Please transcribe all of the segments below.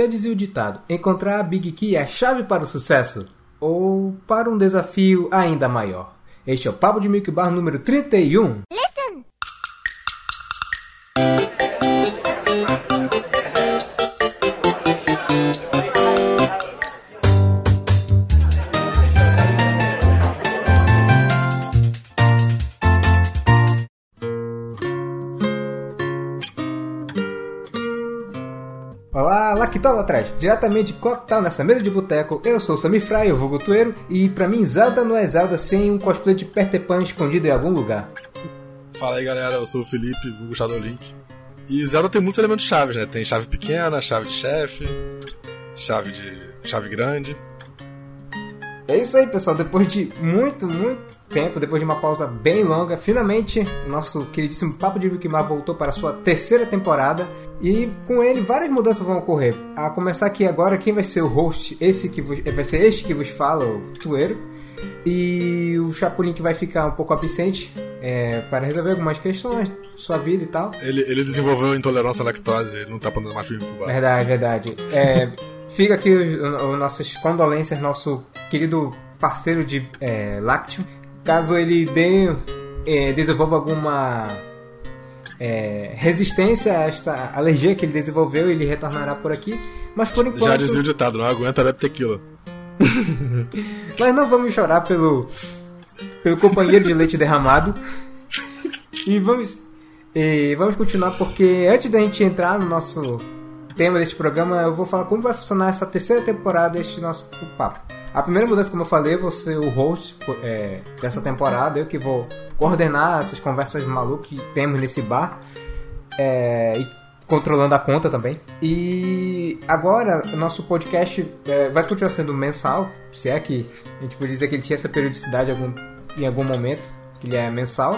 Já dizia o ditado: encontrar a Big Key é a chave para o sucesso ou para um desafio ainda maior. Este é o Papo de Milk Bar número 31. Olá, lá atrás? Diretamente de Clocktown, nessa mesa de boteco, eu sou o Sammy Fry, o vulgo Tueiro, e pra mim Zelda não é Zelda sem um cosplay de Peter Pan escondido em algum lugar. Fala aí galera, eu sou o Felipe, vulgo Shadow Link. E Zelda tem muitos elementos chaves, né? Tem chave pequena, chave de chefe, chave de. chave grande. É isso aí, pessoal. Depois de muito, muito tempo, depois de uma pausa bem longa, finalmente o nosso queridíssimo Papo de Wikimar voltou para a sua terceira temporada e com ele várias mudanças vão ocorrer. A começar aqui agora, quem vai ser o host? Esse que vos, vai ser este que vos fala, o Tueiro. E o Chapulin que vai ficar um pouco absente é, para resolver algumas questões, sua vida e tal. Ele, ele desenvolveu intolerância à lactose, ele não tá podendo mais firme pro bar. Verdade, verdade. É, fica aqui os nossas condolências, nosso querido parceiro de é, lácteo. Caso ele dê, é, desenvolva alguma é, resistência a esta alergia que ele desenvolveu, ele retornará por aqui. Mas por enquanto. Já dizia o ditado, não aguenta bebe tequila. Mas não vamos chorar pelo, pelo companheiro de leite derramado. E vamos, e vamos continuar porque antes da gente entrar no nosso tema deste programa, eu vou falar como vai funcionar essa terceira temporada deste nosso papo. A primeira mudança, como eu falei, vou ser o host é, dessa temporada, eu que vou coordenar essas conversas malucas que temos nesse bar. É, e controlando a conta também. E agora nosso podcast é, vai continuar sendo mensal, se é que a gente pode dizer que ele tinha essa periodicidade em algum, em algum momento, que ele é mensal.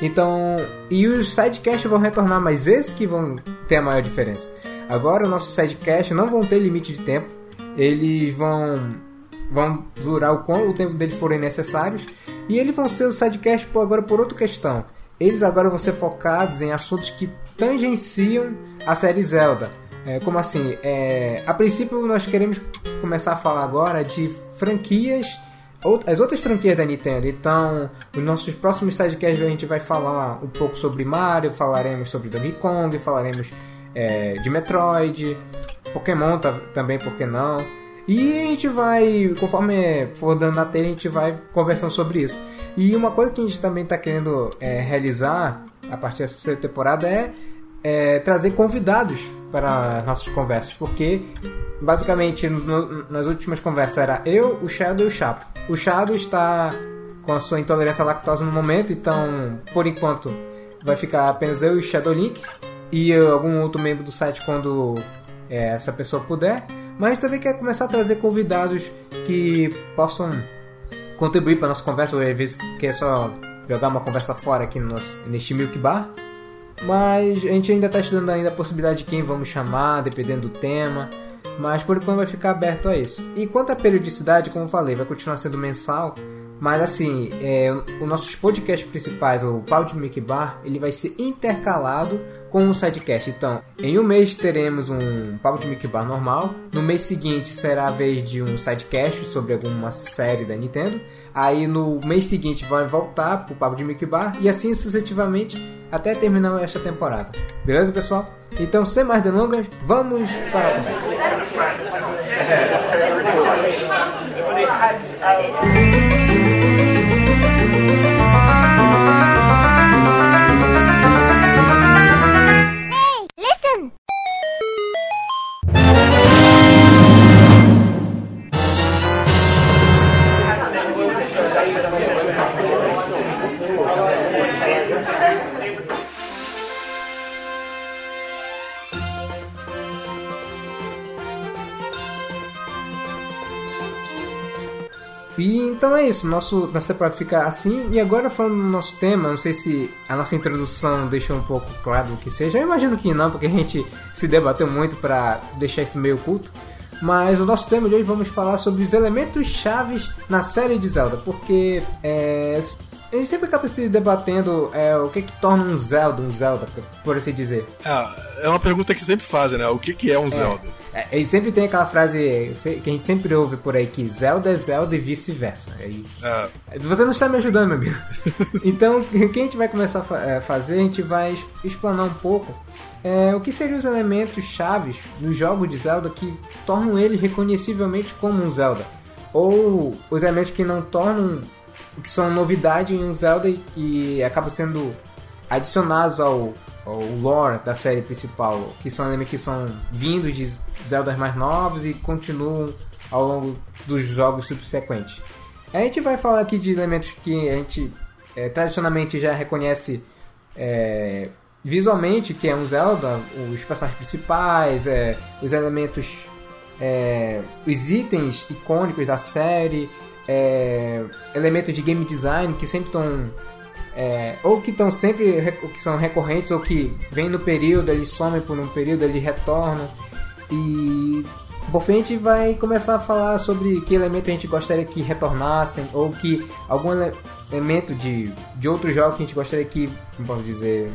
Então, e os sidecasts vão retornar, mas esses que vão ter a maior diferença. Agora os nossos sidecasts não vão ter limite de tempo, eles vão vão durar o quanto o tempo deles forem necessários e eles vão ser os sidecasts por agora por outra questão. Eles agora vão ser focados em assuntos que tangenciam a série Zelda. É, como assim? É, a princípio, nós queremos começar a falar agora de franquias, as outras franquias da Nintendo. Então, nos nossos próximos sidecasts a gente vai falar um pouco sobre Mario, falaremos sobre Donkey Kong, falaremos é, de Metroid, Pokémon também, por que não? E a gente vai, conforme for dando na telha, a gente vai conversando sobre isso. E uma coisa que a gente também está querendo é, realizar a partir dessa temporada é, é, trazer convidados para nossas conversas, porque basicamente no, nas últimas conversas era eu, o Shadow e o Chapo. O Shadow está com a sua intolerância à lactose no momento, então por enquanto vai ficar apenas eu e o Shadow Link e algum outro membro do site quando é, essa pessoa puder. Mas também quer começar a trazer convidados que possam contribuir para nossa conversa, ou às vezes quer só jogar uma conversa fora aqui no nosso, neste Milk Bar. Mas a gente ainda está estudando ainda a possibilidade de quem vamos chamar, dependendo do tema. Mas por enquanto vai ficar aberto a isso. E quanto à periodicidade, como eu falei, vai continuar sendo mensal. Mas assim, é, os nossos podcasts principais, o Pau de Milk Bar, ele vai ser intercalado com um sidecast. Então, em um mês teremos um Papo de Mickey Bar normal. No mês seguinte será a vez de um sidecast sobre alguma série da Nintendo. Aí no mês seguinte vai voltar pro Papo de Mickey Bar e assim sucessivamente até terminar esta temporada. Beleza, pessoal? Então, sem mais delongas, vamos para a conversa. E então é isso, nosso, nossa temporada fica assim. E agora falando do nosso tema, não sei se a nossa introdução deixou um pouco claro o que seja. Eu imagino que não, porque a gente se debateu muito para deixar isso meio oculto. Mas o nosso tema de hoje vamos falar sobre os elementos chaves na série de Zelda, porque é, a gente sempre acaba se debatendo é, o que que torna um Zelda um Zelda, por assim dizer. É, é uma pergunta que sempre fazem, né? O que, que é um Zelda? É, e sempre tem aquela frase que a gente sempre ouve por aí, que Zelda é Zelda e vice-versa. É, Você não está me ajudando, meu amigo. Então, o que a gente vai começar a eh, fazer, a gente vai explanar um pouco eh, o que seriam os elementos chaves nos jogos de Zelda que tornam eles reconhecivelmente como um Zelda. Ou os elementos que não tornam, que são novidade em um Zelda e, e acabam sendo adicionados ao, ao lore da série principal, que são elementos que são vindos de Zeldas mais novos e continuam ao longo dos jogos subsequentes. A gente vai falar aqui de elementos que a gente eh, tradicionalmente já reconhece eh, visualmente, que é um Zelda, os personagens principais, eh, os elementos, eh, os itens icônicos da série, eh, elementos de game design que sempre estão é, ou que estão sempre que são recorrentes ou que vêm no período, eles somem por um período, eles retornam e por fim a gente vai começar a falar sobre que elemento a gente gostaria que retornassem ou que algum ele- elemento de, de outros jogos que a gente gostaria que, como posso dizer,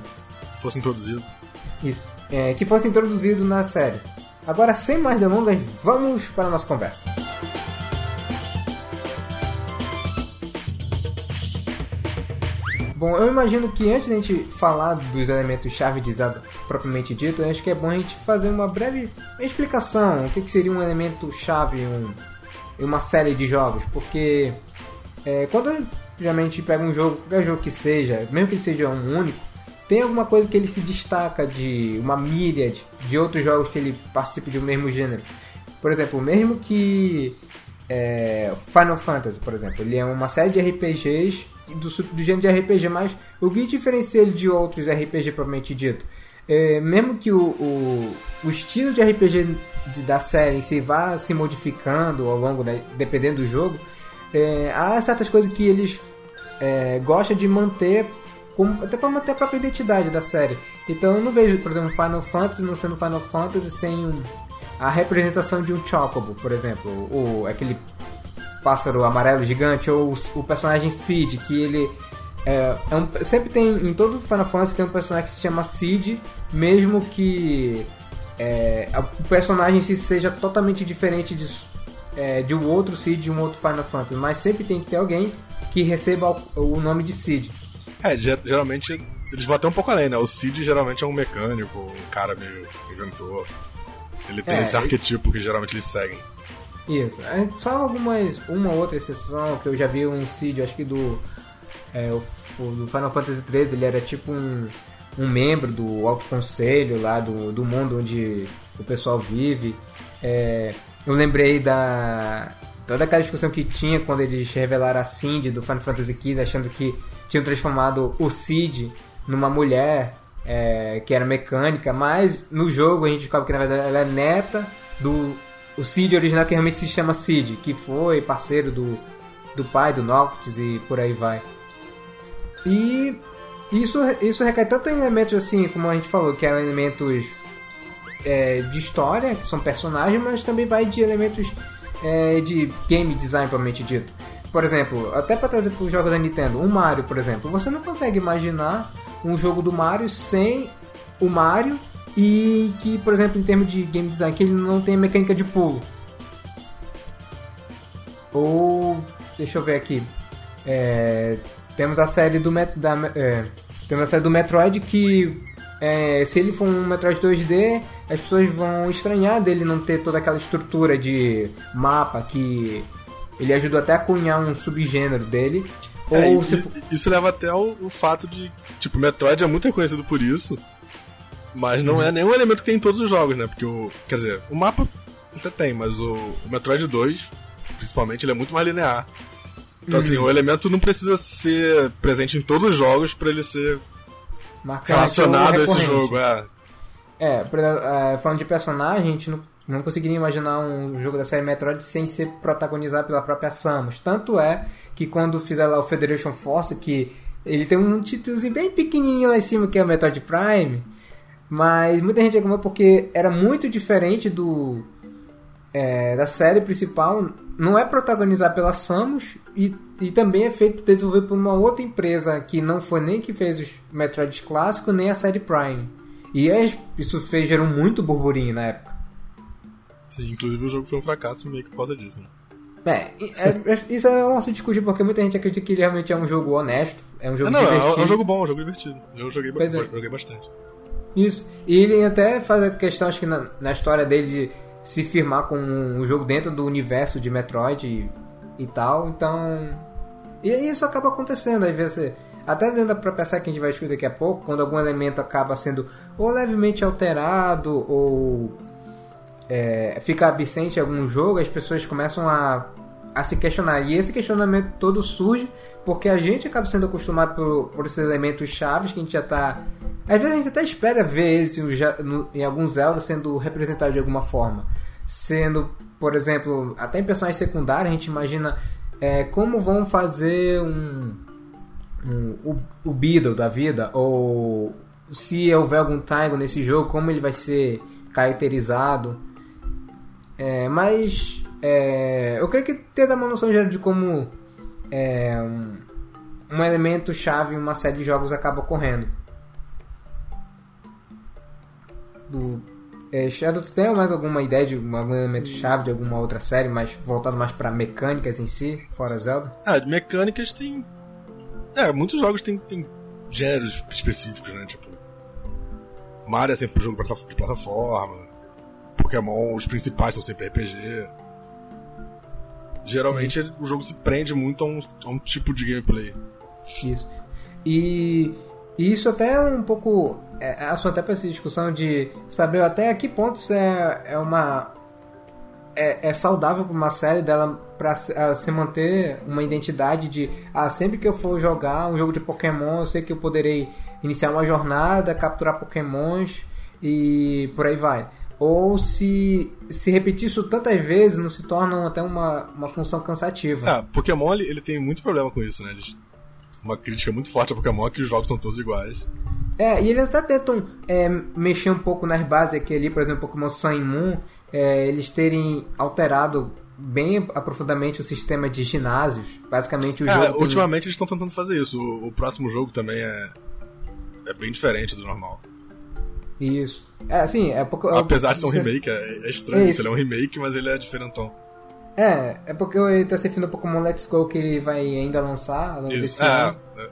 fosse introduzido. isso, é, que fosse introduzido na série. Agora, sem mais delongas, vamos para a nossa conversa. Bom, eu imagino que antes da gente falar dos elementos-chave de Zelda propriamente dito, eu acho que é bom a gente fazer uma breve explicação. O que, que seria um elemento-chave em, um- uma série de jogos. Porque é, quando geralmente pega um jogo, qualquer jogo que seja, mesmo que ele seja um único, tem alguma coisa que ele se destaca de uma míriade de outros jogos que ele participa do mesmo gênero. Por exemplo, mesmo que é, Final Fantasy, por exemplo, ele é uma série de RPGs do, do gênero de RPG, mas o que diferencia ele de outros RPG propriamente dito? É, mesmo que o, o, o estilo de RPG de- da série si vá se modificando ao longo, da, dependendo do jogo, é, há certas coisas que eles é, gostam de manter como- até para manter a própria identidade da série. Então eu não vejo, por exemplo, Final Fantasy não sendo Final Fantasy sem a representação de um Chocobo, por exemplo, ou aquele pássaro amarelo gigante, ou o, personagem Cid, que ele é, é um- sempre tem em todo Final Fantasy tem um personagem que se chama Cid, mesmo que é, o personagem em si seja totalmente diferente de, é, de um outro Cid de um outro Final Fantasy, mas sempre tem que ter alguém que receba o, o nome de Cid. É, ge- geralmente eles vão até um pouco além, né? O Cid geralmente é um mecânico, um cara meio inventor. Ele tem É, esse arquetipo que geralmente eles seguem. Isso. Só algumas, uma outra exceção que eu já vi um Cid, acho que do, é, o, o do Final Fantasy XIII, ele era tipo um, um membro do Alto Conselho lá do, do mundo onde o pessoal vive. É, eu lembrei da toda aquela discussão que tinha quando eles revelaram a Cindy do Final Fantasy XV, achando que tinham transformado o Cid numa mulher é, que era mecânica, mas no jogo a gente descobre que na verdade ela é neta do o Cid original que realmente se chama Cid, que foi parceiro do, do pai do Noctis e por aí vai. E isso, isso recai tanto em elementos assim, como a gente falou, que eram elementos é, de história, que são personagens, mas também vai de elementos é, de game design, propriamente dito. Por exemplo, até para trazer para o jogo da Nintendo, o Mario, por exemplo, você não consegue imaginar um jogo do Mario sem o Mario e que, por exemplo, em termos de game design, que ele não tem mecânica de pulo. Ou, deixa eu ver aqui, é, temos a série do Met, da, é, temos a série do Metroid que é, se ele for um Metroid 2D, as pessoas vão estranhar dele não ter toda aquela estrutura de mapa que ele ajudou até a cunhar um subgênero dele. É, Ou e- se Isso leva até ao, o fato de. Tipo, Metroid é muito reconhecido por isso. Mas não Uhum. é nenhum elemento que tem em todos os jogos, né? Porque o. Quer dizer, o mapa até tem, mas o, o Metroid 2, principalmente, ele é muito mais linear. Então, assim, Uhum. o elemento não precisa ser presente em todos os jogos pra ele ser marcante relacionado a esse jogo. É. É, é, falando de personagem, a gente não, não conseguiria imaginar um jogo da série Metroid sem ser protagonizado pela própria Samus. Tanto é que quando fizer lá o Federation Force, que ele tem um títulozinho bem pequenininho lá em cima, que é o Metroid Prime, mas muita gente reclamou porque era muito diferente do é, da série principal não é protagonizado pela Samus e, e também é feito desenvolvido por uma outra empresa que não foi nem que fez os Metroid clássicos nem a série Prime. E é, isso fez gerou muito burburinho na época. Sim, inclusive o jogo foi um fracasso meio que por causa disso, né? É, é, é isso é um assunto discutir porque muita gente acredita que ele realmente é um jogo honesto, é um jogo não, é, divertido. é um jogo bom, é um jogo divertido. Eu joguei, é. joguei bastante. Isso. E ele até faz a questão, acho que na, na história dele, de se firmar com um jogo dentro do universo de Metroid e, e tal. Então. E isso acaba acontecendo, às vezes. Até dentro da série que a gente vai discutir daqui a pouco, quando algum elemento acaba sendo ou levemente alterado ou é, fica absente em algum jogo, as pessoas começam a, a se questionar. E esse questionamento todo surge porque a gente acaba sendo acostumado por, por esses elementos chaves que a gente já tá. Às vezes a gente até espera ver eles em, alguns Zelda sendo representados de alguma forma. Sendo, por exemplo, até em personagens secundários, a gente imagina é, como vão fazer um, um- o, o Beedle da vida, ou se houver algum Taigo nesse jogo, como ele vai ser caracterizado. É, mas é, eu creio que ter uma noção geral de como é, um, um elemento chave em uma série de jogos acaba ocorrendo. Do, é, Shadow, tu tem mais alguma ideia de algum elemento chave de alguma outra série, mais voltado mais para mecânicas em si, fora Zelda? Ah, de mecânicas tem. É, muitos jogos tem, tem gêneros específicos, né? Tipo. Mario é sempre jogo de plataforma. Pokémon, os principais são sempre RPG. Geralmente o jogo se prende muito a um, a um tipo de gameplay. Isso. E, e isso até é um pouco. É, é assunto até para essa discussão de saber até que ponto isso é, é uma. É, é saudável para uma série dela para se manter uma identidade de ah, sempre que eu for jogar um jogo de Pokémon, eu sei que eu poderei iniciar uma jornada, capturar Pokémons e por aí vai. Ou se se repetir isso tantas vezes, não se torna até uma, uma função cansativa. Ah, Pokémon ele, ele tem muito problema com isso, né? Eles- uma crítica muito forte a Pokémon é que os jogos são todos iguais. É, e eles até tentam é, mexer um pouco nas bases aqui ali, por exemplo, Pokémon Sun e Moon, é, eles terem alterado bem aprofundadamente o sistema de ginásios. Basicamente o É, jogo. tem- ultimamente eles estão tentando fazer isso. O, o próximo jogo também é, é bem diferente do normal. Isso. É, assim, é pouco. Apesar de ser um você- remake, é, é estranho É isso. isso. Ele é um remake, mas ele é diferentão. É, é porque ele tá se referindo ao Pokémon Let's Go que ele vai ainda lançar ao longo Isso. desse É, ano. é.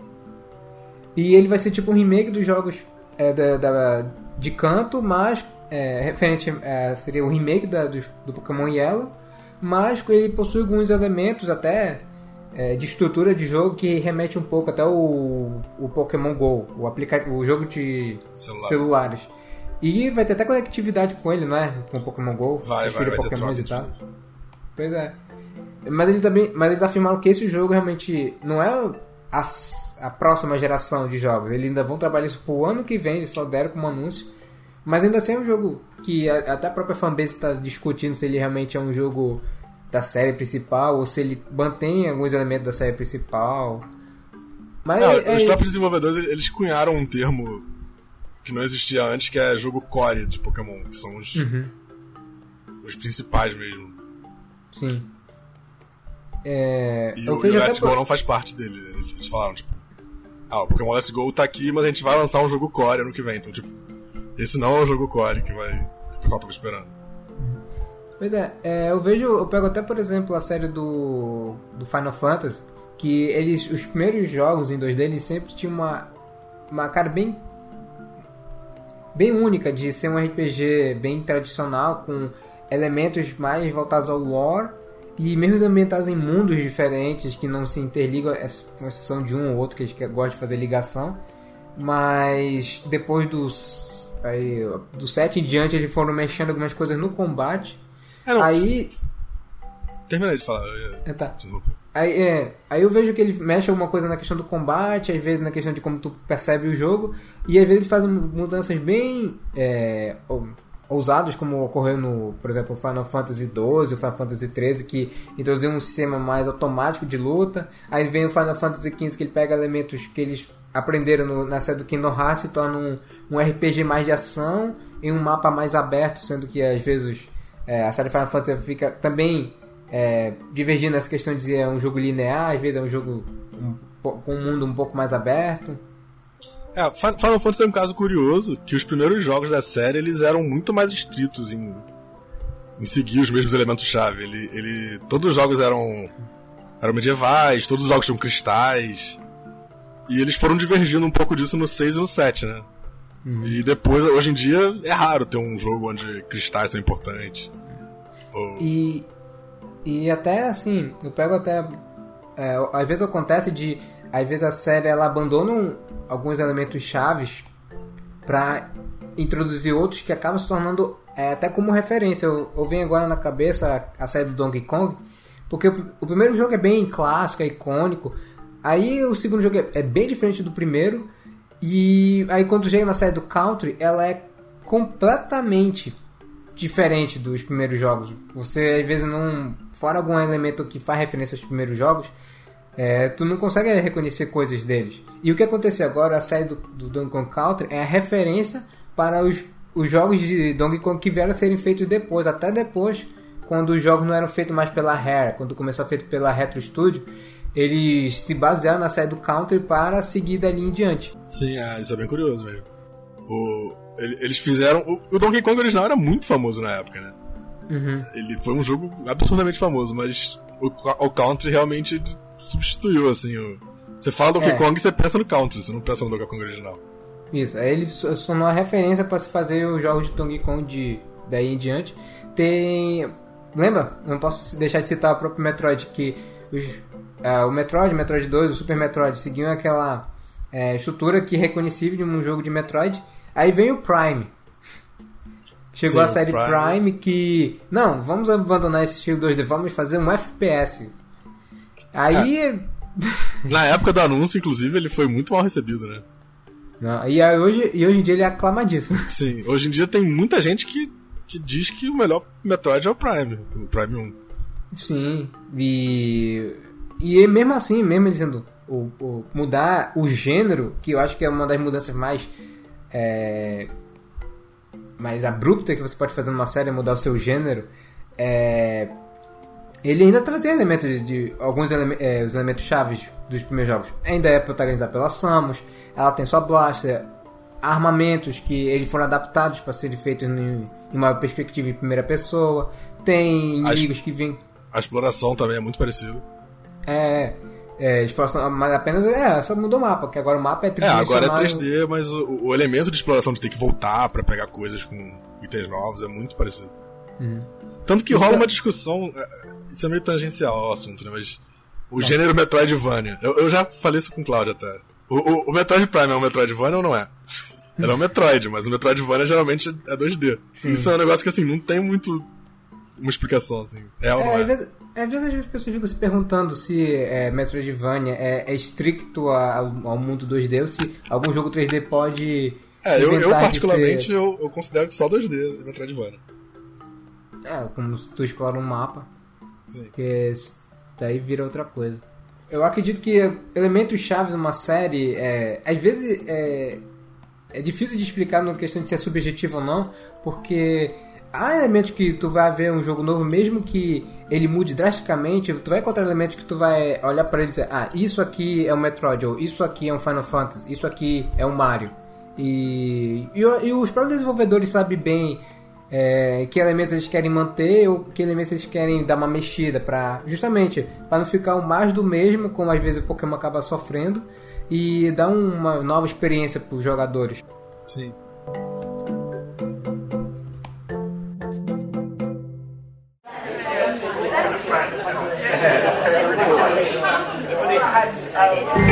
E ele vai ser tipo um remake dos jogos é, da, da- de canto, mas é, referente é, seria o remake da, do, do Pokémon Yellow, mas ele possui alguns elementos até é, de estrutura de jogo que remete um pouco até o, o Pokémon Go, o, aplica o jogo de Celular. celulares. E vai ter até conectividade com ele, não é? Com o Pokémon Go. Vai, vai, vai ter Pokémons troca e tal. Pois é. Mas ele também. Mas ele tá afirmando que esse jogo realmente não é a, a próxima geração de jogos. Eles ainda vão trabalhar isso pro ano que vem, eles só deram como anúncio. Mas ainda assim é um jogo que a- até a própria fanbase está discutindo se ele realmente é um jogo da série principal ou se ele mantém alguns elementos da série principal. Mas Não, é- os próprios desenvolvedores eles cunharam um termo que não existia antes, que é jogo core de Pokémon, que são os, Uhum. os principais mesmo. Sim. É, E eu o, e o Let's por- Go não faz parte dele. Eles, eles falaram, tipo, ah, o Pokémon Let's Go tá aqui, mas a gente vai lançar um jogo core ano que vem. Então, tipo, esse não é o jogo core que vai. que o pessoal tava esperando. Pois é, é, eu vejo, eu pego até por exemplo a série do, do Final Fantasy, que eles, os primeiros jogos em 2D, eles sempre tinham uma, uma cara bem bem única de ser um RPG bem tradicional, com elementos mais voltados ao lore e mesmo ambientados em mundos diferentes que não se interligam, é com exceção de um ou outro que a gente gosta de fazer ligação. Mas depois dos, aí, do 7 em diante, eles foram mexendo algumas coisas no combate. É, não, Aí. terminei de falar. eu É, tá. Aí, é, aí eu vejo que ele mexe alguma coisa na questão do combate, às vezes na questão de como tu percebe o jogo, e às vezes faz mudanças bem é, ou- ousadas, como ocorreu no, por exemplo, Final Fantasy XII, Final Fantasy XIII, que introduziu um sistema mais automático de luta. Aí vem o Final Fantasy XV, que ele pega elementos que eles aprenderam no, na série do Kingdom Hearts e torna um, um RPG mais de ação e um mapa mais aberto, sendo que às vezes é, a série Final Fantasy fica também é, divergindo nessa questão de dizer é um jogo linear, às vezes é um jogo um, com um mundo um pouco mais aberto. É, Final Fantasy é um caso curioso, que os primeiros jogos da série eles eram muito mais estritos em, em seguir os mesmos elementos-chave. Ele, ele, todos os jogos eram, eram medievais, todos os jogos tinham cristais. E eles foram divergindo um pouco disso no 6 e no 7, né? Uhum. E depois, hoje em dia, é raro ter um jogo onde cristais são importantes. Ou... E, e até assim, eu pego até. É, às vezes acontece de. Às vezes a série ela abandona alguns elementos chaves para introduzir outros que acabam se tornando é, até como referência. Eu, eu venho agora na cabeça a, série do Donkey Kong, porque o, o, primeiro jogo é bem clássico, é icônico. Aí o segundo jogo é, é bem diferente do primeiro. E aí quando chega na série do Country, ela é completamente diferente dos primeiros jogos. Você às vezes não. Fora algum elemento que faz referência aos primeiros jogos, é, tu não consegue reconhecer coisas deles. E o que aconteceu agora, a série do, do Donkey Kong Country é a referência para os, os jogos de Donkey Kong que vieram a serem feitos depois, até depois, quando os jogos não eram feitos mais pela Rare, quando começou a ser feito pela Retro Studio, eles se basearam na série do Country para seguir dali em diante. Sim, é, isso é bem curioso mesmo. O, eles fizeram. O, o, Donkey Kong original era muito famoso na época, né? Uhum. Ele foi um jogo absurdamente famoso, mas o, o Country realmente substituiu, assim. O, você fala Donkey é. Kong e você pensa no Country, você não pensa no Donkey Kong original. Isso, aí ele são uma referência para se fazer os jogos de Donkey Kong de daí em diante. Tem. Lembra? Não posso deixar de citar o próprio Metroid, que os, uh, o Metroid, o Metroid 2, o Super Metroid seguiam aquela é, estrutura que é reconhecível de um jogo de Metroid Aí vem o Prime. Chegou Sim, a série Prime. Prime. que. Não, vamos abandonar esse estilo 2D, vamos fazer um FPS. Aí. É. Na época do anúncio, inclusive, ele foi muito mal recebido, né? Não, e, hoje, e hoje em dia ele é aclamadíssimo. Sim, hoje em dia tem muita gente que, que diz que o melhor Metroid é o Prime, o Prime 1. Sim, e. E mesmo assim, mesmo dizendo, o, o, mudar o gênero, que eu acho que é uma das mudanças mais é, mais abrupta que você pode fazer numa série, mudar o seu gênero, é, ele ainda trazia elementos de, de alguns eleme é, os elementos chaves dos primeiros jogos. Ainda é protagonizada pela Samus, ela tem sua blaster, armamentos que eles foram adaptados para serem feitos em, em uma perspectiva em primeira pessoa, tem inimigos que vêm. A exploração também é muito parecida. É, é, exploração, mas apenas é, só mudou o mapa, que agora o mapa é 3D. É, agora é 3D, mas o, o, elemento de exploração de ter que voltar para pegar coisas com itens novos é muito parecido. Uhum. Tanto que rola uma discussão, é, isso é meio tangencial ao assunto, né? Mas o gênero Metroidvania. Eu, eu já falei isso com o Claudio até. O, o, o, Metroid Prime é um Metroidvania ou não é? Ele é um Metroid, mas o Metroidvania geralmente é 2D. Isso é um negócio que assim, não tem muito uma explicação, assim. É ou é, não é? Às vezes as pessoas ficam se perguntando se é, Metroidvania é, é estricto ao, ao, mundo 2D ou se algum jogo 3D pode. É, eu, eu particularmente ser... eu, eu, considero que só 2D Metroidvania. É, como se tu explora um mapa. Sim. Porque daí vira outra coisa. Eu acredito que elementos chaves numa série, é, às vezes é, é difícil de explicar na questão de ser subjetivo ou não, porque há elementos que tu vai ver um jogo novo, mesmo que ele mude drasticamente, tu vai encontrar elementos que tu vai olhar para ele e dizer, ah, isso aqui é um Metroid, ou isso aqui é um Final Fantasy, isso aqui é um Mario. E, e, e os próprios desenvolvedores sabem bem é, que elementos eles querem manter ou que elementos eles querem dar uma mexida para justamente para não ficar o mais do mesmo, como às vezes o Pokémon acaba sofrendo, e dar uma nova experiência para os jogadores. Sim.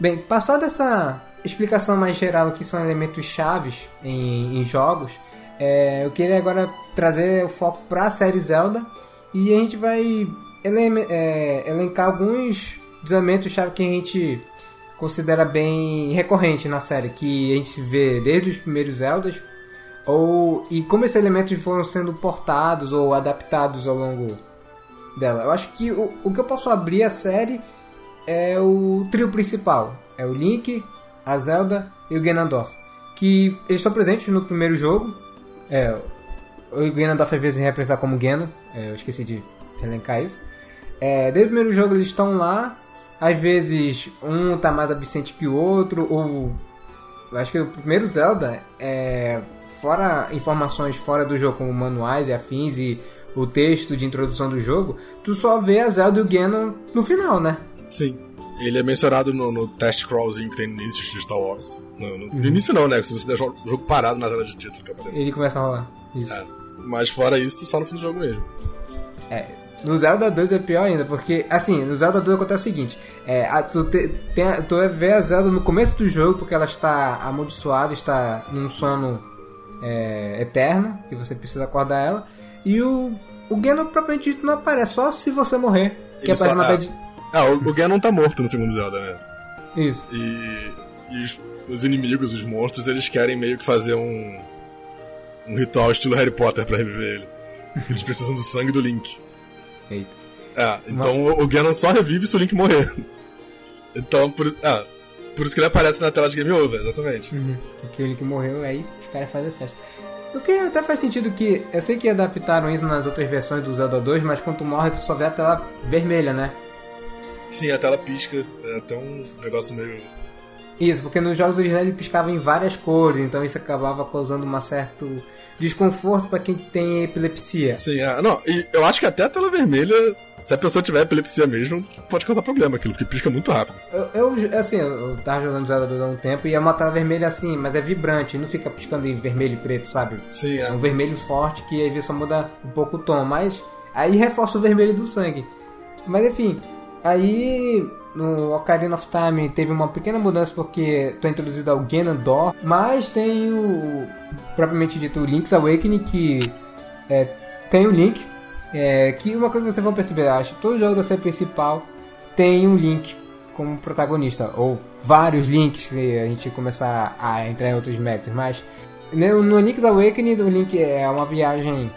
Bem, passada essa explicação mais geral que são elementos chaves em, em jogos, é, eu queria agora trazer o foco para a série Zelda e a gente vai ele, é, elencar alguns desamentos-chave que a gente considera bem recorrente na série, que a gente se vê desde os primeiros Zeldas, ou e como esses elementos foram sendo portados ou adaptados ao longo dela. Eu acho que o, o que eu posso abrir a série é o trio principal, é o Link, a Zelda e o Ganondorf, que eles estão presentes no primeiro jogo. É, o Ganondorf às vezes representa como Ganon, é, eu esqueci de elencar isso. É, desde o primeiro jogo eles estão lá às vezes um tá mais absente que o outro, ou. Acho que o primeiro Zelda é. Fora informações fora do jogo, como manuais e afins e o texto de introdução do jogo, tu só vê a Zelda e o Ganon no final, né? Sim. Ele é mencionado no, no test crawlzinho que tem no início de Star Wars. No, no, uhum. no início não, né? Se você deixar o jogo parado na tela de título que aparece. Ele começa a rolar. Isso. É. Mas fora isso, só no fim do jogo mesmo. É, no Zelda 2 é pior ainda, porque, assim, no Zelda 2 acontece o seguinte: é, a, tu, te, tem, tu vê a Zelda no começo do jogo porque ela está amaldiçoada, está num sono é, eterno, que você precisa acordar ela, e o, o Ganon propriamente dito não aparece, só se você morrer. Que aparece na bad... Ah, o, o Ganon tá morto no segundo Zelda, né? Isso. E, e os, os, inimigos, os monstros, eles querem meio que fazer um, um ritual estilo Harry Potter pra reviver ele. Eles precisam do sangue do Link. Eita. É, então Uma... o Ganon só revive se o Link morrer. Então, por, ah, por isso que ele aparece na tela de Game Over, exatamente. Uhum. Porque o Link morreu, aí os caras fazem festa. O que até faz sentido que. Eu sei que adaptaram isso nas outras versões do Zelda 2, mas quando tu morre, tu só vê a tela vermelha, né? Sim, a tela pisca. É até um negócio meio. Isso, porque nos jogos originais ele piscava em várias cores, então isso acabava causando uma certo desconforto para quem tem epilepsia. Sim, é, não, e eu acho que até a tela vermelha, se a pessoa tiver epilepsia mesmo, pode causar problema aquilo, porque pisca muito rápido. Eu, eu assim, eu tava jogando Zelda 2 há um tempo e é uma tela vermelha assim, mas é vibrante, não fica piscando em vermelho e preto, sabe? Sim, é. É um vermelho forte que vezes só muda um pouco o tom, mas aí reforça o vermelho do sangue. Mas enfim, aí no Ocarina of Time teve uma pequena mudança porque tu introduzido ao Ganondorf, mas tem o propriamente dito Link's Awakening que é, tem o Link, é, que uma coisa que vocês vão perceber, acho, todo jogo da série principal tem um Link como protagonista, ou vários links se a gente começar a entrar em outros méritos, mas no, no Link's Awakening o Link é uma viagem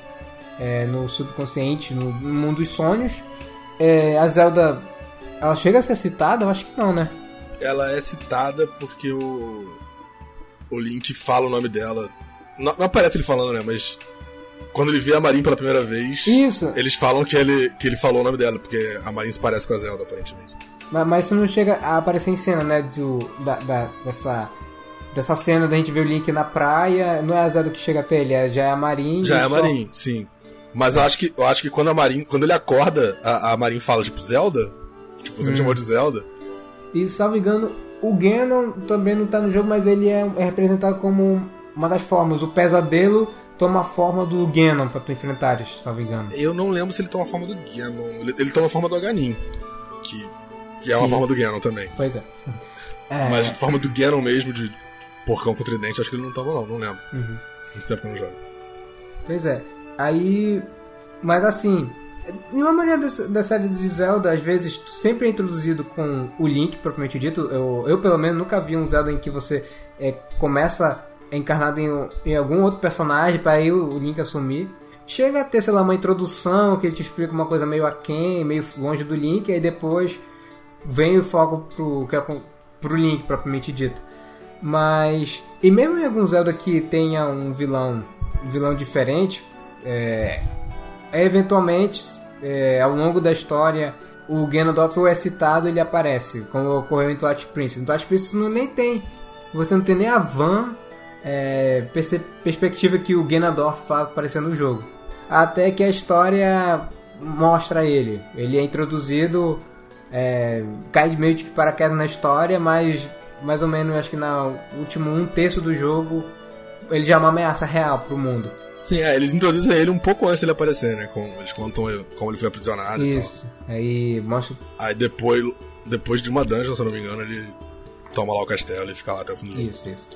é, no subconsciente, no mundo dos sonhos. É, a Zelda ela chega a ser citada? Eu acho que não, né? Ela é citada porque o. O Link fala o nome dela. Não, não aparece ele falando, né? Mas. Quando ele vê a Marin pela primeira vez. Isso. Eles falam que ele, que ele falou o nome dela, porque a Marin se parece com a Zelda, aparentemente. Mas, mas isso não chega a aparecer em cena, né? Do, da, da, dessa dessa cena da gente ver o Link na praia, não é a Zelda que chega até ele, é, já é a Marin. Já é a Marin, sim. Mas eu acho que, eu acho que quando a Marin, quando ele acorda, a, a Marin fala, tipo, Zelda, Tipo, você hum. me chamou de Zelda. E, salvo engano, o Ganon também não tá no jogo, mas ele é, é representado como uma das formas. O pesadelo toma a forma do Ganon pra tu enfrentares, salvo engano. Eu não lembro se ele toma a forma do Ganon. Ele, ele toma a forma do Aganin, que, que é uma forma do Ganon também. Pois é. é. Mas a forma do Ganon mesmo, de porcão com tridente, acho que ele não toma não, não lembro. Uhum. Muito tempo que eu não jogo. Pois é. Aí... Mas assim, em uma maioria da série de Zelda, às vezes, sempre é introduzido com o Link, propriamente dito. Eu, eu pelo menos, nunca vi um Zelda em que você é, começa encarnado em, em, algum outro personagem para aí o, o, Link assumir. Chega a ter, sei lá, uma introdução que ele te explica uma coisa meio aquém, meio longe do Link, aí depois vem o foco pro, que é, pro Link, propriamente dito. Mas, e mesmo em algum Zelda que tenha um vilão, um vilão diferente, é, eventualmente, é, ao longo da história, o Ganondorf é citado ele aparece, como ocorreu em Twilight Princess. Em Twilight Princess não nem tem, você não tem nem a van é, perspectiva que o Ganondorf faz aparecer no jogo. Até que a história mostra ele. Ele é introduzido, é, cai meio de paraquedas na história, mas mais ou menos acho que no último um terço do jogo ele já é uma ameaça real para o mundo. Sim, é, eles introduzem ele um pouco antes dele aparecer, né? Com, eles contam como ele foi aprisionado Isso. Aí mostra. Aí depois, depois de uma dungeon, se eu não me engano, ele toma lá o castelo e fica lá até o fim do jogo. Isso, isso.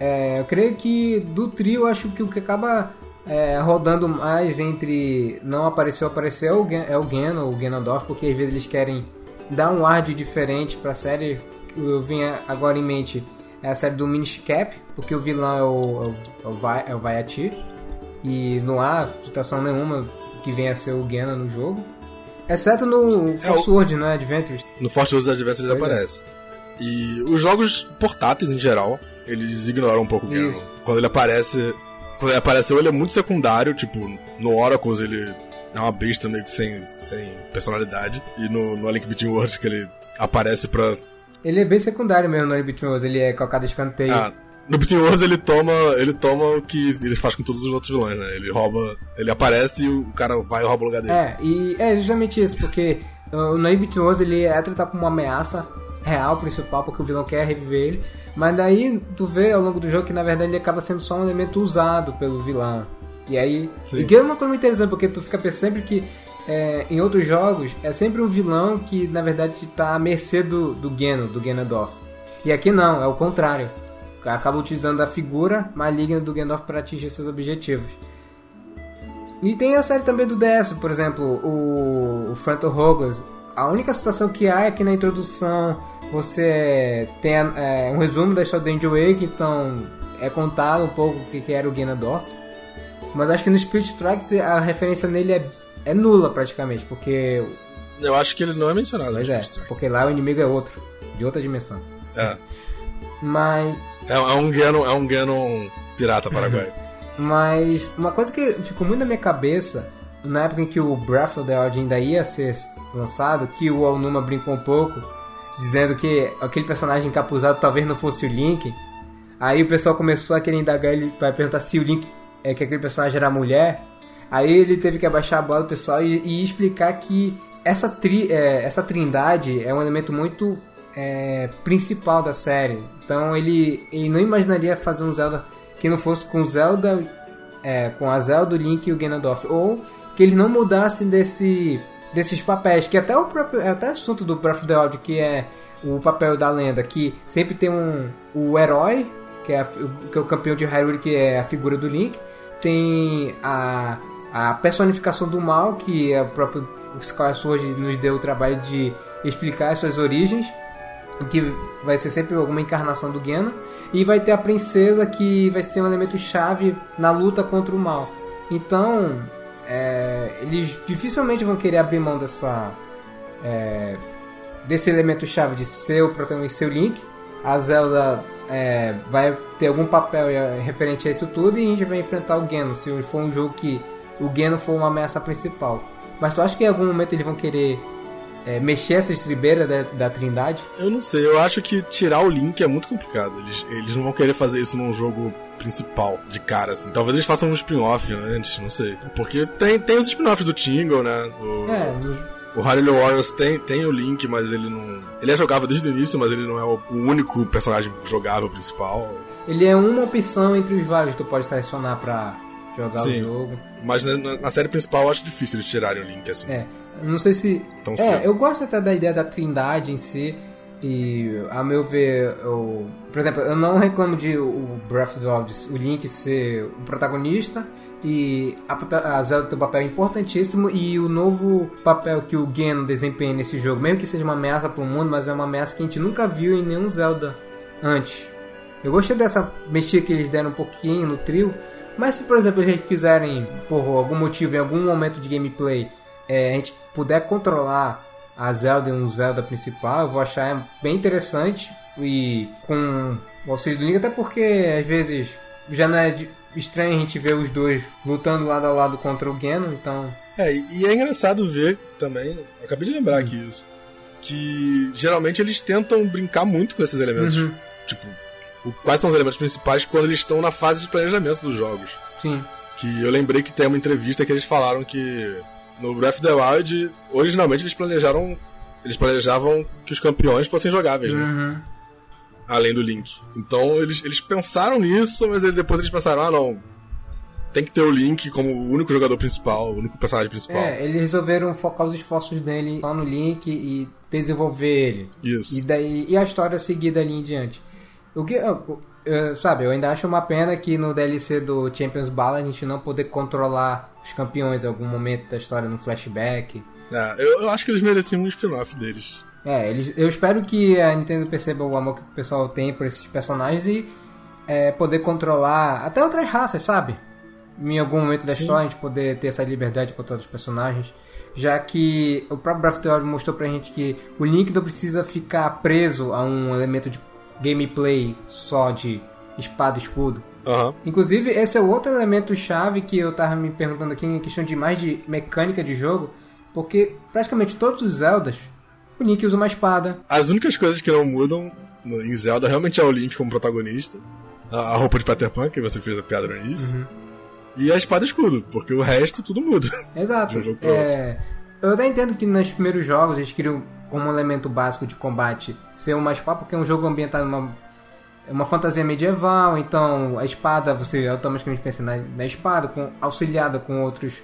é, eu creio que do trio, acho que o que acaba é, rodando mais entre não apareceu, apareceu é o, Gan- é o Gan, o Ganondorf, porque às vezes eles querem dar um ar de diferente pra série. Eu vinha agora em mente é a série do Minish Cap, porque o vilão é o, é o, é o, Vai- é o Vaiati, e não há situação nenhuma que venha a ser o Ganon no jogo. Exceto no Force World, né? Adventures. No Force Wars Adventures ele é. aparece. E os jogos portáteis em geral, eles ignoram um pouco o Ganon. Quando ele aparece. Quando ele apareceu, ele é muito secundário, tipo, no Oracles ele é uma besta meio que sem, sem personalidade. E no, no Link Between Worlds que ele aparece pra. Ele é bem secundário mesmo no Between Worlds, ele é colocado escanteio. Ah, no Worlds ele toma. ele toma o que ele faz com todos os outros vilões, né? Ele rouba. Ele aparece e o cara vai e rouba o lugar dele. É, e é justamente isso, porque no Between Worlds ele é tratado como uma ameaça real principal, porque o vilão quer reviver ele. Mas daí tu vê ao longo do jogo que na verdade ele acaba sendo só um elemento usado pelo vilão. E aí. Sim. E que é uma coisa muito interessante, porque tu fica pensando sempre que é, em outros jogos é sempre um vilão que na verdade tá à mercê do, do Geno, do Ganondorf. E aqui não, é o contrário. Acaba utilizando a figura maligna do Ganondorf para atingir seus objetivos. E tem a série também do DS, por exemplo, o, o Frontal Hogless. A única situação que há é que na introdução você tem é, um resumo da história do Angel Wake, então é contado um pouco o que, que era o Ganondorf. Mas acho que no Spirit Tracks a referência nele é, é nula praticamente, porque. Eu acho que ele não é mencionado Pois é, porque lá o inimigo é outro, de outra dimensão. É. Mas É, é um Ganon, é um Ganon pirata paraguaio. Mas uma coisa que ficou muito na minha cabeça, na época em que o Breath of the Wild ainda ia ser lançado, que o Alnuma brincou um pouco, dizendo que aquele personagem encapuzado talvez não fosse o Link. Aí o pessoal começou a querer indagar ele para perguntar se o Link, é que aquele personagem era mulher. Aí ele teve que abaixar a bola do pessoal e, e explicar que essa, tri, é, essa trindade é um elemento muito é, principal da série. Então ele, ele não imaginaria fazer um Zelda que não fosse com Zelda, é, com a Zelda, o Link e o Ganondorf, ou que eles não mudassem desse, desses papéis, que até o próprio, até assunto do Breath of the Wild, que é o papel da lenda, que sempre tem um o herói, que é, a- que é o campeão de Hyrule, que é a figura do Link, tem a, a personificação do mal, que é o próprio Skyward Sword nos deu o trabalho de explicar as suas origens, que vai ser sempre alguma encarnação do Ganon, e vai ter a princesa que vai ser um elemento chave na luta contra o mal. Então, é, eles dificilmente vão querer abrir mão dessa é, desse elemento chave de ser o protagonista, ser o Link. A Zelda é, vai ter algum papel é, referente a isso tudo e a gente vai enfrentar o Ganon, se for um jogo que o Ganon for uma ameaça principal. Mas tu acha que em algum momento eles vão querer é, mexer essa estribeira da, da Trindade? Eu não sei, eu acho que tirar o Link é muito complicado. Eles, eles não vão querer fazer isso num jogo principal, de cara, assim. Talvez eles façam um spin-off antes, não sei. Porque tem, tem os spin-offs do Tingle, né? O, É, os- o Hyrule Warriors tem, tem o Link, mas ele não... Ele é jogável desde o início, mas ele não é o, único personagem jogável principal. ele é uma opção entre os vários que tu pode selecionar pra jogar Sim. o jogo. Mas na, na- na série principal eu acho difícil eles tirarem o Link, assim. É, não sei se. Tão é, cedo. eu gosto até da ideia da trindade em si. E, a meu ver, eu, por exemplo, eu não reclamo de o Breath of the Wild, o Link ser o protagonista e a, papel- a Zelda ter um papel importantíssimo e o novo papel que o Ganon desempenha nesse jogo, mesmo que seja uma ameaça para o mundo, mas é uma ameaça que a gente nunca viu em nenhum Zelda antes. Eu gostei dessa mexida que eles deram um pouquinho no trio, mas se por exemplo a gente quiserem, por algum motivo, em algum momento de gameplay, é, a gente puder controlar a Zelda em um Zelda principal, eu vou achar bem interessante e com o auxílio do Link, até porque às vezes já não é estranho a gente ver os dois lutando lado a lado contra o Ganon, então É, e e é engraçado ver também, acabei de lembrar aqui isso, que geralmente eles tentam brincar muito com esses elementos. Uhum. Tipo, o- quais são os elementos principais quando eles estão na fase de planejamento dos jogos. sim. Que eu lembrei que tem uma entrevista que eles falaram que no Breath of the Wild, originalmente eles planejaram. Eles planejavam que os campeões fossem jogáveis, né? Uhum. Além do Link. Então eles, eles pensaram nisso, mas depois eles pensaram, ah não. Tem que ter o Link como o único jogador principal, o único personagem principal. É, eles resolveram focar os esforços dele só no Link e desenvolver ele. Isso. E daí e a história seguir dali em diante. O que eu, sabe, eu ainda acho uma pena que no DLC do Champions Ball a gente não poder controlar os campeões em algum momento da história no flashback. É, eu, eu acho que eles mereciam um spin-off deles. É, eles, eu espero que a Nintendo perceba o amor que o pessoal tem por esses personagens e é, poder controlar até outras raças, sabe? Em algum momento da história a gente poder ter essa liberdade com todos os personagens. Já que o próprio Breath of the Wild mostrou pra gente que o Link não precisa ficar preso a um elemento de gameplay só de espada e escudo. Aham. Inclusive, esse é o outro elemento chave que eu tava me perguntando aqui em questão de mais de mecânica de jogo, porque praticamente todos os Zeldas, o Link usa uma espada. As únicas coisas que não mudam em Zelda realmente é o Link como protagonista, a, roupa de Peter Pan, que você fez a piada no início, e a espada e escudo, porque o resto tudo muda. Exato. De um jogo pro É, eu até entendo que nos primeiros jogos eles queriam como elemento básico de combate ser uma espada, porque é um jogo ambientado numa uma fantasia medieval, então a espada você automaticamente pensa na, na espada, com, auxiliada com outros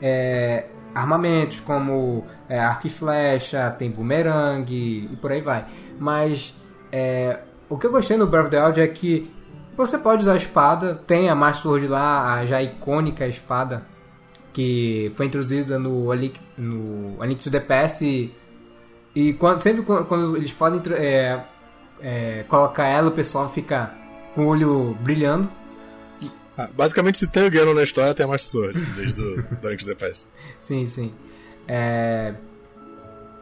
é, armamentos, como é, arco e flecha, tem bumerangue e por aí vai. Mas é, o que eu gostei no Breath of the Wild é que você pode usar a espada, tem a Master Sword lá, a já icônica espada que foi introduzida no A Link, no A Link to the Past e, e quando, sempre quando, eles podem é, é, colocar ela, o pessoal fica com o olho brilhando. Ah, basicamente, se tem o Ganon na história, tem a Master Sword, desde o do Link to the Past. Sim, sim. É,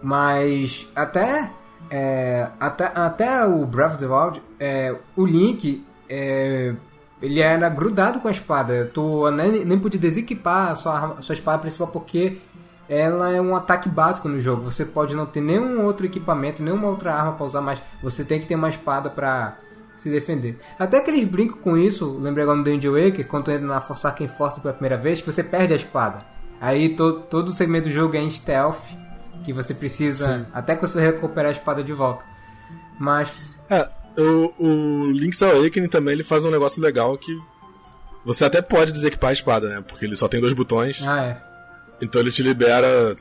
mas até, é, até, até o Breath of the Wild, é, o Link, é, ele era grudado com a espada. Tu nem, nem podia desequipar a sua, a sua espada principal porque ela é um ataque básico no jogo. Você pode não ter nenhum outro equipamento, nenhuma outra arma para usar, mas você tem que ter uma espada para se defender. Até que eles brincam com isso, lembrei agora no Danger Waker, quando entra na Force Arcane Force pela primeira vez, que você perde a espada. Aí to, todo o segmento do jogo é em stealth, que você precisa, Sim. até que você recuperar a espada de volta. Mas, É, o, o Link's Awakening também ele faz um negócio legal que você até pode desequipar a espada, né? Porque ele só tem dois botões, ah é, então ele te libera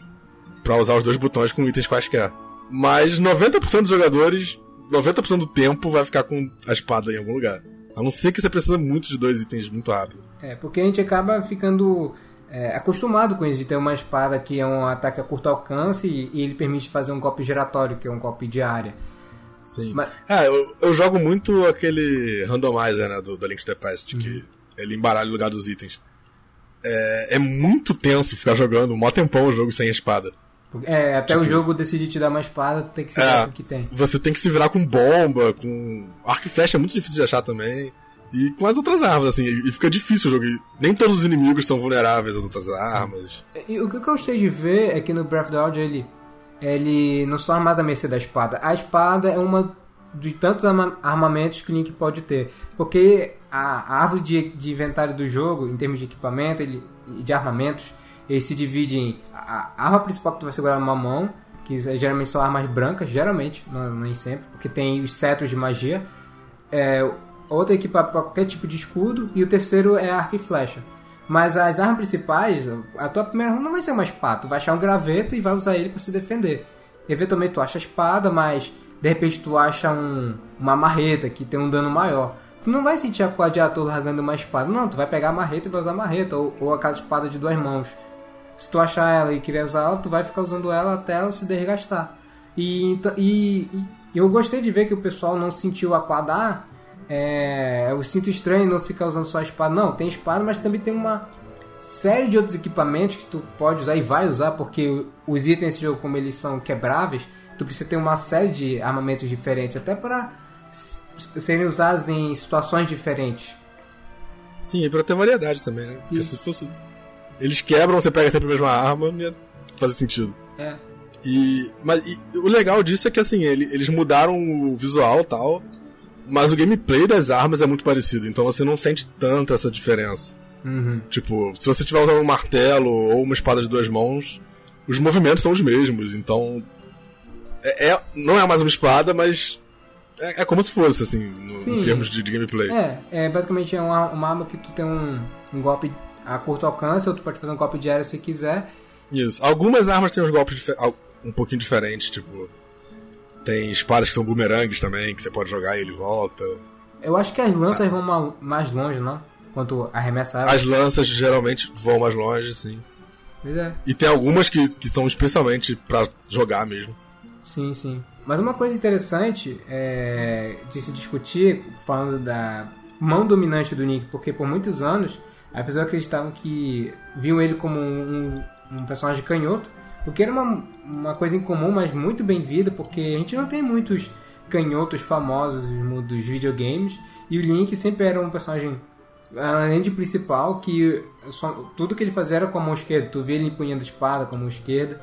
pra usar os dois botões com itens quaisquer. Mas 90% dos jogadores, 90% do tempo vai ficar com a espada em algum lugar. A não ser que você precisa muito de dois itens muito rápido. É, porque a gente acaba ficando é, acostumado com isso, de ter uma espada que é um ataque a curto alcance e, e ele permite fazer um golpe giratório, que é um golpe de área. Sim. Mas- É, eu, eu jogo muito aquele randomizer, né, do, do Link to the Past, que ele embaralha o lugar dos itens. É, é muito tenso ficar jogando um mó tempão o jogo sem a espada. É, até o jogo decidir te dar uma espada, tem que ser É, o que tem. você tem que se virar com bomba, com. Arco e flecha é muito difícil de achar também. E com as outras armas, assim, e e fica difícil o jogo. E nem todos os inimigos são vulneráveis às outras armas. E o que eu gostei de ver é que no Breath of the Wild ele, ele não só mais à mercê da espada. A espada é uma de tantos arma- armamentos que o Link pode ter. Porque a, árvore de, de inventário do jogo, em termos de equipamento e de armamentos, ele se divide em a, arma principal que tu vai segurar numa mão, que geralmente são armas brancas, geralmente, não, nem sempre, porque tem os cetros de magia. É, outra equipa para qualquer tipo de escudo e o terceiro é arco e flecha. Mas as armas principais, a tua primeira arma não vai ser uma espada, tu vai achar um graveto e vai usar ele para se defender. Eventualmente tu acha a espada, mas de repente tu acha um, uma marreta que tem um dano maior. Tu não vai sentir a gladiator largando uma espada, não, tu vai pegar a marreta e vai usar a marreta, ou, ou aquela espada de duas mãos. Se tu achar ela e querer usar ela, tu vai ficar usando ela até ela se desgastar. E, então- e, e eu gostei de ver que o pessoal não sentiu a quadra. ah, É, eu sinto estranho não ficar usando só a espada. Não, tem espada, mas também tem uma série de outros equipamentos que tu pode usar e vai usar, porque os itens desse jogo, como eles são quebráveis, tu precisa ter uma série de armamentos diferentes, até para serem usados em situações diferentes. Sim, e pra ter variedade também, né? Porque Isso. se fosse. Eles quebram, você pega sempre a mesma arma, não ia fazer sentido. É. E, mas e o legal disso é que assim, ele- eles mudaram o visual e tal, mas o gameplay das armas é muito parecido, então você não sente tanta essa diferença. Uhum. Tipo, se você estiver usando um martelo ou uma espada de duas mãos, os movimentos são os mesmos, então. É, é- não é mais uma espada, mas. É, é como se fosse, assim, no- em termos de, de gameplay. É, é basicamente é uma, uma arma que tu tem um, um golpe a curto alcance, ou tu pode fazer um golpe de área se quiser. Isso. Algumas armas têm uns golpes um pouquinho diferentes, tipo. Tem espadas que são bumerangues também, que você pode jogar e ele volta. Eu acho que as lanças vão ma- mais longe, não? Quanto arremessa ela. As lanças geralmente vão mais longe, sim. Pois é. E tem algumas que, que são especialmente pra jogar mesmo. Sim, sim. Mas uma coisa interessante é, de se discutir, falando da mão dominante do Nick, porque por muitos anos as pessoas acreditavam que viam ele como um, um personagem canhoto, o que era uma, uma coisa incomum, mas muito bem-vinda, porque a gente não tem muitos canhotos famosos dos videogames, e o Link sempre era um personagem, além de principal, que só- tudo que ele fazia era com a mão esquerda. Tu via ele empunhando espada com a mão esquerda,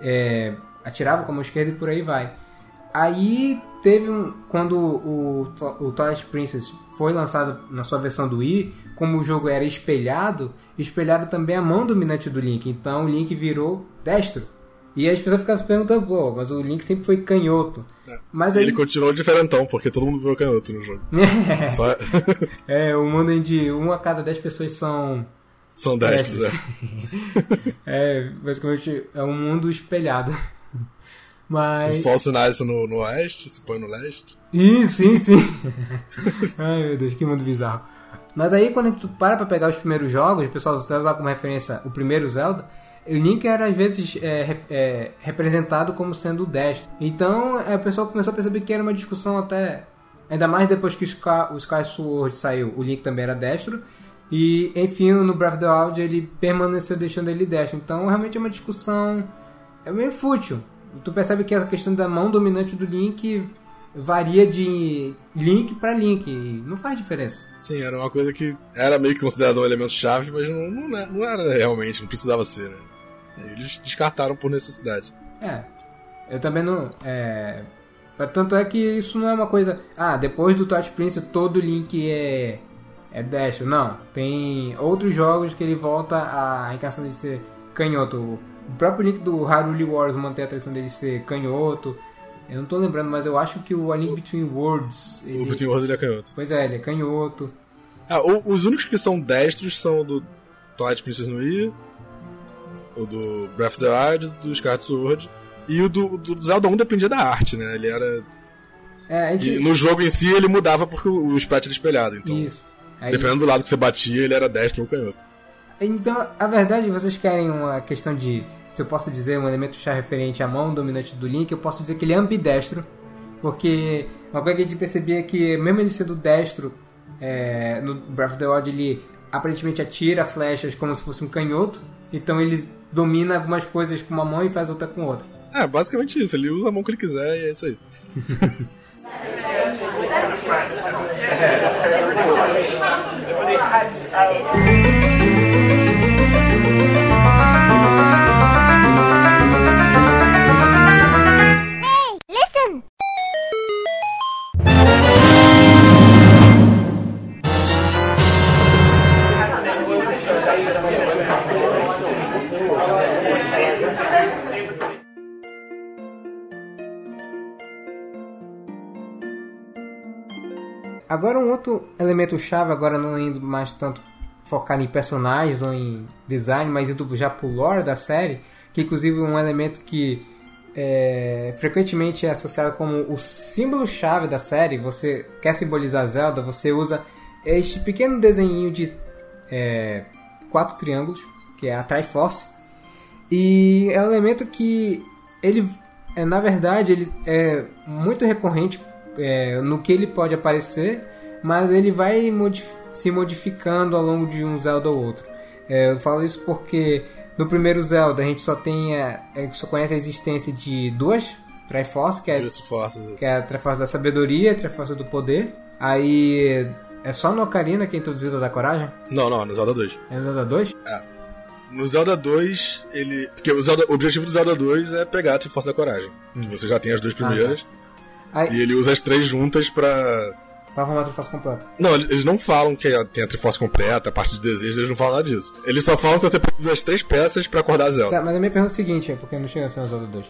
é, atirava com a mão esquerda e por aí vai. Aí teve um. Quando o, o Twilight Princess foi lançado na sua versão do Wii, como o jogo era espelhado, espelharam também a mão dominante do Link. Então o Link virou destro. E as pessoas ficavam se perguntando, pô, mas o Link sempre foi canhoto. Mas E aí. ele continuou diferentão, porque todo mundo virou canhoto no jogo. Só... é, o mundo onde um a cada dez pessoas são. São destros, é. É, basicamente é um mundo espelhado. O Mas. sol se nasce no, no oeste, se põe no leste. Ih, sim, sim. Ai, meu Deus, que mundo bizarro. Mas aí, quando tu para pra pegar os primeiros jogos, o pessoal usar como referência o primeiro Zelda, o Link era às vezes é, é, representado como sendo o destro. Então, é, o pessoal começou a perceber que era uma discussão até... Ainda mais depois que o Sky, o Sky Sword saiu, o Link também era destro. E, enfim, no Breath of the Wild ele permaneceu deixando ele destro. Então, realmente é uma discussão... É meio fútil. Tu percebe que essa questão da mão dominante do Link varia de Link pra Link. Não faz diferença. Sim, era uma coisa que era meio que considerado um elemento chave, mas não, não, é- não era realmente, não precisava ser, né? Eles descartaram por necessidade. É. Eu também não. É. Tanto é que isso não é uma coisa. Ah, depois do Touch Prince todo Link é. É destro. Não. Tem outros jogos que ele volta a encaixar de ser canhoto. O próprio Link do Hyrule Wars mantém a tradição dele ser canhoto. Eu não tô lembrando, mas eu acho que o A Link Between Worlds. O Ele... Between Worlds ele é canhoto. Pois é, ele é canhoto. Ah, o- os únicos que são destros são o do Twilight Princess no Wii, o do Breath of the Wild, do Skyward Sword, e o do, do Zelda 1 dependia da arte, né? Ele era... É, gente... E no jogo em si ele mudava porque o, o sprite era espelhado, então... Isso. Aí- Dependendo do lado que você batia, ele era destro ou canhoto. Então, a verdade, vocês querem uma questão de, se eu posso dizer, um elemento chave referente à mão dominante do Link, eu posso dizer que ele é ambidestro, porque uma coisa que a gente percebia é que, mesmo ele sendo destro, é, no Breath of the Wild ele aparentemente atira flechas como se fosse um canhoto, então ele domina algumas coisas com uma mão e faz outra com outra. É, basicamente isso. Ele usa a mão que ele quiser e é isso aí. Agora um outro elemento chave, agora não indo mais tanto focar em personagens ou em design, mas indo já pro lore da série, que inclusive é um elemento que é, frequentemente é associado como o símbolo chave da série. Você quer simbolizar Zelda, você usa este pequeno desenho de é, quatro triângulos, que é a Triforce, e é um elemento que ele, é, na verdade, ele é muito recorrente é, no que ele pode aparecer, mas ele vai modif- se modificando ao longo de um Zelda ou outro. É, eu falo isso porque no primeiro Zelda a gente só tem a, a gente só conhece a existência de duas Triforce, que é Forces. que é a Triforce da Sabedoria e a Triforce do Poder. Aí é só no Ocarina que é introduzida a da Coragem? Não, não, no Zelda 2. É no Zelda 2? No Zelda 2, ele. Porque o, Zelda- o objetivo do Zelda 2 é pegar a Triforce da Coragem. Hum. Que você já tem as duas primeiras. Aí, E ele usa as três juntas pra. pra formar a Triforce completa. Não, eles não falam que tem a Triforce completa, a parte de desejo, eles não falam nada disso. Eles só falam que você precisa das três peças pra acordar a Zelda. Tá, mas a minha pergunta é a seguinte, é porque eu não chega no final do Zelda 2.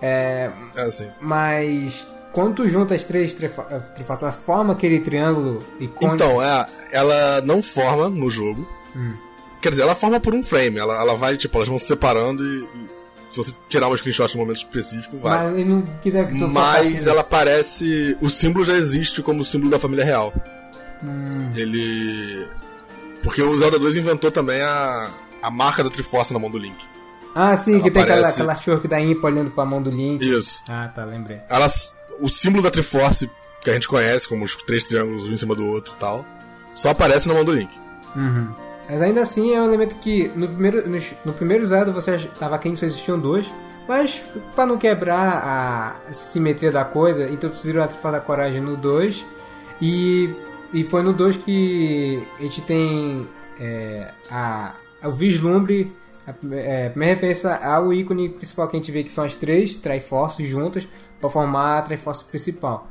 É, É assim. mas quando tu junta as três trifo- eh, Triforces, forma aquele triângulo icônico. Então, é, ela não forma no jogo. Hum. Quer dizer, ela forma por um frame. Ela, ela vai, tipo, elas vão se separando e se você tirar um screenshot no momento específico, vai. mas ele não quiser que tu Mas ela parece. O símbolo já existe como símbolo da família real. Hum. Ele. Porque o Zelda 2 inventou também a, a marca da Triforce na mão do Link. Ah, sim, Ela que tem aquela, aparece- aquela short da Impa olhando pra mão do Link. Isso. Ah, tá, lembrei. Ela, o símbolo da Triforce, que a gente conhece como os três triângulos um em cima do outro e tal, só aparece na mão do Link. Uhum. Mas ainda assim é um elemento que no primeiro, no, no primeiro Zelda você estava quente só existiam dois. Mas pra não quebrar a simetria da coisa, introduziram a Triforce da Coragem no 2. E, e foi no 2 que a gente tem é, a, o vislumbre, a, é, a primeira referência ao ícone principal que a gente vê que são as três Triforces juntas para formar a Triforce principal.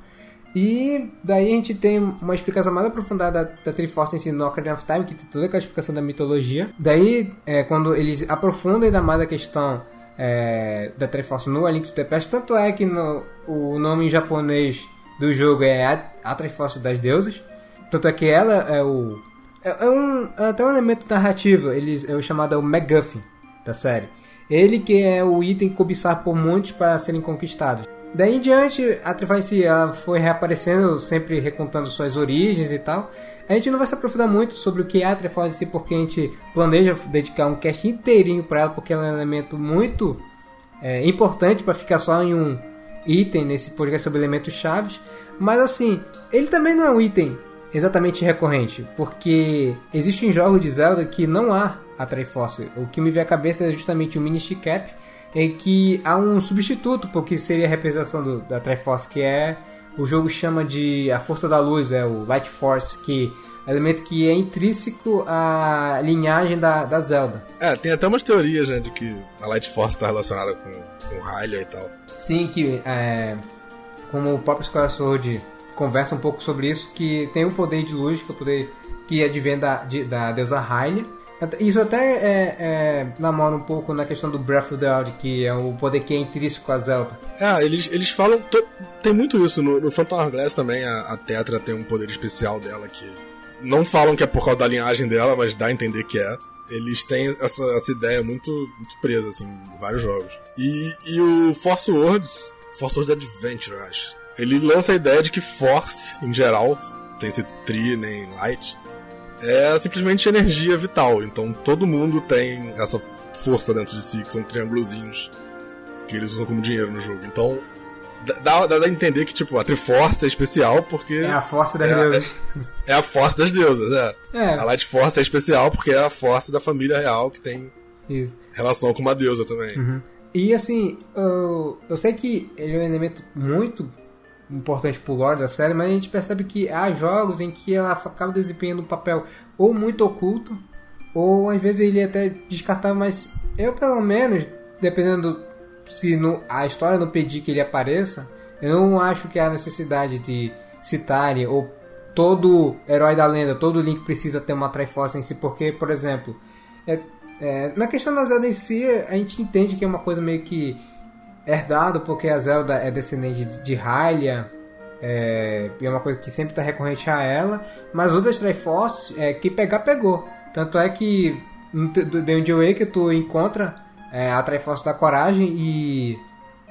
E daí a gente tem uma explicação mais aprofundada da, da Triforce em no Ocarina of Time, que tem toda aquela explicação da mitologia. Daí, é, quando eles aprofundam ainda mais a questão é, da Triforce no A Link to the Past, tanto é que no, o nome em japonês do jogo é a, a Triforce das Deusas. Tanto é que ela é o... É, é um, é até um elemento narrativo, eles, é o chamado MacGuffin da série. Ele que é o item cobiçado por muitos para serem conquistados. Daí em diante, a ela foi reaparecendo, sempre recontando suas origens e tal. A gente não vai se aprofundar muito sobre o que é a si, porque a gente planeja dedicar um cast inteirinho para ela, porque ela é um elemento muito é, importante para ficar só em um item nesse podcast sobre elementos chaves. Mas assim, ele também não é um item exatamente recorrente, porque existem jogos de Zelda que não há a Triforce. O que me vem à cabeça é justamente o Minish Cap, em que há um substituto porque seria a representação do, da Triforce, que é o jogo chama de a Força da Luz, é o Light Force, que é um elemento que é intrínseco à linhagem da, da Zelda. É, tem até umas teorias, né, de que a Light Force tá relacionada com, com Hylia e tal. Sim, que é, como o próprio Square Sword conversa um pouco sobre isso, que tem um poder de luz, que é o poder que advém da, de, da deusa Hylia. Isso até é, é, namora um pouco na questão do Breath of the Wild, que é o poder que é intrínseco a Zelda. É, eles, eles falam. Tem muito isso. No, no Phantom Hourglass também, a, a Tetra tem um poder especial dela que. Não falam que é por causa da linhagem dela, mas dá a entender que é. Eles têm essa, essa ideia muito, muito presa, assim, em vários jogos. E, e o Force Words, Force Words Adventure, eu acho. Ele lança a ideia de que Force, em geral, tem esse tri, nem Light, é simplesmente energia vital. Então todo mundo tem essa força dentro de si, que são triângulozinhos que eles usam como dinheiro no jogo. Então dá, dá, dá a entender que tipo a Triforce é especial porque É a força das É, deusas. é a força das deusas, é. É, A Light Force é especial porque é a força da família real que tem isso. relação com uma deusa também. Uhum. E assim, eu, eu sei que ele é um elemento muito importante pro lore da série, mas a gente percebe que há jogos em que ela acaba desempenhando um papel ou muito oculto, ou às vezes ele até descartável, mas eu pelo menos, dependendo se no, a história não pedir que ele apareça, eu não acho que há necessidade de citarem ou todo herói da lenda, todo Link precisa ter uma Triforce em si, porque, por exemplo, é, é, na questão da Zelda em si, a gente entende que é uma coisa meio que herdado, porque a Zelda é descendente de, Hylia, é, e é uma coisa que sempre está recorrente a ela, mas outras Triforce, é, que pegar, pegou. Tanto é que no The Wind Waker tu encontra é, a Triforce da Coragem e,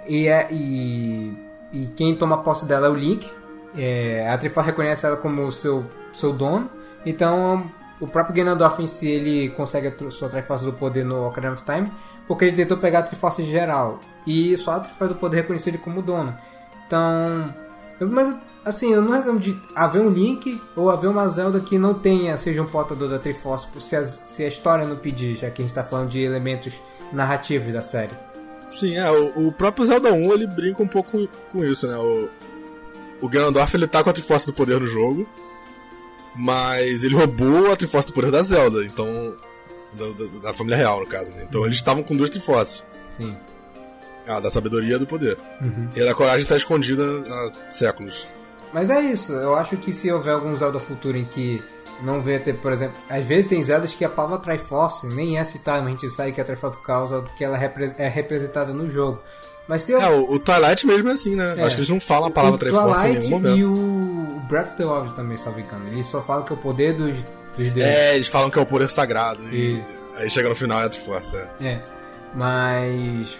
e, é, e, e quem toma posse dela é o Link. É, a Triforce reconhece ela como seu, seu dono, então o próprio Ganondorf em si ele consegue a sua Triforce do poder no Ocarina of Time porque ele tentou pegar a Triforce geral e só a Triforce do poder reconheceu ele como dono. Então, eu- mas assim, eu não reclamo de haver um Link ou haver uma Zelda que não tenha, seja um portador da Triforce, se a, se a história não pedir, já que a gente está falando de elementos narrativos da série. Sim, é, o, o próprio Zelda 1 ele brinca um pouco com, com isso, né? O, o Ganondorf ele tá com a Triforce do Poder no jogo, mas ele roubou a Triforce do Poder da Zelda, então. Da, da- da família real, no caso, né? Então eles estavam com duas Triforces. Sim. Ah, da sabedoria e do poder. E a da coragem tá escondida há séculos. Mas é isso, eu acho que se houver algum Zelda futuro em que não venha ter, por exemplo, às vezes tem Zeldas que a palavra Triforce nem é citada, mas a gente sabe que é Triforce por causa que ela é representada no jogo. Mas se eu, É, o, o Twilight mesmo é assim, né? É. Acho que eles não falam a palavra o Triforce em Twilight nenhum momento. E o Breath of the Wild também, salvo engano. Eles só falam que o poder dos. É, eles falam que é o poder sagrado. E E- aí chega no final é a Triforce, é. É, mas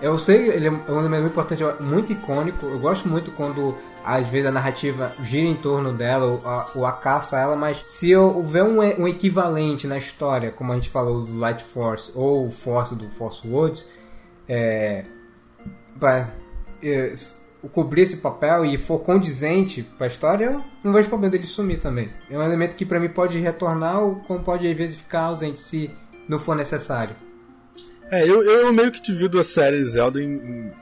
eu sei, ele é um elemento muito importante, muito icônico. Eu gosto muito quando às vezes a narrativa gira em torno dela ou a, ou a caça a ela, mas se houver um, um equivalente na história, como a gente falou do Light Force ou o Force do Force Words, é, pra, é, cobrir esse papel e for condizente com a história, eu não vejo problema dele sumir também. É um elemento que pra mim pode retornar ou como pode às vezes ficar ausente se não for necessário. É, eu, eu meio que divido a série Zelda em, em,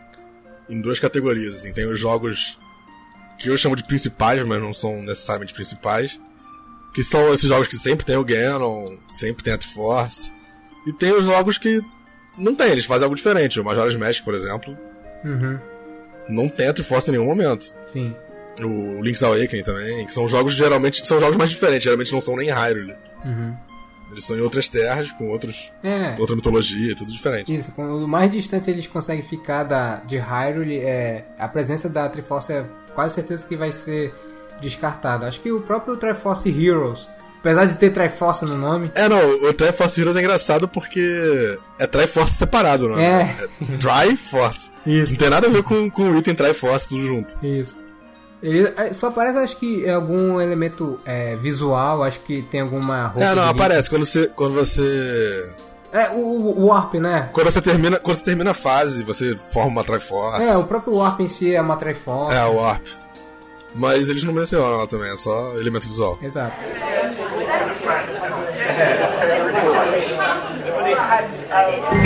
em duas categorias. Assim. Tem os jogos que eu chamo de principais, mas não são necessariamente principais. Que são esses jogos que sempre tem o Ganon, sempre tem a Triforce. E tem os jogos que não tem, eles fazem algo diferente. O Majora's Mask, por exemplo, Uhum. Não tem a Triforce em nenhum momento. Sim. O Link's Awakening também, que são jogos geralmente são jogos mais diferentes, geralmente não são nem Hyrule. Uhum. Eles são em outras terras, com outros, É. outra mitologia, tudo diferente. Isso, com- o mais distante eles conseguem ficar da, de Hyrule, é, a presença da Triforce é quase certeza que vai ser descartada. Acho que o próprio Triforce Heroes, apesar de ter Triforce no nome, É, não, o Triforce Heroes é engraçado porque é Triforce separado, não É. Triforce. Isso. Não tem nada a ver com, com o item Triforce tudo junto. Isso. Ele é, só aparece, acho que, é algum elemento é, visual, acho que tem alguma roupa. É, não, aparece quando você. Quando você. É, o, o- Warp, né? Quando você termina. Quando você termina a fase, você forma uma Triforce. É, o próprio Warp em si é uma Triforce. É, o Warp. Mas eles não mencionam lá também, é só elemento visual. Exato. had um,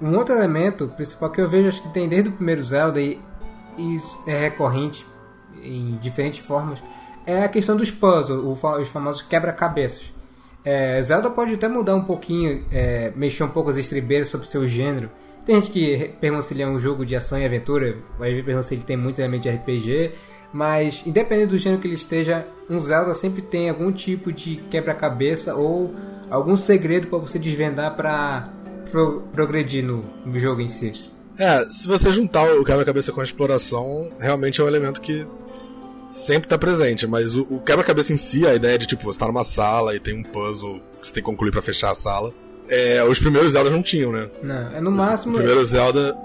um, outro elemento principal que eu vejo, acho que tem desde o primeiro Zelda e, e é recorrente em diferentes formas, é a questão dos puzzles, os famosos quebra-cabeças. É, Zelda pode até mudar um pouquinho, é, mexer um pouco as estribeiras sobre seu gênero. Tem gente que pergunta se ele é um jogo de ação e aventura, vai ver pergunta se ele tem muitos elementos de RPG, mas independente do gênero que ele esteja, um Zelda sempre tem algum tipo de quebra-cabeça ou algum segredo para você desvendar para progredir no, no jogo em si. É, se você juntar o quebra-cabeça com a exploração, realmente é um elemento que sempre tá presente, mas o, o quebra-cabeça em si, a ideia de tipo, você tá numa sala e tem um puzzle que você tem que concluir pra fechar a sala, é, os primeiros Zeldas não tinham, né? Não, é no O máximo. primeiro Zelda.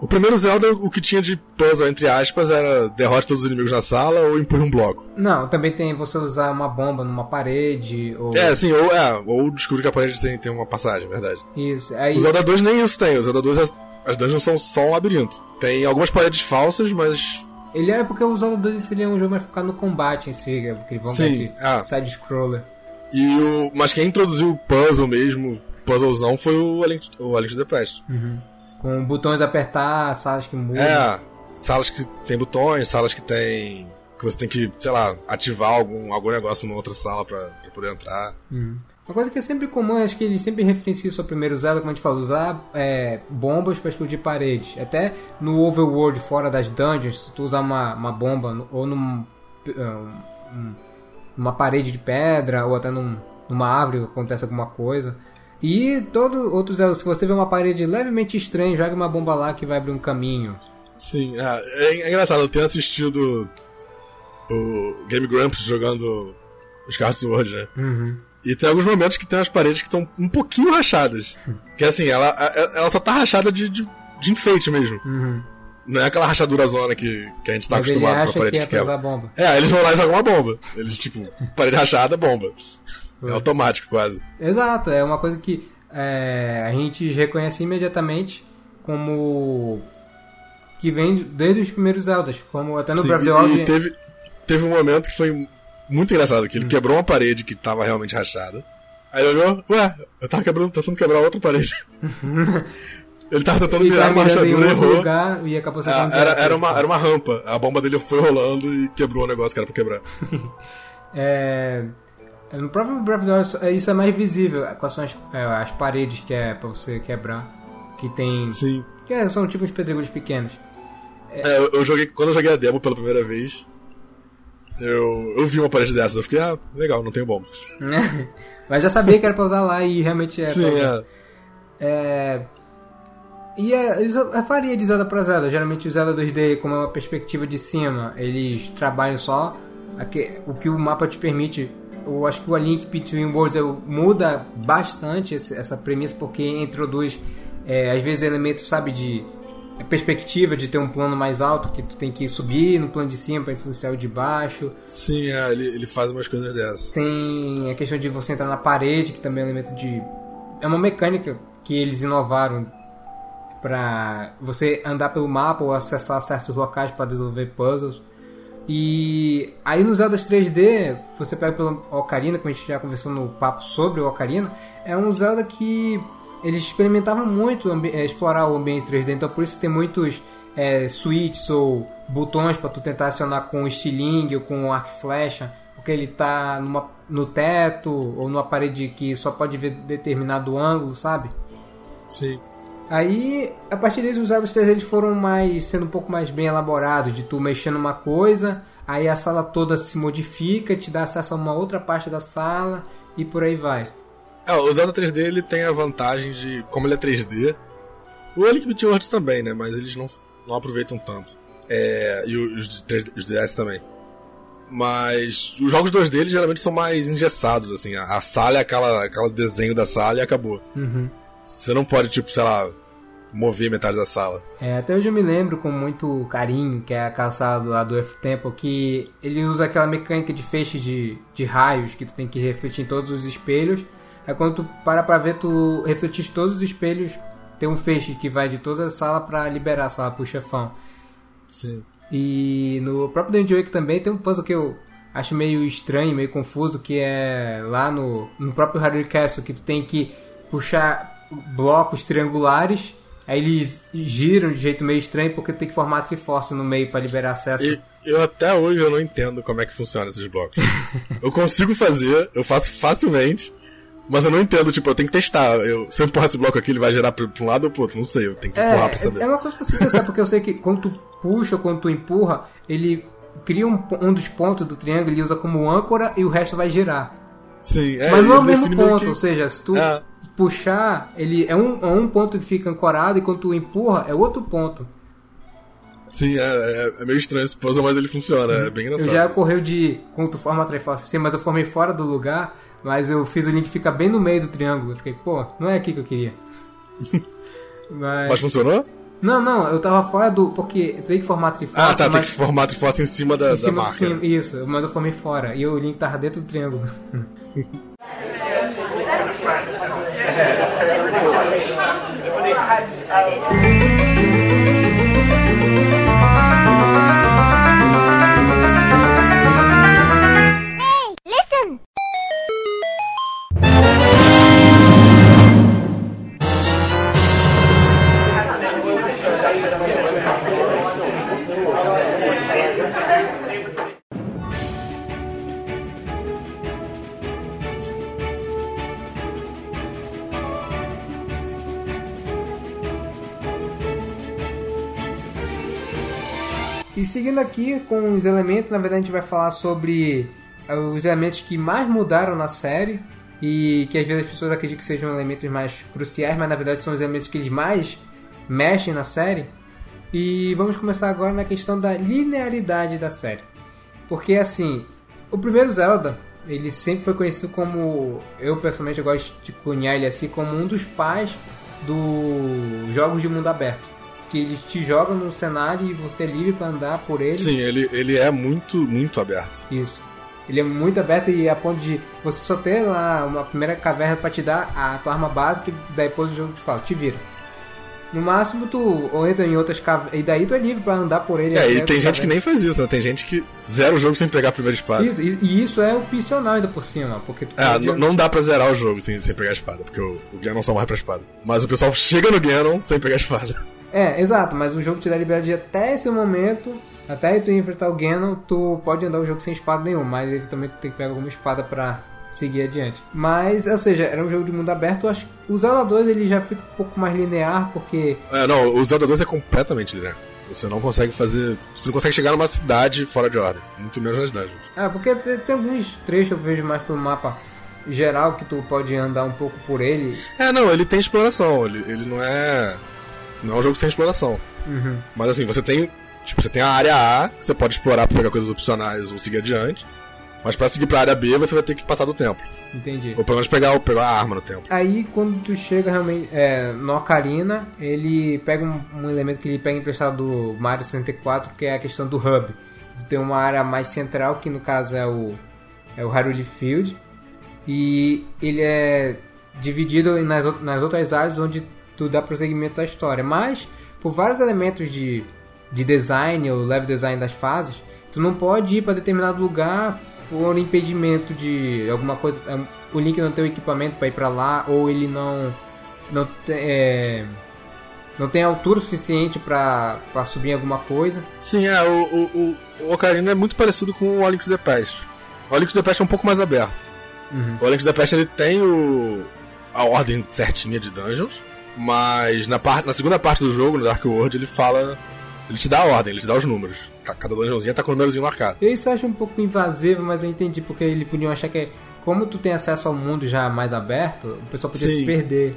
O primeiro Zelda, o que tinha de puzzle, entre aspas, era derrote todos os inimigos na sala ou empurre um bloco. Não, também tem você usar uma bomba numa parede ou É, assim, ou, é, ou descobrir que a parede tem, tem uma passagem, verdade. isso. Aí O Zelda 2 nem isso tem, o Zelda 2 as, as dungeons são só um labirinto. Tem algumas paredes falsas, mas. ele é porque o Zelda 2 seria um jogo mais focado no combate em si, é porque vão Sim, de ah. side scroller. E o. Mas quem introduziu o puzzle mesmo, puzzlezão, foi o A Link, o A Link to the Past. Com botões de apertar, salas que mudam. É, salas que tem botões, salas que tem. que você tem que, sei lá, ativar algum, algum negócio numa outra sala pra, pra poder entrar. Hum. Uma coisa que é sempre comum, acho que eles sempre referenciam isso ao primeiro Zelda, como a gente falou, usar é, bombas para explodir paredes. Até no overworld, fora das dungeons, se tu usar uma, uma bomba ou num, um, numa parede de pedra, ou até num, numa árvore, acontece alguma coisa. E todo outro Zelda, se você vê uma parede levemente estranha, joga uma bomba lá que vai abrir um caminho. Sim, é, é, é engraçado, eu tenho assistido o Game Grumps jogando os Cards Sword, né? Uhum. E tem alguns momentos que tem umas paredes que estão um pouquinho rachadas. Que assim, ela, a- ela só tá rachada de, de, de enfeite mesmo. Uhum. Não é aquela rachadura zona que, que a gente tá Mas acostumado com a parede que que, é quebra. É, eles vão lá e jogam uma bomba. Eles, tipo, parede rachada, bomba. É automático quase. Exato, é uma coisa que é, a gente reconhece imediatamente como que vem desde os primeiros Zeldas, como até no Sim, Breath of the Wild. e teve, teve um momento que foi muito engraçado, que ele quebrou uma parede que tava realmente rachada. Aí ele olhou, ué, eu tava quebrando, tentando quebrar outra parede. ele tava tentando virar uma rachadura e errou. lugar e acabou Ah, era, era, uma, era uma rampa. A bomba dele foi rolando e quebrou o negócio que era pra quebrar. É, no próprio Breath of the Wild isso- isso é mais visível, quais são as, é, as paredes que é pra você quebrar, que tem Sim. que é, são tipo uns pedregulhos pequenos. É, eu, eu joguei, quando eu joguei a demo pela primeira vez, eu, eu vi uma parede dessas, eu fiquei, ah, legal, não tenho bomba. Mas já sabia que era pra usar lá e realmente é. Sim, pra é. É, E é, eu faria de Zelda pra Zelda. Geralmente o Zelda 2D, como é uma perspectiva de cima, eles trabalham só aque- o que o mapa te permite. Eu acho que o A Link Between Worlds muda bastante essa premissa porque introduz é, às vezes elementos, sabe, de perspectiva de ter um plano mais alto que tu tem que subir no plano de cima para influenciar o de baixo. Sim, é, ele, ele faz umas coisas dessas. Tem a questão de você entrar na parede, que também é um elemento de. É uma mecânica que eles inovaram pra você andar pelo mapa ou acessar certos locais para resolver puzzles. E aí no Zelda 3D, você pega pelo Ocarina, como a gente já conversou no papo sobre o Ocarina, é um Zelda que eles experimentavam muito eh, explorar o ambiente 3D, então por isso tem muitos eh, switches ou botões para tu tentar acionar com o estilingue ou com o arco flecha, porque ele tá numa, no teto ou numa parede que só pode ver determinado ângulo, sabe? Sim. Aí, a partir deles, os 3 eles foram mais sendo um pouco mais bem elaborados, de tu mexendo uma coisa, aí a sala toda se modifica, te dá acesso a uma outra parte da sala e por aí vai. É, o Zelda 3D ele tem a vantagem de, como ele é 3D, o Between Worlds também, né? Mas eles não, não aproveitam tanto. É, e os, de 3D os DS também. Mas os jogos 2D eles geralmente são mais engessados, assim. A, a sala é aquela, aquela desenho da sala e acabou. Uhum. Você não pode, tipo, sei lá, mover metade da sala. É, até hoje eu me lembro com muito carinho, que é aquela sala lá do F-Temple, que ele usa aquela mecânica de feixe de, de raios, que tu tem que refletir em todos os espelhos. Aí quando tu para pra ver, tu refletir todos os espelhos, tem um feixe que vai de toda a sala pra liberar a sala pro chefão. Sim. E no próprio Dungeon Wake também tem um puzzle que eu acho meio estranho, meio confuso, que é lá no, no próprio Hyrule Castle, que tu tem que puxar blocos triangulares, aí eles giram de jeito meio estranho porque tem que formar Triforce no meio para liberar acesso. E eu até hoje eu não entendo como é que funciona esses blocos. eu consigo fazer, eu faço facilmente, mas eu não entendo, tipo, eu tenho que testar. Eu, se eu empurrar esse bloco aqui, ele vai gerar pra, pra um lado ou pro outro, não sei, eu tenho que empurrar pra É, saber. é uma coisa pra se pensar, porque eu sei que quando tu puxa ou quando tu empurra, ele cria um, um dos pontos do triângulo, ele usa como âncora e o resto vai girar. Sim, é, Mas não é o mesmo ponto, que- ou seja, se tu É. puxar, ele é um, é um ponto que fica ancorado e quando tu empurra é outro ponto. Sim, é, é- é meio estranho esse puzzle, mas ele funciona, é bem engraçado. Eu já ocorreu de, quando tu forma a Triforce assim, mas eu formei fora do lugar, mas eu fiz o link ficar bem no meio do triângulo. Eu fiquei, pô, não é aqui que eu queria. mas... Mas funcionou? Não, não, eu tava fora do. Porque tem que formar a Triforce. Ah, tá, tem mas que se formar a Triforce em cima da, em da cima do marca. cima, Isso, mas eu formei fora. E o link tava dentro do triângulo. but they had. Um, aqui com os elementos, na verdade a gente vai falar sobre eh, os elementos que mais mudaram na série e que às vezes as pessoas acreditam que sejam elementos mais cruciais, mas na verdade são os elementos que eles mais mexem na série. E vamos começar agora na questão da linearidade da série. Porque assim, o primeiro Zelda, ele sempre foi conhecido como, eu pessoalmente gosto de cunhar ele assim como um dos pais dos jogos de mundo aberto. Que eles te jogam num cenário e você é livre para andar por ele. Sim, ele, ele é muito, muito aberto. Isso. Ele é muito aberto e a ponto de você só ter lá uma primeira caverna para te dar a tua arma básica e depois o jogo te fala, te vira. No máximo tu ou entra em outras cavernas e daí tu é livre para andar por ele. É, e tem gente que cavernas. nem faz isso, né? Tem gente que zera o jogo sem pegar a primeira espada. Isso, e, e isso é opcional ainda por cima, porque tu É, pode- n- não dá pra zerar o jogo sem, sem pegar a espada, porque o, o Ganon só morre pra espada. Mas o pessoal chega no Ganon sem pegar a espada. É, exato, mas o jogo te dá liberdade de até esse momento, até tu enfrentar o Ganon, tu pode andar o jogo sem espada nenhuma, mas eventualmente tu tem que pegar alguma espada pra seguir adiante. Mas, ou seja, era um jogo de mundo aberto, eu acho que o Zelda 2 ele já fica um pouco mais linear, porque É, não, o Zelda 2 é completamente linear. Você não consegue fazer. Você não consegue chegar numa cidade fora de ordem. Muito menos nas dungeons. É, porque tem, tem alguns trechos eu vejo mais pelo mapa geral que tu pode andar um pouco por ele. É, não, ele tem exploração. Ele, ele não é. Não é um jogo sem exploração. Uhum. Mas assim, você tem. Tipo, você tem a área A, que você pode explorar pra pegar coisas opcionais ou seguir adiante. Mas pra seguir pra área B, você vai ter que passar do tempo. Entendi. Ou pelo menos pegar, pegar a arma no tempo. Aí quando tu chega realmente é, no Ocarina, ele pega um, um elemento que ele pega emprestado do Mario 64, que é a questão do hub. Tu tem uma área mais central, que no caso é o, é o Hyrule Field. E ele é dividido nas, nas outras áreas onde tu dá prosseguimento à história. Mas, por vários elementos de, de design ou level design das fases, tu não pode ir para determinado lugar por impedimento de alguma coisa. é, O Link não tem o equipamento para ir para lá, ou ele não. Não tem, é, não tem altura suficiente para subir alguma coisa. Sim, é, o, o, o- o Ocarina é muito parecido com o A Link to the Past. O A Link to the Past é um pouco mais aberto. Uhum. O A Link to the Past ele tem o, a ordem certinha de dungeons, mas na, parte, na segunda parte do jogo, no Dark World, ele fala. Ele te dá a ordem, ele te dá os números. Ca- Cada dungeonzinha tá com o númerozinho marcado. Isso eu acho um pouco invasivo, mas eu entendi porque eles podiam achar que, como tu tem acesso ao mundo já mais aberto, o pessoal podia Sim. se perder.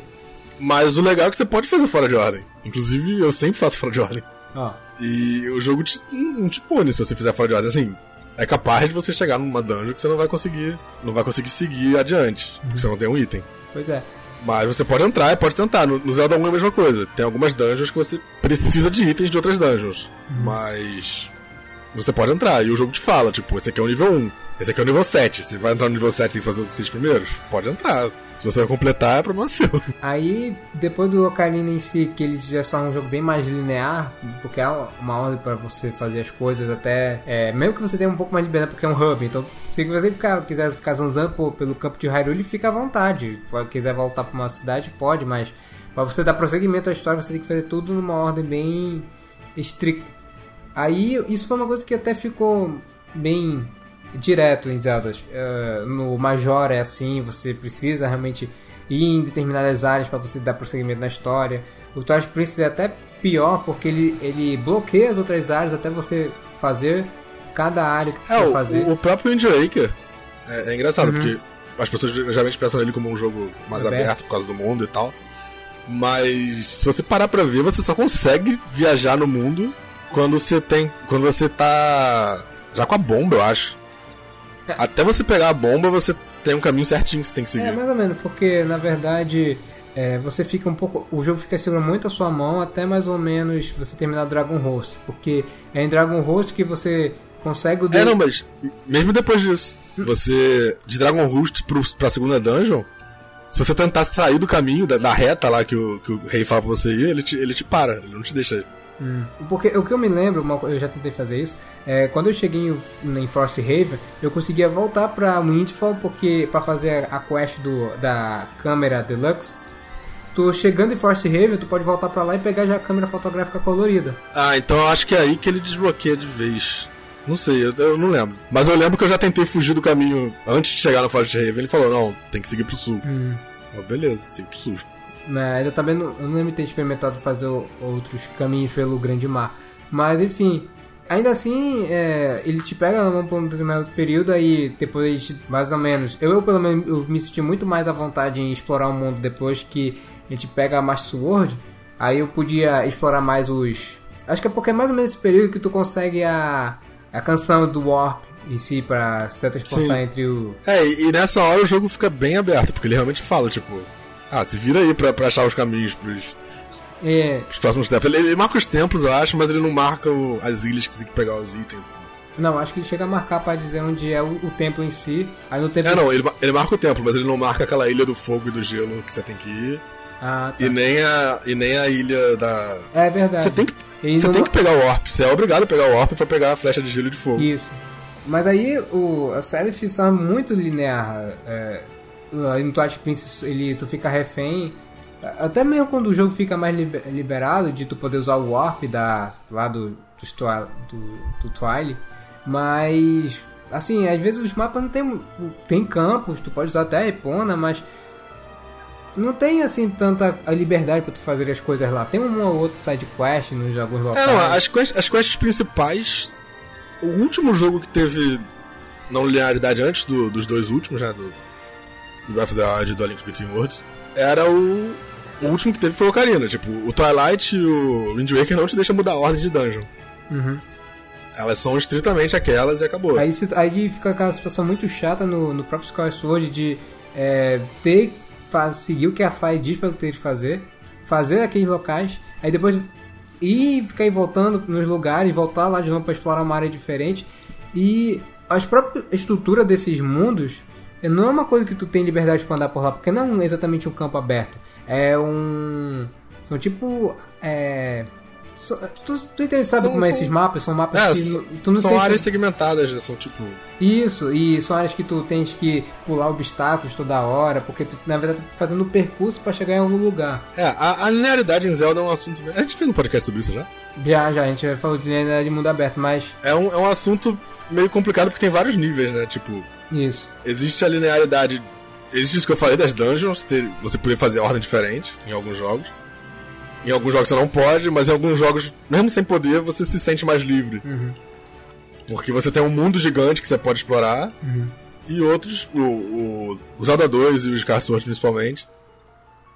Mas o legal é que você pode fazer fora de ordem. Inclusive, eu sempre faço fora de ordem. Ó, E o jogo te, não te pune se você fizer fora de ordem. Assim, é capaz de você chegar numa dungeon que você não vai conseguir. Não vai conseguir seguir adiante. Porque você não tem um item. pois é. Mas você pode entrar e pode tentar. No, Zelda 1 é a mesma coisa. Tem algumas dungeons que você precisa de itens de outras dungeons. Mas. Você pode entrar e o jogo te fala, tipo, esse aqui é o nível 1. Esse aqui é o nível 7. Você vai entrar no nível 7 e fazer os seis primeiros? Pode entrar. Se você vai completar, é problema seu. Aí, depois do Ocarina em si, que eles já são um jogo bem mais linear, porque é uma ordem para você fazer as coisas até. É, mesmo que você tenha um pouco mais de liberdade, porque é um hub. Então, se você ficar, quiser ficar zanzando pelo campo de Hyrule, fica à vontade. Se quiser voltar para uma cidade, pode, mas para você dar prosseguimento à história, você tem que fazer tudo numa ordem bem estricta. Aí, isso foi uma coisa que até ficou bem direto em Zelda. Eh, no Major é assim, você precisa realmente ir em determinadas áreas para você dar prosseguimento na história. O Twilight Princess é até pior porque ele, ele bloqueia as outras áreas até você fazer cada área que É, precisa o, fazer. o próprio Wind Waker é, é engraçado, Uhum. porque as pessoas geralmente pensam nele como um jogo mais Aberto. aberto por causa do mundo e tal. Mas se você parar pra ver, você só consegue viajar no mundo quando você tem. Quando você tá. Já com a bomba, eu acho. Até você pegar a bomba, você tem um caminho certinho que você tem que seguir. É, mais ou menos, porque na verdade é, você fica um pouco. O jogo fica segurando muito a sua mão até mais ou menos você terminar Dragon Host. Porque é em Dragon Host que você consegue o É, não, mas mesmo depois disso, você. De Dragon pro, pra segunda dungeon, se você tentar sair do caminho, da, da reta lá que o, que o rei fala pra você ir, ele te, ele te para, ele não te deixa ir. Hum. Porque o que eu me lembro, eu já tentei fazer isso, é quando eu cheguei em, em Force Haven, eu conseguia voltar pra Windfall porque para fazer a quest do, da câmera Deluxe, tu chegando em Force Haven, tu pode voltar pra lá e pegar já a câmera fotográfica colorida. Ah, então eu acho que é aí que ele desbloqueia de vez. Não sei, eu, eu não lembro. Mas eu lembro que eu já tentei fugir do caminho antes de chegar no Forest Haven. Ele falou: não, tem que seguir pro sul. Hum. Oh, beleza, siga pro sul. Mas eu também não, eu não lembro de ter experimentado fazer outros caminhos pelo Grande Mar. Mas enfim, ainda assim, é, ele te pega na mão por um determinado período, aí depois, mais ou menos, eu, eu pelo menos eu me senti muito mais à vontade em explorar o mundo depois que a gente pega a Master Sword. Aí eu podia explorar mais os. Acho que é porque é mais ou menos esse período que tu consegue a, a canção do Warp em si pra se transportar Sim. entre o. É, e nessa hora o jogo fica bem aberto, porque ele realmente fala, tipo, ah, se vira aí pra, pra achar os caminhos pros, É, pros próximos tempos. Ele, ele marca os templos, eu acho, mas ele não marca o- as ilhas que você tem que pegar os itens e tal. Não, acho que ele chega a marcar pra dizer onde é o, o templo em si. Aí no templo. É, não, ele, ele marca o templo, mas ele não marca aquela ilha do fogo e do gelo que você tem que ir. Ah, tá. E nem a, e nem a ilha da. É verdade. Você tem que, você não- tem que pegar o Warp. Você é obrigado a pegar o Warp pra pegar a flecha de gelo e de fogo. Isso. Mas aí o, a série é muito linear. É, aí no Twilight Princess ele, tu fica refém. Até mesmo quando o jogo fica mais liber- liberado de tu poder usar o Warp da, lá do, do, do, do Twilight. Mas, assim, às vezes os mapas não tem, tem campos, tu pode usar até a Epona, mas não tem assim tanta a liberdade pra tu fazer as coisas lá. Tem uma ou outra side quest nos alguns locais. É, não, as, quest, as quests principais. O último jogo que teve não linearidade antes do- dos dois últimos, né? Do, do Breath of the Wild e do A Link Between Worlds, era o. O último que teve foi o Ocarina. Tipo, o Twilight e o Wind Waker não te deixam mudar a ordem de dungeon. Uhum. Elas são estritamente aquelas e acabou. Aí, aí fica aquela situação muito chata no, no próprio Skyward Sword de é, ter faz, seguir o que a Fai diz pra ter de fazer, fazer aqueles locais, aí depois ir ficar aí voltando nos lugares, voltar lá de novo pra explorar uma área diferente. E as próprias estrutura desses mundos não é uma coisa que tu tem liberdade pra andar por lá, porque não é exatamente um campo aberto. É um. São tipo. É. Tu, tu entende, sabe São- como é são- esses mapas? São mapas É, que tu não são áreas segmentadas, né? São tipo. isso, e são áreas que tu tens que pular obstáculos toda hora, porque tu, na verdade, tá fazendo um percurso pra chegar em algum lugar. É, a, a linearidade em Zelda é um assunto. A gente fez um podcast sobre isso já? Já, já, a gente falou de linearidade de mundo aberto, mas É um, é um assunto meio complicado porque tem vários níveis, né? Tipo, isso. existe a linearidade. Existe isso que eu falei das dungeons, ter- você poder fazer ordem diferente em alguns jogos. Em alguns jogos você não pode, mas em alguns jogos, mesmo sem poder, você se sente mais livre. Uhum. Porque você tem um mundo gigante que você pode explorar. Uhum. E outros, o, o, o Zelda 2 e os Sword principalmente,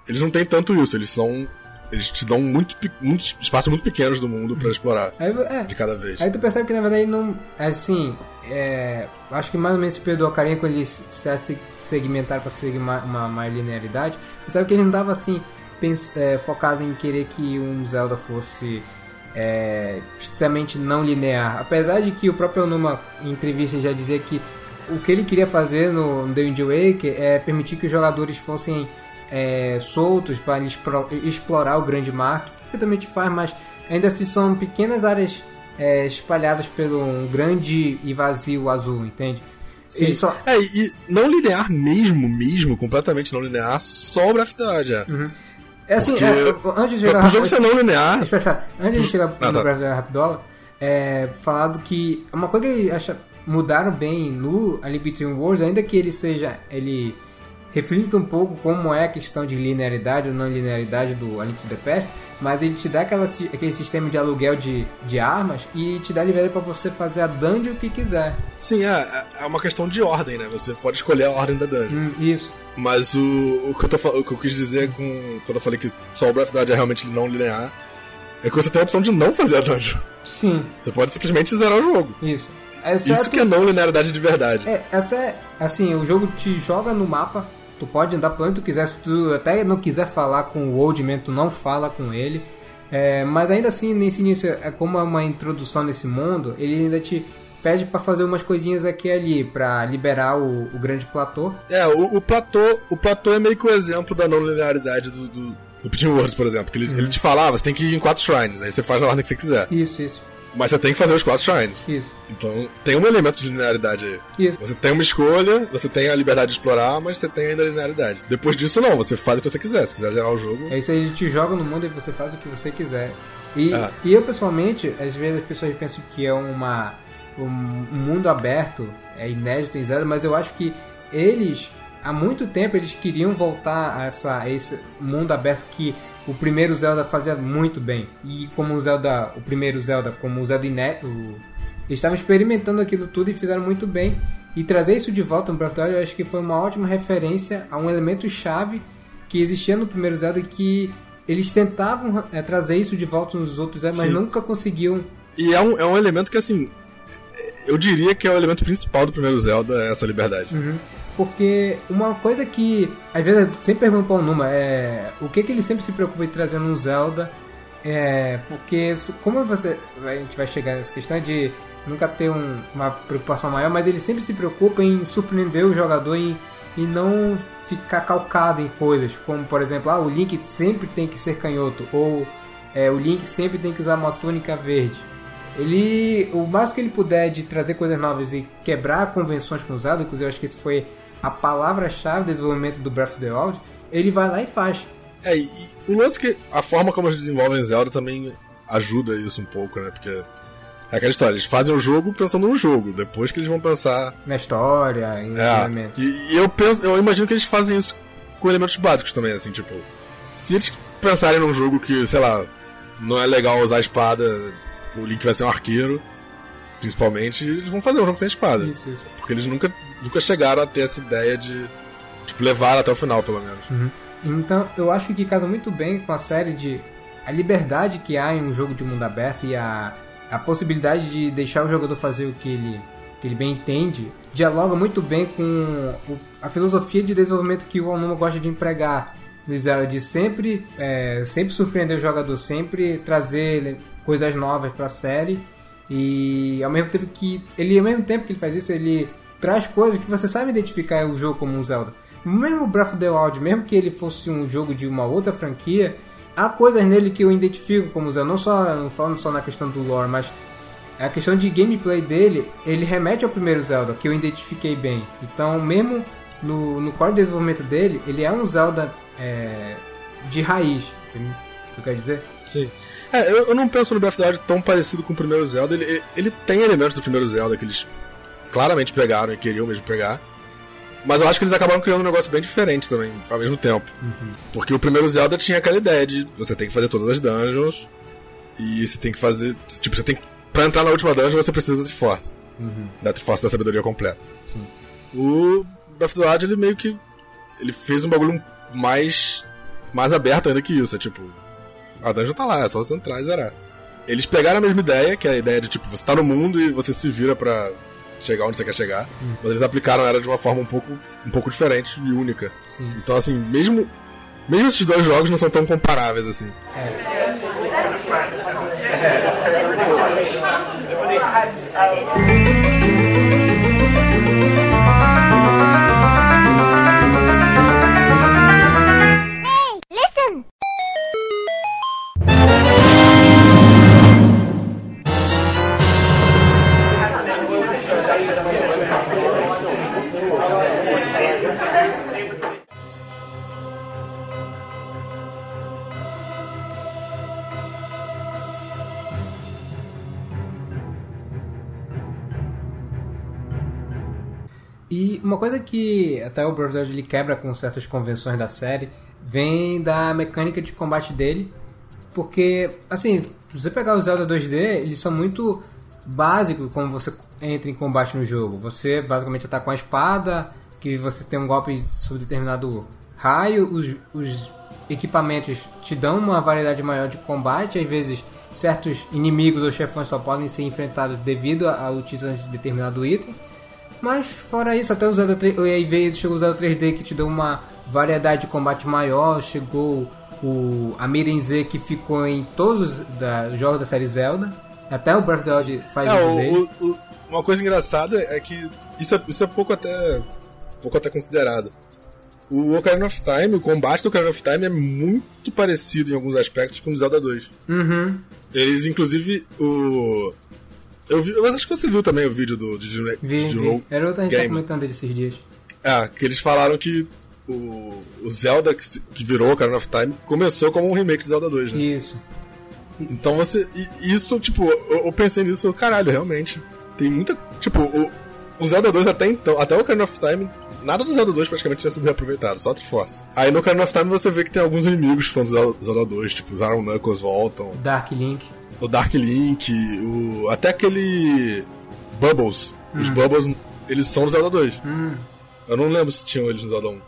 eles não têm tanto isso, eles são. Eles te dão muito, muitos espaços muito pequenos do mundo pra explorar, Aí, é, de cada vez. aí tu percebe que na verdade não. Assim, é, acho que mais ou menos esse período do Ocarina, quando eles se se segmentaram pra seguir uma, uma linearidade, você sabe que eles não estavam assim, é, focados em querer que um Zelda fosse é, estritamente não linear. Apesar de que o próprio Onuma, em entrevista, já dizia que o que ele queria fazer no no The Wind Waker é permitir que os jogadores fossem é, soltos para explorar o grande mar, que também te faz, mas ainda assim são pequenas áreas é, espalhadas pelo um grande e vazio azul, entende? Ele só, É, e não linear mesmo, mesmo, completamente não linear, só of the Wild, é. é assim, Porque é, antes de chegar pro jogo ser não linear. Antes de chegar Ah, no tá. Rapidola, é falado que uma coisa que acha, mudaram bem no A Link Between Worlds, ainda que ele seja, ele reflita um pouco como é a questão de linearidade ou não linearidade do A Link to the Past, mas ele te dá aquela, aquele sistema de aluguel de, de armas e te dá liberdade para você fazer a dungeon que quiser. sim, é, é uma questão de ordem, né? Você pode escolher a ordem da dungeon. Hum, isso. Mas o, o, que eu tô, o que eu quis dizer com, quando eu falei que só o Breath of the Wild é realmente não linear, é que você tem a opção de não fazer a dungeon. Sim, Você pode simplesmente zerar o jogo. isso. Isso Exceto- que é não linearidade de verdade. É, até, assim, o jogo te joga no mapa, tu pode andar por onde tu quiser, se tu até não quiser falar com o Old Man, tu não fala com ele. É, mas ainda assim, nesse início, é como é uma introdução nesse mundo, ele ainda te pede pra fazer umas coisinhas aqui e ali, pra liberar o, o grande platô. É, o, o platô, o platô é meio que o exemplo da não linearidade do, do, do Worlds, por exemplo. Que ele, ele te falava, você tem que ir em quatro shrines, aí você faz na ordem que você quiser. Isso, isso, Mas você tem que fazer os quatro shrines. isso, Então tem um elemento de linearidade aí. isso. Você tem uma escolha, você tem a liberdade de explorar, mas você tem ainda a linearidade. Depois disso, não, você faz o que você quiser. Se quiser zerar o jogo. É isso aí, ele te joga no mundo e você faz o que você quiser. E, Ah. e eu, pessoalmente, às vezes as pessoas pensam que é uma, um, um mundo aberto, é inédito em Zelda, mas eu acho que eles, há muito tempo, eles queriam voltar a, essa, a esse mundo aberto que o primeiro Zelda fazia muito bem. E como o Zelda, o primeiro Zelda, como o Zelda inédito, eles estavam experimentando aquilo tudo e fizeram muito bem. E trazer isso de volta no Breath of the Wild, eu acho que foi uma ótima referência a um elemento chave que existia no primeiro Zelda e que eles tentavam é, trazer isso de volta nos outros Zelda, mas Sim. nunca conseguiam. E é um, é um elemento que, assim. Eu diria que é o elemento principal do primeiro Zelda, essa liberdade. Uhum. Porque uma coisa que às vezes eu sempre pergunto para o Numa é o que, que ele sempre se preocupa em trazer no Zelda. É, porque como você a gente vai chegar nessa questão de nunca ter um- uma preocupação maior, mas ele sempre se preocupa em surpreender o jogador e, e não ficar calcado em coisas, como por exemplo, ah, o Link sempre tem que ser canhoto ou é, o Link sempre tem que usar uma túnica verde. Ele, o mais que ele puder de trazer coisas novas e quebrar convenções com o Zelda, inclusive eu acho que isso foi a palavra-chave do desenvolvimento do Breath of the Wild, ele vai lá e faz. É, e, o lance que a forma como eles desenvolvem Zelda também ajuda isso um pouco, né? Porque é aquela história, eles fazem o jogo pensando no jogo, depois que eles vão pensar. Na história, em É, e, e eu penso, eu imagino que eles fazem isso com elementos básicos também, assim, tipo. Se eles pensarem num jogo que, sei lá, não é legal usar a espada, o Link vai ser um arqueiro, principalmente, eles vão fazer um jogo sem espada. Isso, isso. Porque eles nunca, nunca chegaram a ter essa ideia de tipo, levar até o final, pelo menos. Então, eu acho que casa muito bem com a série de a liberdade que há em um jogo de mundo aberto e a, a possibilidade de deixar o jogador fazer o que ele, que ele bem entende, dialoga muito bem com o- a filosofia de desenvolvimento que o Onuma gosta de empregar no Zelda, de sempre, é, sempre surpreender o jogador, sempre trazer coisas novas para a série e ao mesmo tempo que ele ao mesmo tempo que ele faz isso ele traz coisas que você sabe identificar o jogo como um Zelda mesmo o Breath of the Wild mesmo que ele fosse um jogo de uma outra franquia há coisas nele que eu identifico como Zelda não só não falando só na questão do lore mas a questão de gameplay dele, ele remete ao primeiro Zelda, que eu identifiquei bem. Então, mesmo no, no core de desenvolvimento dele, ele é um Zelda é, de raiz. Entendeu? o que eu quero dizer? Sim. É, eu, eu não penso no Breath of the Wild tão parecido com o primeiro Zelda. Ele, ele, ele tem elementos do primeiro Zelda que eles claramente pegaram e queriam mesmo pegar. Mas eu acho que eles acabaram criando um negócio bem diferente também, ao mesmo tempo. Porque o primeiro Zelda tinha aquela ideia de você tem que fazer todas as dungeons e você tem que fazer. Tipo, você tem que. Pra entrar na última dungeon você precisa da Triforce. Da Triforce da sabedoria completa. Sim. O Breath of the Wild, ele meio que. Ele fez um bagulho mais. mais aberto ainda que isso. É tipo. A dungeon tá lá, é só você entrar e zerar. Eles pegaram a mesma ideia, que é a ideia de tipo, você tá no mundo e você se vira pra chegar onde você quer chegar. Mas eles aplicaram ela de uma forma um pouco, um pouco diferente e única. Sim. Então, assim, mesmo. Mesmo esses dois jogos não são tão comparáveis assim. Hey, E uma coisa que até o Brotherhood ele quebra com certas convenções da série vem da mecânica de combate dele. Porque, assim, se você pegar o Zelda 2D, eles são muito básicos como você entra em combate no jogo. Você basicamente ataca com a espada, que você tem um golpe sobre determinado raio, os, os equipamentos te dão uma variedade maior de combate, às vezes certos inimigos ou chefões só podem ser enfrentados devido à utilização de determinado item. Mas fora isso, até o Zelda 3, e aí veio, chegou o Zelda 3D que te deu uma variedade de combate maior, chegou o a Miren Z que ficou em todos os da, jogos da série Zelda, até o Breath of the Wild faz É, isso o- dele. o- o- uma coisa engraçada é que isso é, isso é pouco até pouco até considerado. O Ocarina of Time, o combate do Ocarina of Time é muito parecido em alguns aspectos com o Zelda 2. Uhum. Eles, inclusive, o. Eu, vi, eu acho que você viu também o vídeo do Didi Vi, Didi vi. Era outra gente tá comentando dele esses dias. É, que eles falaram que o, o Zelda que, que virou Ocarina of Time começou como um remake de Zelda 2, né? Isso. Então você. Isso, tipo, eu, eu pensei nisso, caralho, realmente. Tem muita. Tipo, o, o Zelda 2 até então, até o Ocarina of Time, nada do Zelda 2 praticamente tinha sido reaproveitado, só a Triforce. Aí no Ocarina of Time você vê que tem alguns inimigos que são do Zelda, Zelda 2, tipo, os Iron Knuckles voltam, Dark Link. O Dark Link, o. até aquele. Bubbles. Os Bubbles, eles são do Zelda 2. Hum. Eu não lembro se tinham eles no Zelda 1.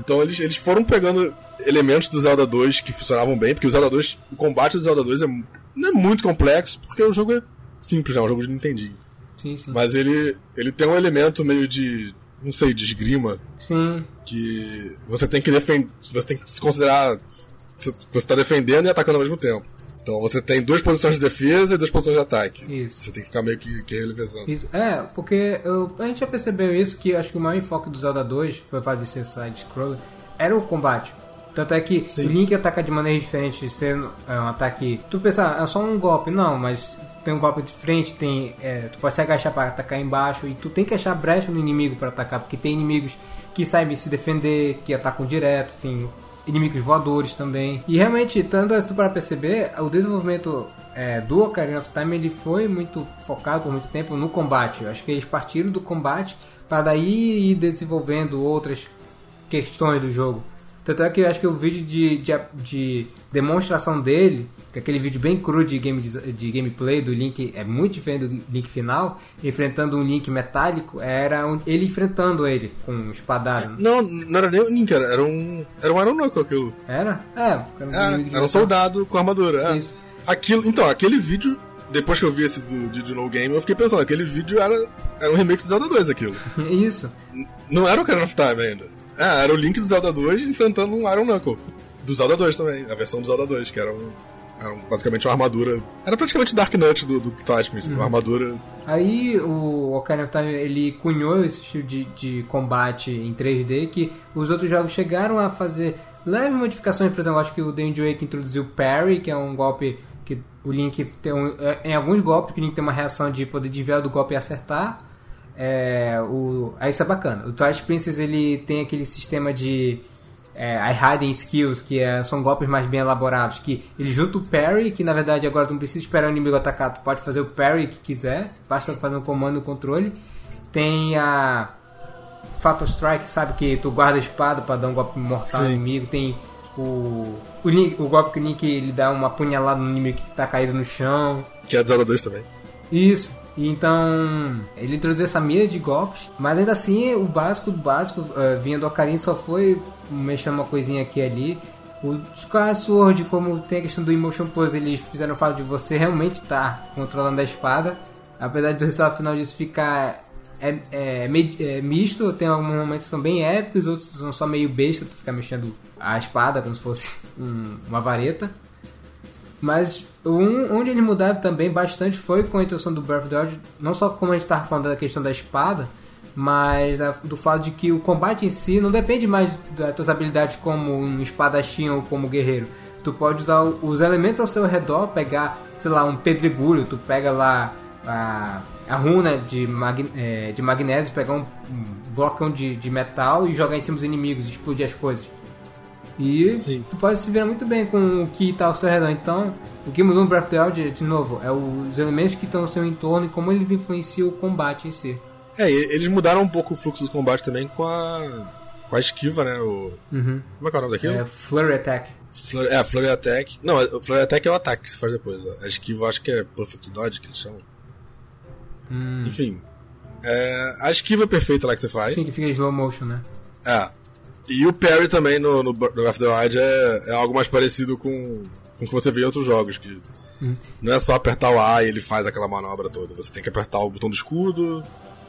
Então eles, eles foram pegando elementos do Zelda 2 que funcionavam bem, porque o Zelda 2, o combate do Zelda 2 é, não é muito complexo, porque o jogo é simples, né? É um jogo de Nintendinho. Sim, sim. Mas ele, ele tem um elemento meio de, não sei, de esgrima, Sim. que você tem que defender, você tem que se considerar, você você tá defendendo e atacando ao mesmo tempo. Então você tem duas posições de defesa e duas posições de ataque. Isso. Você tem que ficar meio que, que revezando. Isso. É, porque eu- a gente já percebeu isso, que acho que o maior enfoque do Zelda 2, pelo fato de ser side-scroller, era o combate. Tanto é que Sim. o Link ataca de maneiras diferentes, sendo é, um ataque... Tu pensa, ah, é só um golpe, não, mas tem um golpe de frente, tem é, tu pode se agachar para atacar embaixo, e tu tem que achar brecha no inimigo para atacar, porque tem inimigos que sabem se defender, que atacam direto, tem inimigos voadores também. E realmente, tanto assim para perceber, o desenvolvimento é, do Ocarina of Time ele foi muito focado por muito tempo no combate. Eu acho que eles partiram do combate para daí ir desenvolvendo outras questões do jogo. Tanto é que eu acho que o vídeo de, de, de demonstração dele, que é aquele vídeo bem cru de, game, de gameplay do Link, é muito diferente do Link final, enfrentando um Link metálico, era um, ele enfrentando ele com um espadado. Não, não era nem um Link, era, um. Era um Iron Knuckle aquilo. Era? É, era um, Era, era um soldado com armadura. é. Aquilo, então, aquele vídeo, depois que eu vi esse do, de, de No Game, eu fiquei pensando, aquele vídeo era, era um remake do Zelda 2 aquilo. Isso. Não era o Ocarina of Time ainda. É, era o Link do Zelda 2 enfrentando um Iron Knuckle. Do Zelda 2 também, a versão do Zelda 2, que era, um, era basicamente uma armadura. Era praticamente o Dark Knight do, do Twilight Princess, uma armadura. Aí o Ocarina of Time ele cunhou esse estilo de, de combate em 3D que os outros jogos chegaram a fazer leves modificações, por exemplo, acho que o Danger Wake introduziu o Parry, que é um golpe que o Link tem um, é, em alguns golpes que o Link tem uma reação de poder desviar do golpe e acertar. É, o, aí isso é bacana. O Twilight Princess ele tem aquele sistema de é, a hiding skills, que é- são golpes mais bem elaborados, que ele junta o parry, que na verdade agora tu não precisa esperar o inimigo atacar, tu pode fazer o parry que quiser, basta fazer um comando no controle. Tem a Fatal Strike, sabe, que tu guarda a espada para dar um golpe mortal no inimigo. Tem o, o, Link- o golpe que o Link ele dá uma punhalada no inimigo que tá caído no chão. Que é do Zelda 2 também. Isso. E Então, ele introduziu essa mira de golpes, mas ainda assim, o básico do básico, eh, vinha do Ocarina, só foi mexendo uma coisinha aqui e ali. O Skyward Sword, como tem a questão do Emotion Plus, eles fizeram o fato de você realmente estar controlando a espada. Apesar do resultado final disso ficar é, é, é misto, tem alguns momentos que são bem épicos, outros são só meio besta, tu ficar mexendo a espada como se fosse um- uma vareta. Mas um, onde eles mudaram também bastante foi com a introdução do Breath of the Wild, não só como a gente estava falando da questão da espada, mas da- do fato de que o combate em si não depende mais das tuas habilidades como um espadachim ou como guerreiro. Tu pode usar os elementos ao seu redor, pegar, sei lá, um pedregulho, tu pega lá a, a runa de, mag, é, de magnésio, pegar um, um blocão de, de metal e jogar em cima dos inimigos, explodir as coisas. E Sim. tu pode se virar muito bem com o que está ao seu redor. Então, o que mudou no Breath of the Wild, de novo, é os elementos que estão ao seu entorno e como eles influenciam o combate em si. É, e eles mudaram um pouco o fluxo do combate também com a. com a esquiva, né? O, Uhum. como é que é o nome daquilo? É Flurry Attack. Flur- é, Flurry Attack. Não, o Flurry Attack é o ataque que você faz depois. A esquiva eu acho que é Perfect Dodge, que eles chamam. Hum. Enfim. É, a esquiva perfeita lá que você faz. Sim, que fica em slow motion, né? É. E o parry também no, no Breath of the Wild é, é algo mais parecido com, com o que você vê em outros jogos. Que Não é só apertar o A e ele faz aquela manobra toda. Você tem que apertar o botão do escudo.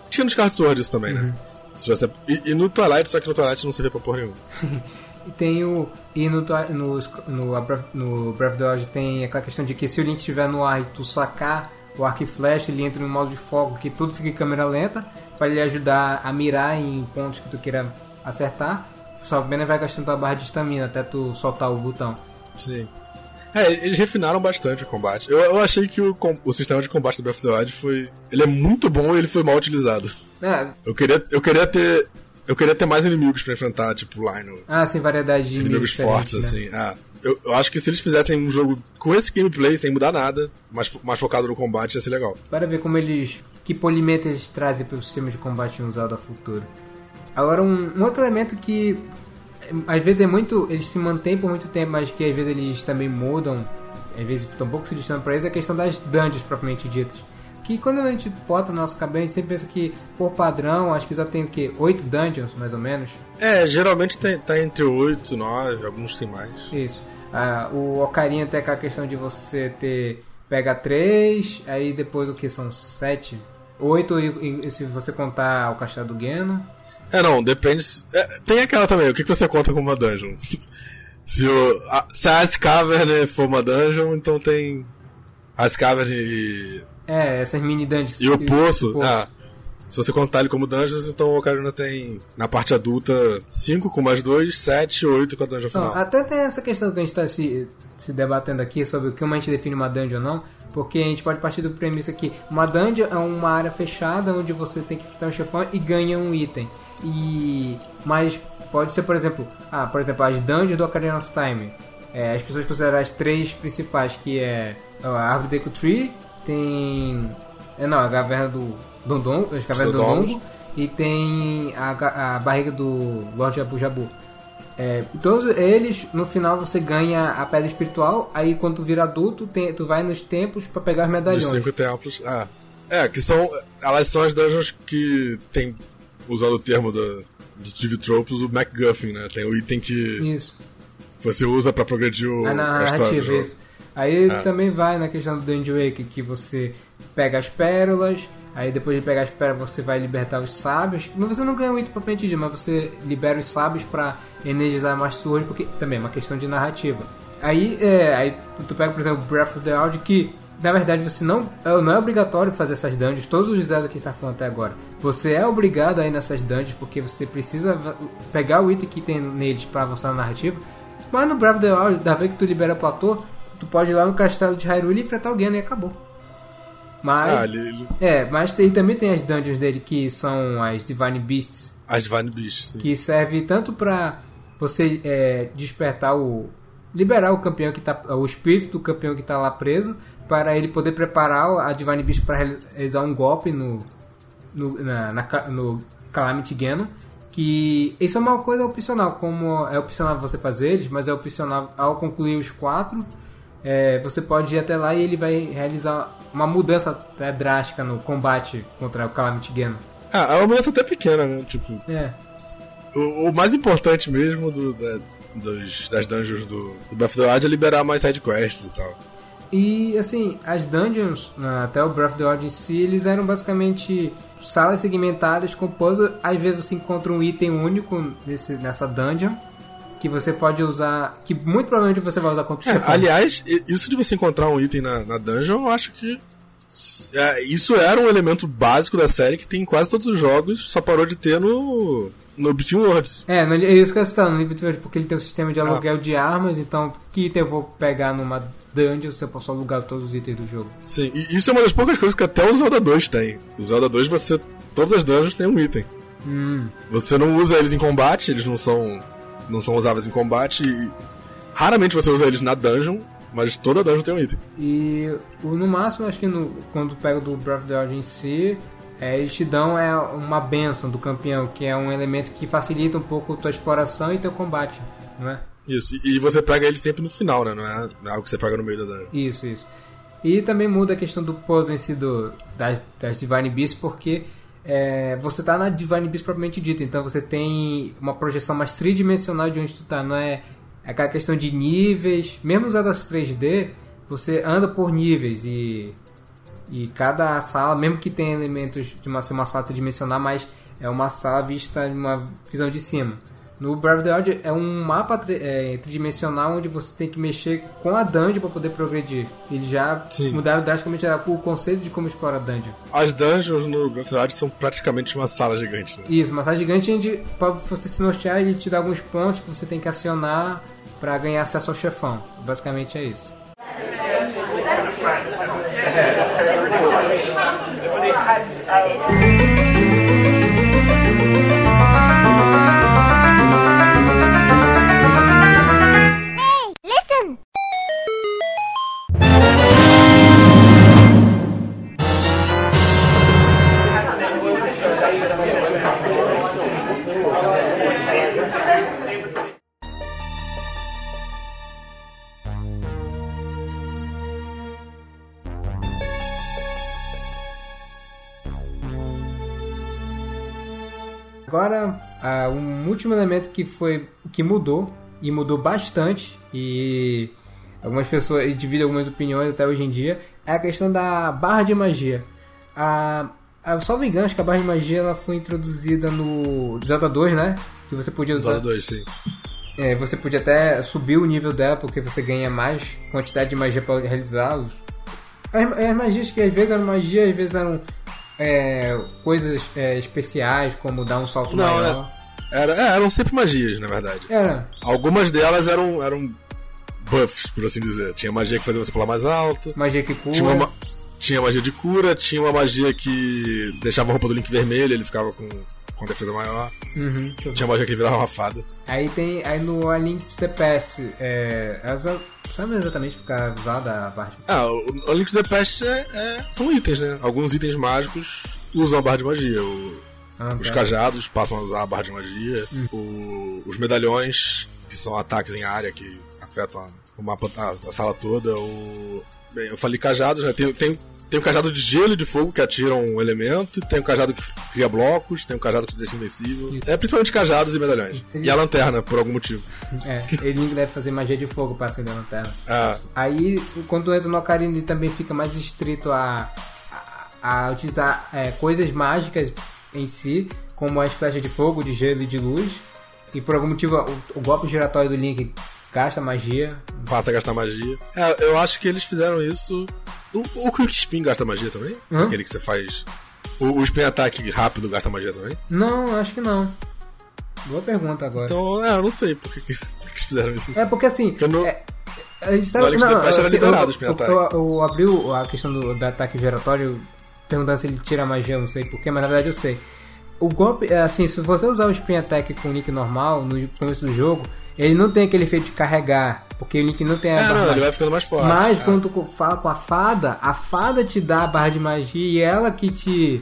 Tinha no Skyward Sword isso também, né? Se você, e, e no Twilight, só que no Twilight não serve pra porra nenhuma. E tem o. E no, no, no, no Breath of the Wild tem aquela questão de que se o Link estiver no ar e tu sacar o arco e flecha, ele entra no modo de fogo que tudo fica em câmera lenta, para ele ajudar a mirar em pontos que tu queira acertar. Só apenas vai gastando a barra de estamina até tu soltar o botão. Sim. É, eles refinaram bastante o combate. Eu, eu achei que o, o sistema de combate do Breath of the Wild foi. Ele é muito bom e ele foi mal utilizado. É, Eu queria, eu queria ter. Eu queria ter mais inimigos pra enfrentar, tipo Lionel. ah, sem variedade de Inimigos diferentes, fortes, né? assim. Ah, eu, eu acho que se eles fizessem um jogo com esse gameplay, sem mudar nada, mais, fo- mais focado no combate, ia ser legal. Para ver como eles. que polimento eles trazem para o sistema de combate no Zelda futuro. Agora, um, um outro elemento que. eh, Às vezes é muito. Eles se mantêm por muito tempo, mas que às vezes eles também mudam. Às vezes estão um pouco se distando para eles, é a questão das dungeons propriamente ditas. Que quando a gente bota na nossa cabeça, a gente sempre pensa que, por padrão, acho que só tem o quê? Oito dungeons, mais ou menos? É, geralmente tem, tá entre 8, 9, alguns tem mais. Isso. Ah, o Ocarina tem aquela questão de você ter. Pega três, aí depois o que? São sete? Oito e, e se você contar o castelo do Geno. É, não, depende. é, tem aquela também, o que, que você conta como uma dungeon? se, o, a, se a Ice Cavern for uma dungeon, então tem Ice Cavern e, É, essas mini dungeons. e o Poço. Poço. Ah, se você contar ele como dungeons, então o Ocarina tem, na parte adulta, 5 com mais 2, 7 8 com a dungeon Não, final. até tem essa questão que a gente está se, se debatendo aqui sobre como a gente define uma dungeon ou não, porque a gente pode partir do premissa que uma dungeon é uma área fechada onde você tem que enfrentar um chefão e ganha um item. E mas pode ser, por exemplo, ah, por exemplo, as dungeons do Ocarina of Time. É, as pessoas consideram as três principais, que é a árvore Deku Tree, tem é, não, a caverna do Dondon, as cavernas do Dodongos. Dongo e tem a, a barriga do Lord Jabu Jabu. É, todos eles, no final você ganha a pedra espiritual, aí quando tu vira adulto, tem- tu vai nos templos pra pegar os Os medalhões. cinco templos. Ah. É, que são. Elas são as dungeons que tem. Usando o termo do, dos TV Tropes, o MacGuffin, né? Tem o item que Isso. você usa pra progredir o, A a história do narrativa, isso. Aí É. também vai na questão do Dungeon Wake, que você pega as pérolas, aí depois de pegar as pérolas você vai libertar os sábios. Mas você não ganha o item propriamente dito, mas você libera os sábios pra energizar mais suas, porque também é uma questão de narrativa. Aí, é, aí tu pega, por exemplo, Breath of the Wild, que na verdade você não, é- não é obrigatório fazer essas dungeons, todos os Zelda que a gente tá falando até agora. Você é obrigado a ir nessas dungeons, porque você precisa pegar o item que tem neles pra avançar na narrativa. Mas no Breath of the Wild, da vez que tu libera o platô, tu pode ir lá no castelo de Hyrule e enfrentar alguém e acabou. Mas, Ah, ele, ele- é, mas tem, também tem as dungeons dele que são as Divine Beasts, as Divine Beasts, sim. que serve tanto pra você é, despertar o. liberar o campeão que tá. o espírito do campeão que tá lá preso, para ele poder preparar a Divine Beast para realizar um golpe no. no, na, na no Calamity Ganon. Que isso é uma coisa opcional, como é opcional você fazer eles, mas é opcional ao concluir os quatro. É, você pode ir até lá e ele vai realizar uma mudança até drástica no combate contra o Calamity Ganon. Ah, é uma mudança até pequena, né? Tipo, É, o, o mais importante mesmo do, da- dos, das dungeons do, do Breath of the Wild é liberar mais sidequests e tal. E assim, as dungeons, né, até o Breath of the Wild em si, eles eram basicamente salas segmentadas com puzzle. Às vezes você encontra um item único nesse, nessa dungeon que você pode usar, que muito provavelmente você vai usar contra o É, aliás, isso de você encontrar um item na, na dungeon, eu acho que. é, isso era um elemento básico da série que tem em quase todos os jogos, só parou de ter no. no Between Worlds. É, no, é isso que eu estou no Liberty World, porque ele tem um sistema de aluguel de armas, então que item eu vou pegar numa dungeon se eu posso alugar todos os itens do jogo. Sim, e isso é uma das poucas coisas que até o Zelda 2 tem. O Zelda 2 você. Todas as dungeons têm um item. Hum. Você não usa eles em combate, eles não são. Não são usáveis em combate e. Raramente você usa eles na dungeon, mas toda dungeon tem um item. E no máximo, acho que no, quando pega do Breath of the Wild em si, é, eles te dão é, uma benção do campeão, que é um elemento que facilita um pouco tua exploração e teu combate, não é? Isso, e, e você pega eles sempre no final, né? Não é, não é algo que você pega no meio da dungeon. Isso, isso. E também muda a questão do puzzle em si do, das, das Divine Beasts, porque é, você tá na Divine Beast propriamente dita, então você tem uma projeção mais tridimensional de onde tu tá, não é aquela questão de níveis, mesmo usando as 3D, você anda por níveis e e cada sala, mesmo que tenha elementos de uma, ser uma sala tridimensional, mas é uma sala vista de uma visão de cima. No Breath of the Wild é um mapa é, tridimensional onde você tem que mexer com a dungeon para poder progredir. Eles já Sim. mudaram drasticamente o conceito de como explorar a dungeon. As dungeons no Breath of the Wild são praticamente uma sala gigante, né? Isso, uma sala gigante onde para você se nortear ele te dá alguns pontos que você tem que acionar para ganhar acesso ao chefão. Basicamente é isso. Agora, ah, um último elemento que foi que mudou e mudou bastante e algumas pessoas dividem algumas opiniões até hoje em dia é a questão da barra de magia. A, a só me engano, acho que a barra de magia ela foi introduzida no Zelda 2, né? Que você podia usar. Zelda 2, sim. É, você podia até subir o nível dela porque você ganha mais quantidade de magia para realizar os. As, as magias que às vezes eram magia, às vezes eram é, coisas é, especiais, como dar um salto Não, maior. né? Era, é, eram sempre magias, na verdade. Era. Algumas delas eram, eram buffs, por assim dizer. Tinha magia que fazia você pular mais alto. Magia que cura. Tinha, uma, tinha magia de cura, tinha uma magia que deixava a roupa do Link vermelha, ele ficava com, com defesa maior. Uhum. Tinha magia que virava uma fada. Aí tem. Aí no A Link to the Past, é. Só- sabe exatamente ficar usada a barra de Ah, o, o Link to the Past é, é- são itens, né? Alguns itens mágicos usam a barra de magia. O, Ah, Os tá. cajados passam a usar a barra de magia. Hum. O- os medalhões, que são ataques em área que afetam a- o mapa, a, a sala toda. O... Bem, eu falei cajados, né? Tem, tem, tem o cajado de gelo e de fogo que atiram um elemento, tem o cajado que cria blocos, tem o cajado que te deixa invencível. Isso. É principalmente cajados e medalhões. Ele- E a lanterna, por algum motivo. É, ele deve fazer magia de fogo pra acender a lanterna. Ah, Aí, quando entra no Ocarina, ele também fica mais restrito a, a, a utilizar é, coisas mágicas em si, como as flechas de fogo, de gelo e de luz. E por algum motivo, o, o golpe giratório do Link gasta magia. passa a gastar magia. É, eu acho que eles fizeram isso. O, o Quick Spin gasta magia também? Hã? Aquele que você faz. O, o Spin Attack rápido gasta magia também? Não, acho que não. Boa pergunta agora. Então, é, eu não sei por que, fizeram isso. É porque assim. Eu não- é, a gente No Alex the Pest era assim, liberado eu, o spin eu, attack. eu, eu abri o- a questão do, do ataque giratório perguntando se ele tira magia, eu não sei porquê, mas na verdade eu sei. O golpe, é assim, se você usar o spin attack com o Link normal no começo do jogo, ele não tem aquele efeito de carregar, porque o Link não tem a É, barra não, ele mágica. vai ficando mais forte. Mas é. quando tu fala com a fada, a fada te dá a barra de magia e ela que te Te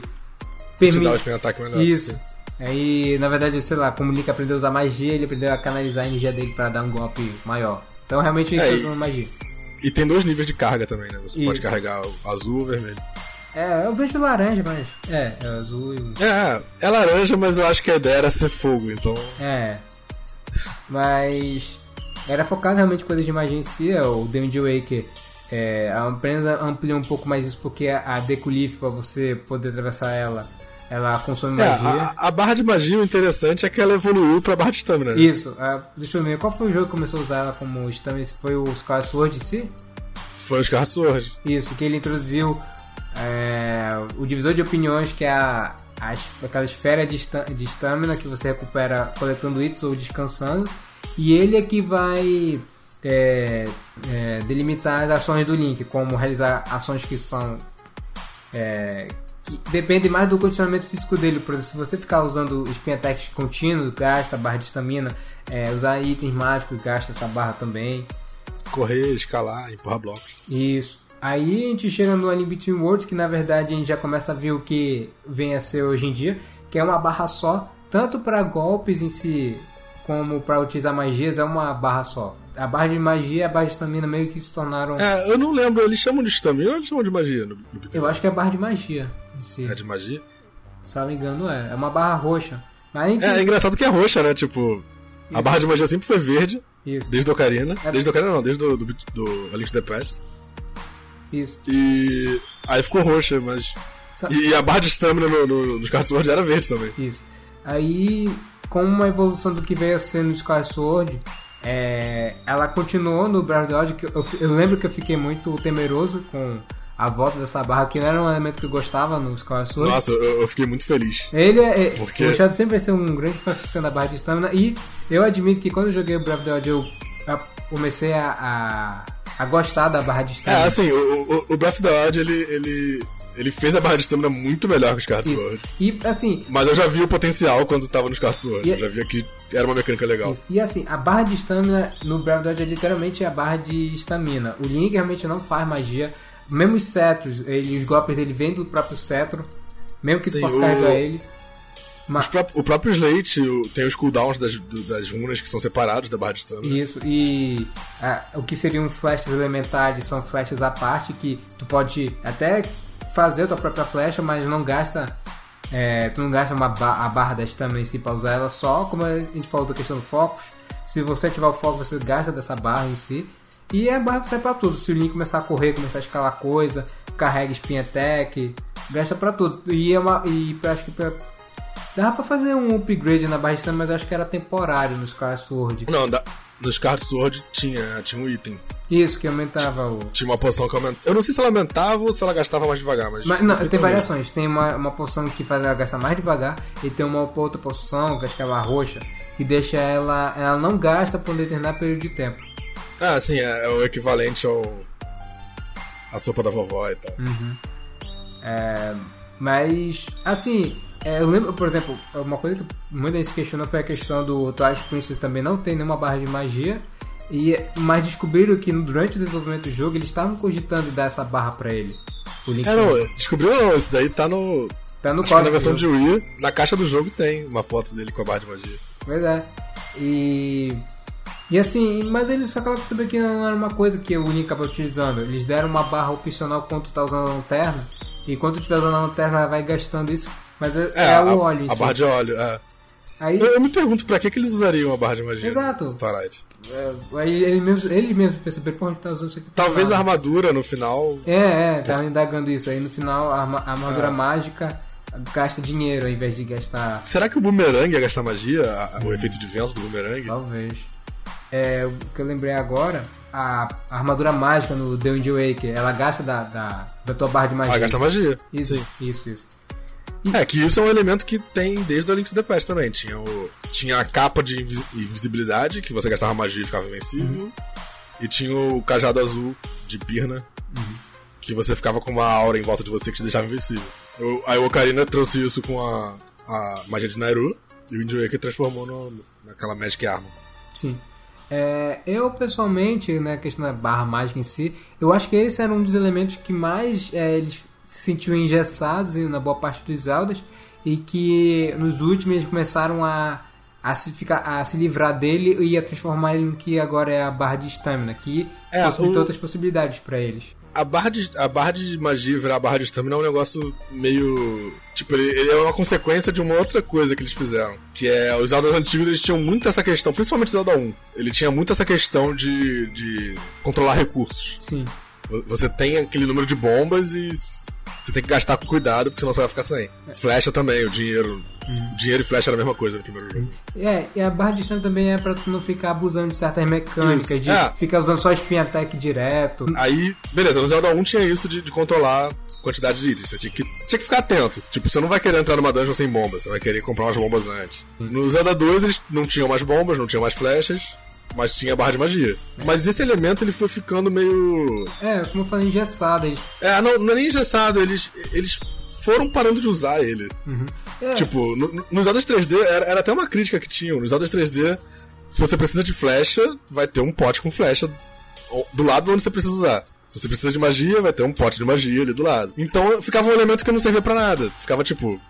permite. dá o Spin Attack melhor. Isso. Aí, na verdade, sei lá, como o Link aprendeu a usar magia, ele aprendeu a canalizar a energia dele pra dar um golpe maior. Então, realmente, ele É, tá usando magia. E tem dois níveis de carga também, né? Você pode Isso. carregar o azul ou o vermelho. É, eu vejo laranja, mas. É, é azul e. É, é laranja, mas eu acho que a ideia era ser fogo, então. É. Mas. Era focado realmente em coisas de magia em si. é, O Wind Waker é, apenas amplia um pouco mais isso porque a Deculif, pra você poder atravessar ela, ela consome É, magia. a, a barra de magia, o interessante é que ela evoluiu pra barra de stamina. né? Isso, deixa eu ver, qual foi o jogo que começou a usar ela como stamina? Foi o Scar Sword em si? Foi os Card Sword. Isso, que ele introduziu é, o divisor de opiniões, que é a, as- aquela esfera de de estamina que você recupera coletando itens ou descansando. E ele é que vai é, é, delimitar as ações do Link, como realizar ações que são. é, que dependem mais do condicionamento físico dele. Por exemplo, se você ficar usando spin attacks contínuos, gasta barra de estamina. É, usar itens mágicos, gasta essa barra também. Correr, escalar, empurrar blocos. Isso. Aí a gente chega no Anime Between Worlds, que na verdade a gente já começa a ver o que vem a ser hoje em dia, que é uma barra só, tanto para golpes em si, como para utilizar magias, é uma barra só. A barra de magia e a barra de estamina meio que se tornaram. É, eu não lembro, eles chamam de stamina ou eles chamam de magia? No, no Eu acho que é a barra de magia em si. É de magia? Se não me engano, é. É uma barra roxa. Mas. É, é engraçado que é roxa, né? Tipo, a barra de magia sempre foi verde, Isso, desde o Ocarina. É. Desde o Ocarina não, desde do, do, do A Link to the Past. isso. E aí ficou roxa, mas... Sa- E, a barra de stamina no, no, nos Sword era verde também. Isso. Aí, com uma evolução do que veio a ser no Sky Sword, é, ela continuou no Breath of the Wild, que eu, eu lembro que eu fiquei muito temeroso com a volta dessa barra, que não era um elemento que eu gostava no Sky Sword. Nossa, eu, eu fiquei muito feliz. Ele é. Por quê? O Shadow sempre vai ser um grande fã da barra de stamina. E eu admito que quando eu joguei o Breath of the Wild, eu a- comecei a, a, a gostar da barra de É, stamina. assim, o, o, o Breath of the Wild, ele, ele, ele fez a barra de stamina muito melhor que os Card. Sword. E assim, Mas eu já vi o potencial quando tava nos Card Sword. E- Eu já via que era uma mecânica legal. Isso. E assim, a barra de estamina no the Wild é literalmente a barra de estamina. O Link realmente não faz magia. Mesmo os cetros, ele, os golpes dele vêm do próprio cetro. Mesmo que Sim, tu possa o- carregar ele. Mas, pró- o próprio Slate tem os cooldowns das, das runas que são separados da barra de stamina. isso, e ah, o que seriam flashes elementares são flashes à parte que tu pode até fazer a tua própria flecha, mas não gasta. é, tu não gasta uma ba- a barra da estamina em si pra usar ela só, como a gente falou da questão do focus. Se você ativar o foco, você gasta dessa barra em si. E a barra serve pra tudo. Se o Link começar a correr, começar a escalar coisa, carrega spin attack, gasta pra tudo. E é uma. E acho que pra, dava pra fazer um upgrade na barra de estamina, mas acho que era temporário nos Sky Sword. Não, da, nos Card Sword tinha, tinha um item. Isso, que aumentava o. Tinha uma poção que aumentava. Eu não sei se ela aumentava ou se ela gastava mais devagar, mas. Mas, não, tem também. variações. Tem uma, uma poção que faz ela gastar mais devagar e tem uma outra poção, que acho que é uma roxa, que deixa ela. Ela não gasta por um determinado período de tempo. Ah, sim, é, é o equivalente ao. A sopa da vovó e tal. Hum. É, mas, assim, é, eu lembro, por exemplo, uma coisa que muita gente se questionou foi a questão do Twilight Princess também não tem nenhuma barra de magia. E, mas descobriram que durante o desenvolvimento do jogo eles estavam cogitando dar essa barra pra ele. O Link É, não, descobriu não, isso daí tá no. Tá no que na código. versão de Wii, na caixa do jogo tem uma foto dele com a barra de magia. Pois é. E. E assim, mas eles só acabaram percebendo que não era uma coisa que o Link acaba utilizando. Eles deram uma barra opcional quando tu tá usando a lanterna. E quando tu estiver usando a lanterna, vai gastando isso. Mas é, é a, o óleo a si. barra de óleo, é. Aí, Eu, eu me pergunto pra que, que eles usariam a barra de magia Exato. Twilight. é, aí ele mesmo, ele mesmo percebeu, a gente tá usando isso aqui. Talvez a armadura no final. É, é, tava indagando isso. Aí no final a, arma- a armadura É. mágica gasta dinheiro ao invés de gastar. Será que o boomerang ia gastar magia? A- o efeito de vento do boomerang? Talvez. É, o que eu lembrei agora, a, a armadura mágica no The Wind Waker, ela gasta da, da, da tua barra de magia. Ah, gasta magia. Isso, Sim. isso, isso. É, que isso é um elemento que tem desde o Link to the Past também. Tinha, o, tinha a capa de invi- invisibilidade, que você gastava magia e ficava invencível. E tinha o cajado azul de Birna, que você ficava com uma aura em volta de você que te deixava invencível. Aí o Ocarina trouxe isso com a, a magia de Nairu, e o Wind Waker transformou no, naquela Magic Armor. Sim. É, eu pessoalmente, né, a questão da barra mágica em si, eu acho que esse era um dos elementos que mais é, eles se sentiam engessados em- na boa parte dos Zeldas e que nos últimos eles começaram a, a, se, ficar, a se livrar dele e a transformar ele no que agora é a barra de stamina, que É, possibilitou o- outras possibilidades para eles. A barra, de, a barra de magia virar a barra de stamina é um negócio meio. Tipo, ele, ele é uma consequência de uma outra coisa que eles fizeram. Que é. Os Zeldas antigos eles tinham muito essa questão, principalmente o Zelda 1. Ele tinha muito essa questão de, de controlar recursos. Sim. Você tem aquele número de bombas e você tem que gastar com cuidado, porque senão você vai ficar sem. Flecha também, o dinheiro. Dinheiro e flecha era a mesma coisa no primeiro jogo. É, e a barra de stamina também é pra tu não ficar abusando de certas mecânicas, Isso, de é. ficar usando só spin attack direto. Aí, beleza, no Zelda 1 tinha isso de, de controlar quantidade de itens. Você tinha, que, você tinha que ficar atento. Tipo, você não vai querer entrar numa dungeon sem bombas, você vai querer comprar umas bombas antes. No Zelda 2 eles não tinham mais bombas, não tinham mais flechas, mas tinha barra de magia. Mas esse elemento ele foi ficando meio. É, como eu falei, engessado. Eles É, não, não é nem engessado, eles, eles foram parando de usar ele. É. Tipo, no, no- nos Zeldas 3D, era, era até uma crítica que tinham. Nos Zeldas 3D, se você precisa de flecha, vai ter um pote com flecha do, do lado onde você precisa usar. Se você precisa de magia, vai ter um pote de magia ali do lado. Então ficava um elemento que não servia pra nada. Ficava tipo.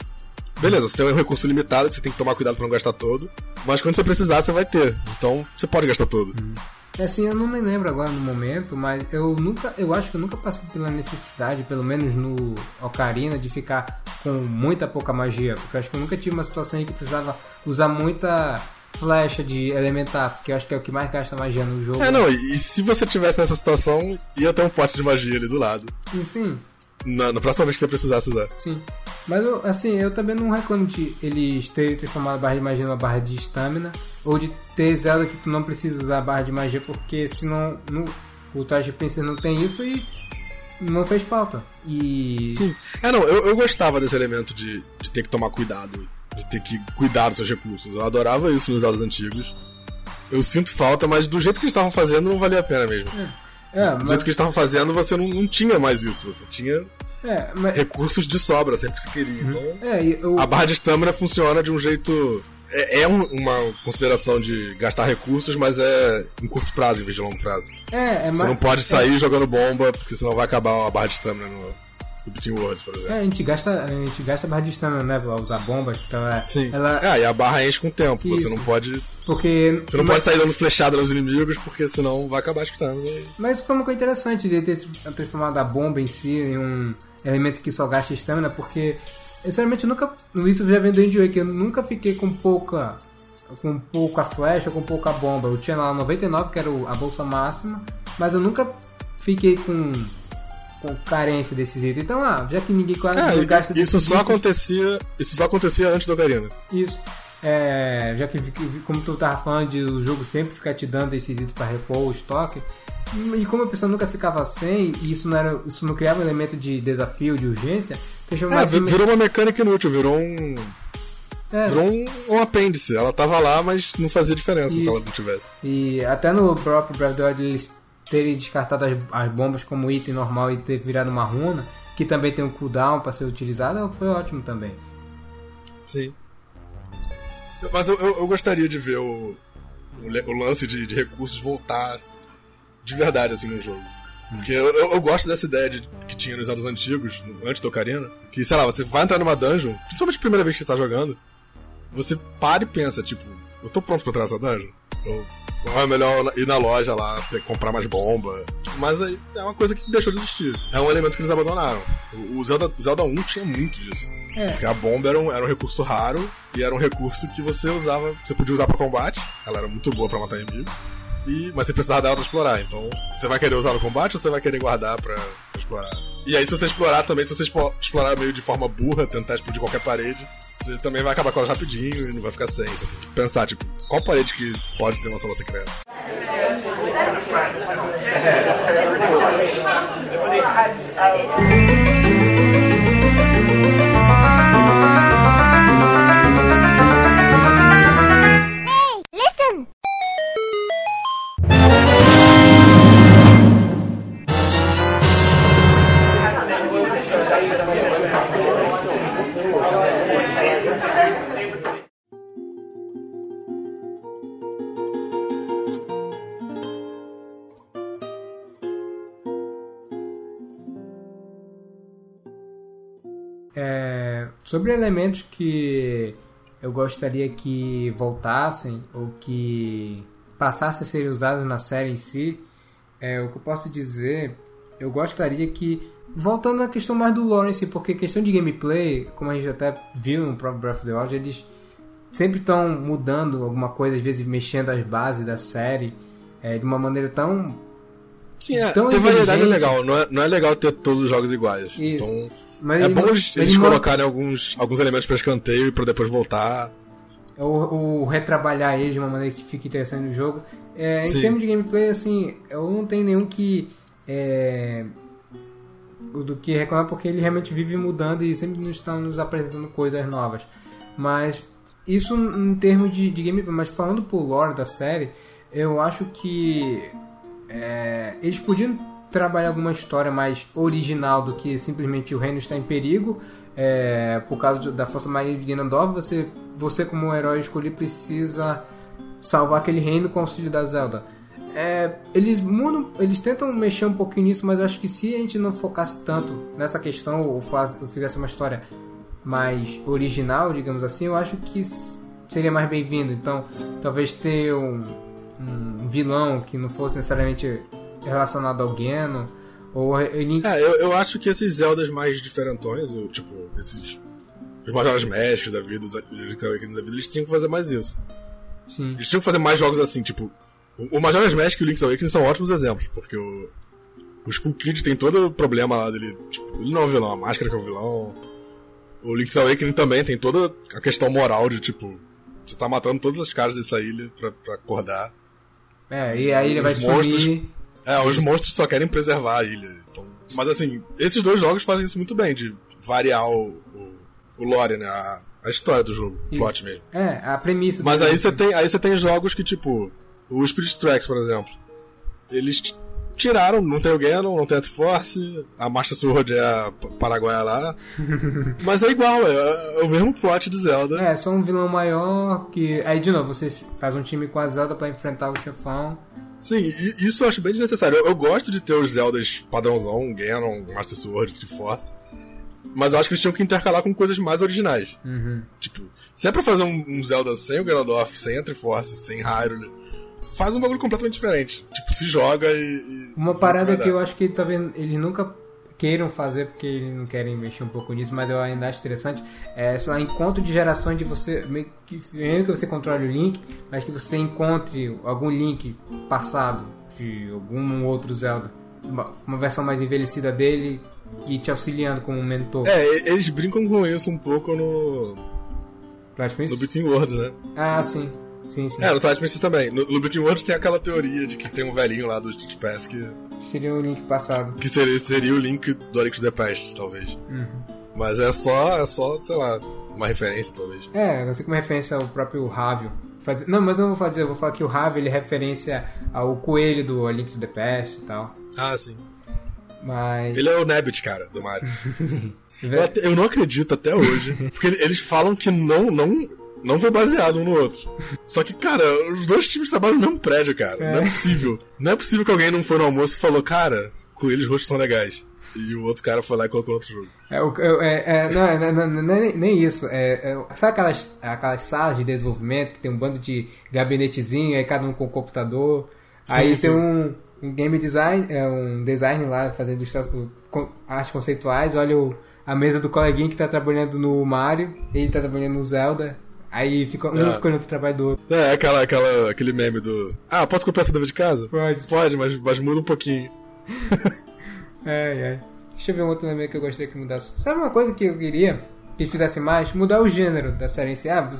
Beleza, você tem um recurso limitado que você tem que tomar cuidado pra não gastar todo. Mas quando você precisar, você vai ter. Então você pode gastar todo. É assim, eu não me lembro agora no momento, mas eu nunca, eu acho que eu nunca passei pela necessidade, pelo menos no Ocarina, de ficar com muita pouca magia, porque eu acho que eu nunca tive uma situação em que precisava usar muita flecha de elementar, porque eu acho que é o que mais gasta magia no jogo. É, não, e, e se você tivesse nessa situação, ia ter um pote de magia ali do lado. Enfim, Na, na próxima vez que você precisasse usar. sim. Mas eu, assim, eu também não reclamo de eles terem transformado a barra de magia numa barra de stamina, ou de ter Zelda que tu não precisa usar a barra de magia, porque senão no, o Twilight Princess não tem isso e não fez falta. E Sim. É, não, eu, eu gostava desse elemento de, de ter que tomar cuidado, de ter que cuidar dos seus recursos. Eu adorava isso nos Zeldas antigos. Eu sinto falta, mas do jeito que eles estavam fazendo não valia a pena mesmo. É, Do mas, jeito que eles estavam fazendo, você não, não tinha mais isso. Você tinha é, mas, recursos de sobra sempre que você queria. Então, é, eu, a barra de stamina funciona de um jeito. É, é um- uma consideração de gastar recursos, mas é em curto prazo em vez de longo prazo. é, é, Você mais- não pode sair jogando bomba, porque senão vai acabar a barra de stamina no, no Between Worlds, por exemplo. É, a gente gasta, a gente gasta barra de stamina, né, pra usar bombas, então é, Sim. ela, É, e a barra enche com o tempo. Você Isso. não pode. porque, Você não pode sair dando flechada nos inimigos, porque senão vai acabar escutando. mas foi uma coisa interessante de ter transformado a bomba em si em um elemento que só gasta stamina, porque, sinceramente, eu nunca, isso já vem do Indie que eu nunca fiquei com pouca, com pouca flecha, com pouca bomba, eu tinha lá 99, que era a bolsa máxima, mas eu nunca fiquei com, com carência desses itens, então, ah, já que ninguém quase É, gasta isso só itens, acontecia. Isso só acontecia antes do Ocarina. Isso. É, já que, como tu tava falando de o jogo sempre ficar te dando esses itens pra repor o estoque, e como a pessoa nunca ficava sem, e isso não, era, isso não criava um elemento de desafio, de urgência, deixou É, mais. vi- virou uma mecânica inútil, virou um. É, Virou um, um apêndice. Ela tava lá, mas não fazia diferença se Isso. ela não tivesse. E até no próprio Breath of the Wild eles terem descartado as, as bombas como item normal e ter virado uma runa, que também tem um cooldown pra ser utilizado, foi ótimo também. Sim. Mas eu, eu, eu gostaria de ver o, o, o lance de, de recursos voltar de verdade assim no jogo. Porque eu, eu, eu gosto dessa ideia de, que tinha nos anos antigos, antes do Ocarina, que, sei lá, você vai entrar numa dungeon, principalmente a primeira vez que você tá jogando, você para e pensa, tipo, eu tô pronto pra entrar nessa dungeon? Ou é melhor ir na loja lá, comprar mais bomba? Mas aí é uma coisa que deixou de existir. É um elemento que eles abandonaram. O, Zelda, Zelda 1 tinha muito disso. É. Porque a bomba era um, era um recurso raro e era um recurso que você usava, você podia usar pra combate, ela era muito boa pra matar inimigo. E, mas você precisava dela pra explorar, então você vai querer usar no combate ou você vai querer guardar pra, pra explorar? E aí, se você explorar também, se você explorar meio de forma burra, tentar explodir qualquer parede, você também vai acabar com ela rapidinho e não vai ficar sem. Você tem que pensar, tipo, qual parede que pode ter uma sala secreta? Sobre elementos que eu gostaria que voltassem ou que passassem a ser usados na série em si, é, o que eu posso dizer, eu gostaria que, voltando à questão mais do si, porque questão de gameplay, como a gente até viu no próprio Breath of the Wild, eles sempre estão mudando alguma coisa, às vezes mexendo as bases da série é, de uma maneira tão Sim, é, Tão ter variedade é legal, não é, não é legal ter todos os jogos iguais. Isso. Então, Mas é bom eles, colocarem alguns, alguns elementos pra escanteio e pra depois voltar. ou, ou retrabalhar ele de uma maneira que fique interessante no jogo. É, em termos de gameplay, assim, eu não tenho nenhum que. É, o do que reclamar, porque ele realmente vive mudando e sempre nos estão nos apresentando coisas novas. Mas isso em termos de, de gameplay, mas falando por lore da série, eu acho que é, eles podiam trabalhar alguma história mais original do que simplesmente o reino está em perigo. é, por causa da Força de Ganondorf, você, você como herói escolhido precisa salvar aquele reino com o auxílio da Zelda. É, eles mudam, eles tentam mexer um pouquinho nisso, mas acho que se a gente não focasse tanto nessa questão ou, faz, ou fizesse uma história mais original, digamos assim, eu acho que seria mais bem-vindo. Então, talvez ter um, um vilão que não fosse necessariamente relacionado ao Ganon, ou ele É, eu, eu acho que esses Zeldas mais diferentões, o, tipo, esses. Os Majora's Mask da vida, os Link's Awakening da vida, eles tinham que fazer mais isso. sim, Eles tinham que fazer mais jogos assim, tipo. O, o Majora's Mask e o Link's Awakening são ótimos exemplos, porque o. O Skull Kid tem todo o problema lá dele. Tipo, ele não é o vilão, a máscara que é o vilão. O Link's Awakening também tem toda a questão moral de, tipo. Você tá matando todas as caras dessa ilha pra, pra acordar. é, e aí ele Os vai monstros- sumir. É, os monstros só querem preservar a ilha. Então, mas assim, esses dois jogos fazem isso muito bem, de variar o, o, o lore, né? A, a história do jogo, o plot mesmo. É, a premissa. Mas do- aí você tem, aí você tem jogos que, tipo, o Spirit Tracks, por exemplo. Eles tiraram, não tem o Ganon, não tem a Triforce, a Master Sword é a Paraguaia lá. mas é igual, é, é o mesmo plot de Zelda. É, só um vilão maior que. Aí de novo, você faz um time com a Zelda pra enfrentar o chefão. Sim, e isso eu acho bem desnecessário. Eu, eu gosto de ter os Zeldas padrãozão, Ganon, Master Sword, Triforce. Mas eu acho que eles tinham que intercalar com coisas mais originais. Uhum. Tipo, se é pra fazer um, um Zelda sem o Ganondorf, sem a Triforce, sem Hyrule, faz um bagulho completamente diferente. Tipo, se joga e. e- Uma parada que eu acho que talvez eles nunca queiram fazer porque eles não querem mexer um pouco nisso, mas eu ainda acho interessante. É só encontro de geração de você, meio que, meio que você controle o Link, mas que você encontre algum Link passado de algum outro Zelda. Uma, uma versão mais envelhecida dele e te auxiliando como mentor. É, eles brincam com isso um pouco no, Princess? no Between Worlds, né? Ah, sim. Sim, sim. É, no Twilight Princess também. No, no Between Worlds tem aquela teoria de que tem um velhinho lá do Street Pass que, Seria o Link passado. que seria, seria o Link do to the Past, talvez. Uhum. Mas é só, é só, sei lá, uma referência, talvez. É, você como referência ao próprio Ravio. Faz- Não, mas eu não vou fazer, eu vou falar que o Ravio ele é referência ao coelho do A Link to the Past e tal. Ah, sim. Mas. Ele é o Nabbit, cara, do Mario. Eu, até- eu não acredito até hoje. Porque ele- eles falam que não, não, não foi baseado um no outro. Só que, cara, os dois times trabalham no mesmo prédio, cara. Não é É. possível. Não é possível que alguém não foi no almoço e falou, cara, coelhos roxos são legais. E o outro cara foi lá e colocou outro jogo. É, o- é, é, não, é- não, não, não é nem- nem isso. É, é- sabe aquelas, aquelas salas de desenvolvimento que tem um bando de gabinetezinho, aí cada um com computador. aí Sim, tem sim. um, um game design, é, um design lá fazendo artes conceituais. Olha o- a mesa do coleguinha que tá trabalhando no Mario, ele tá trabalhando no Zelda. Aí fica, um É. fica olhando pro trabalho do outro. É, aquela, aquela, aquele meme do. Ah, posso copiar essa deva de casa? Pode. Pode, mas, mas muda um pouquinho. É, é. Deixa eu ver um outro nome que eu gostaria que mudasse. Sabe uma coisa que eu queria que fizesse mais? Mudar o gênero da série em si. Ah,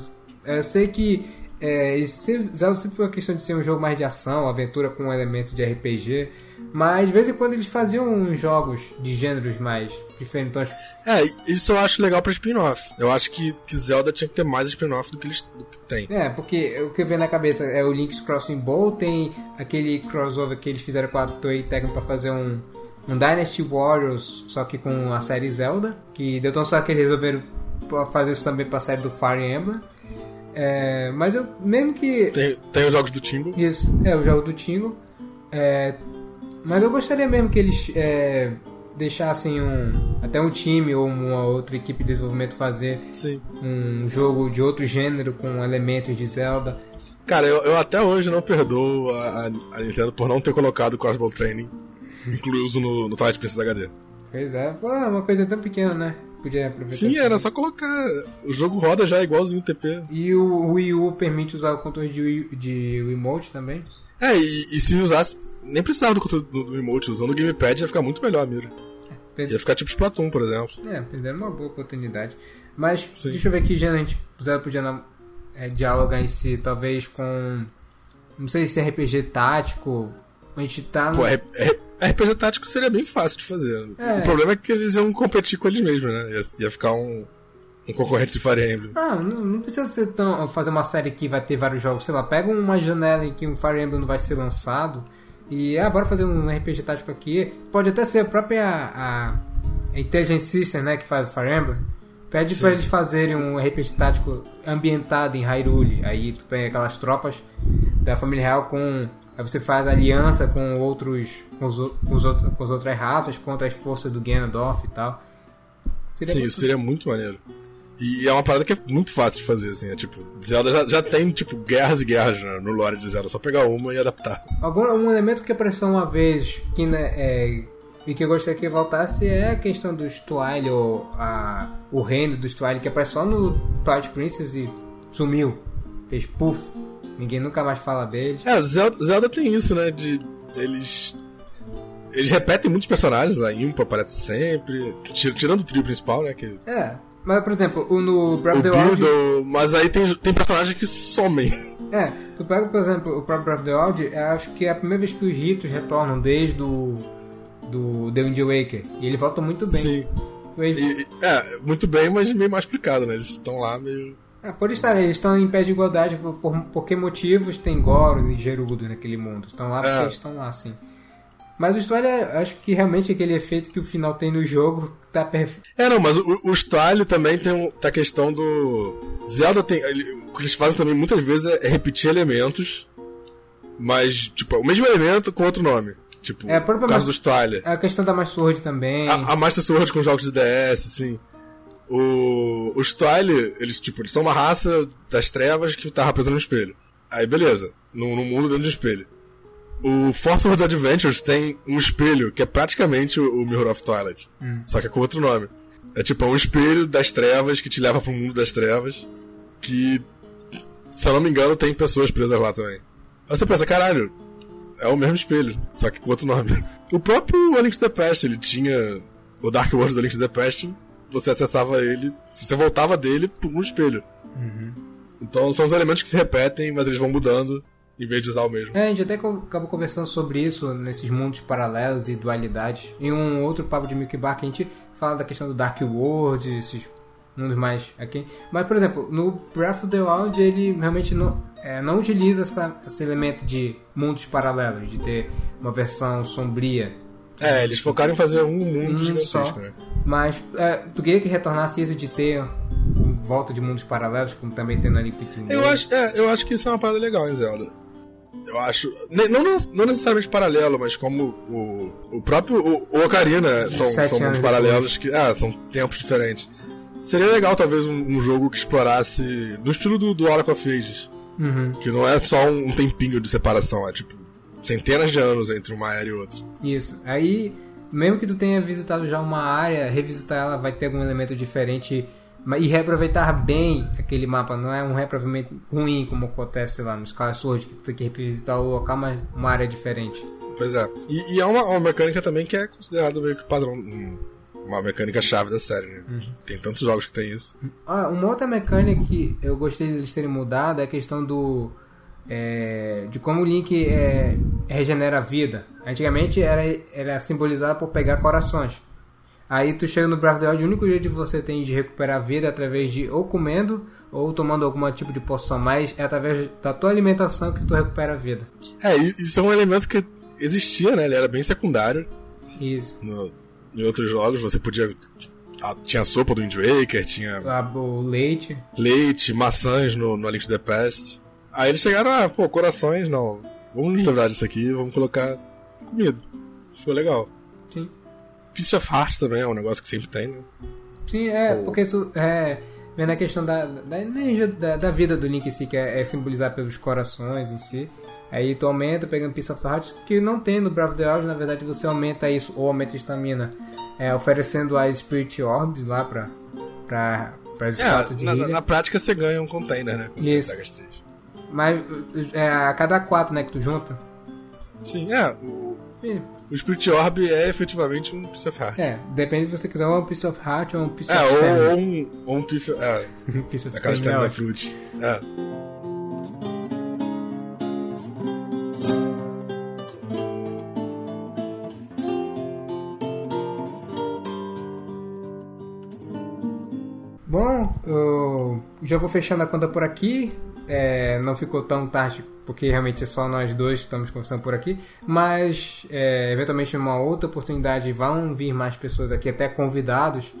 eu sei que é, eles sempre- Zelda sempre foi uma questão de ser um jogo mais de ação, aventura com um elemento de RPG. Mas de vez em quando eles faziam uns jogos de gêneros mais diferentes. É, isso eu acho legal pra spin-off. Eu acho que, que Zelda tinha que ter mais spin-off do que eles do que tem. É, porque o que vem na cabeça é o Link's Crossing Bowl, tem aquele crossover que eles fizeram com a Toei Tecmo pra fazer um, um Dynasty Warriors, só que com a série Zelda, que deu tão só que eles resolveram fazer isso também pra série do Fire Emblem. É, mas eu, mesmo que... Tem, tem os jogos do Timbo. Isso, é o jogo do Tingo. É, mas eu gostaria mesmo que eles é, deixassem um, até um time ou uma outra equipe de desenvolvimento fazer Sim. um jogo de outro gênero com elementos de Zelda. Cara, eu, eu até hoje não perdoo a, a- a Nintendo por não ter colocado o Crossbow Training incluso no, no Twilight Princess HD. Pois é, pô, é uma coisa tão pequena, né? Podia aproveitar. Sim, era só colocar. O jogo roda já igualzinho o TP. E o Wii U permite usar o controle de, Wii, de Wiimote também. É, e, e se usasse. Nem precisava do controle do, do emote, usando o Gamepad ia ficar muito melhor a mira. Per- Ia ficar tipo Splatoon, por exemplo. É, perderam uma boa oportunidade. Mas Sim. deixa eu ver que gênero a gente Zelda podia é, dialogar em si, talvez com. Não sei se é RPG tático. A gente tá no. Pô, R- R- RPG tático seria bem fácil de fazer. É. O problema é que eles iam competir com eles mesmos, né? Ia, ia ficar um, um concorrente de Fire Emblem. Ah, não, não precisa ser tão. fazer uma série que vai ter vários jogos. Sei lá, pega uma janela em que um Fire Emblem não vai ser lançado. E ah, bora fazer um RPG tático aqui. Pode até ser a própria a, a Intelligent System, né, que faz o Fire Emblem. Pede Sim. pra eles fazerem um RPG tático ambientado em Hyrule. Aí tu pega aquelas tropas da família real com. Aí você faz aliança com outros. com, os, com, os com as outras raças contra as forças do Ganondorf e tal. Seria Sim, muito- isso seria muito maneiro. E é uma parada que é muito fácil de fazer, assim. É tipo, Zelda já, já tem, tipo, guerras e guerras né, no lore de Zelda. É só pegar uma e adaptar. Algum um elemento que apareceu uma vez que, né, é, e que eu gostaria que voltasse é a questão dos Twilight, ou a, o reino dos Twilight, que aparece só no Twilight Princess e sumiu. Fez puff. Ninguém nunca mais fala deles. É, Zelda, Zelda tem isso, né? De. Eles. Eles repetem muitos personagens, a Impa aparece sempre. tir- Tirando o trio principal, né? Que, É. Mas, por exemplo, o, no Breath of the Wild... Mas aí tem, tem personagens que somem. É, tu pega, por exemplo, o próprio Breath of the Wild, eu acho que é a primeira vez que os ritos retornam desde o... Do The Wind Waker. E ele volta muito bem. Sim. E- e- é, muito bem, mas meio mal explicado, né? Eles estão lá meio. É, por estar, eles estão em pé de igualdade, por, por, por que motivos tem Goros e Gerudo naquele mundo? Estão lá porque É. eles estão lá, sim. Mas o história, acho que realmente aquele efeito que o final tem no jogo tá perfeito. É, não, mas o, o Style também tem um- tá a questão do. Zelda tem. ele- o que eles fazem também muitas vezes é, é repetir elementos, mas, tipo, o mesmo elemento com outro nome. Tipo, É, o caso mas- do Style. A questão da mais Sword também. A, a Master Sword com jogos de DS, assim. O, o Style, eles, tipo, eles são uma raça das trevas que tá representando um espelho. Aí, beleza. No, no mundo dentro do espelho. O Force World Adventures tem um espelho que é praticamente o, o Mirror of Twilight. Só que é com outro nome. É tipo é um espelho das trevas que te leva pro mundo das trevas. Que, se eu não me engano, tem pessoas presas lá também. Aí você pensa, caralho, é o mesmo espelho, só que com outro nome. O próprio A Link to the Past, ele tinha o Dark World do Link to the Past, você acessava ele, você voltava dele por um espelho. Então são os elementos que se repetem, mas eles vão mudando em vez de usar o mesmo. É, a gente até acabou conversando sobre isso nesses mundos paralelos e dualidades. Em um outro papo de Milky Bar que a gente fala da questão do Dark World, esses mundos mais aqui. Mas, por exemplo, no Breath of the Wild ele realmente não, é, não utiliza essa, esse elemento de mundos paralelos, de ter uma versão sombria. É, eles focaram em fazer um mundo Um gigantesco, só. né? Mas é, tu queria que retornasse isso de ter volta de mundos paralelos, como também tem Link Between Eu acho, é, eu acho que isso é uma parada legal em Zelda. eu acho. Não, não, não necessariamente paralelo, mas como o, o próprio. O, o Ocarina são, Sete são anos mundos paralelos que. Ah, são tempos diferentes. Seria legal, talvez, um, um jogo que explorasse. No estilo do, do Oracle of Ages. Uhum. Que não é só um tempinho de separação, é tipo. Centenas de anos entre uma era e outra. Isso. Aí, mesmo que tu tenha visitado já uma área, revisitar ela vai ter algum elemento diferente e reaproveitar bem aquele mapa. Não é um reaproveitamento ruim como acontece lá nos Skyward Sword, que tu tem que revisitar o local, mas uma área diferente. Pois é. E, e é uma, uma mecânica também que é considerada meio que padrão. um- Uma mecânica chave da série, né? Tem tantos jogos que tem isso. Ah, uma outra mecânica que eu gostei deles terem mudado é a questão do. É, de como o Link é, regenera a vida. Antigamente era, era simbolizado por pegar corações. Aí tu chega no Breath of the Wild, o único jeito que você tem de recuperar a vida é através de ou comendo ou tomando algum tipo de poção, mas é através da tua alimentação que tu recupera a vida. É, isso é um elemento que existia, né? Ele era bem secundário. Isso. no- em outros jogos você podia. ah, Tinha sopa do Wind Waker, tinha O leite. leite, maçãs no, no A Link to the Past. Aí eles chegaram, ah, pô, corações, não. Vamos nos livrar disso aqui, vamos colocar comida. Ficou legal. Sim. Piece of Heart também é um negócio que sempre tem, né? Sim, é, Ou- porque isso é. Vendo a questão da, da energia da, da vida do Link em si, que é, é simbolizar pelos corações em si. Aí tu aumenta pegando Piece of Heart, que não tem no Breath of the Wild, na verdade você aumenta isso, ou aumenta a estamina, é, oferecendo as Spirit Orbs lá pra, pra, pra É, na, na prática você ganha um container, né? Quando Isso. você pega as três. Mas é a cada quatro, né, que tu junta. Sim, é. O, E, o Spirit Orb é efetivamente um Piece of Heart. É, depende se você quiser um Piece of Heart ou um Piece É, of Stamina. ou, ou um, ou um Piece of. É, Piece of aquela Stamina é. Fruit. É. Bom, eu já vou fechando a conta por aqui. É, não ficou tão tarde, porque realmente é só nós dois que estamos conversando por aqui. Mas, é, eventualmente, numa outra oportunidade, vão vir mais pessoas aqui, até convidados,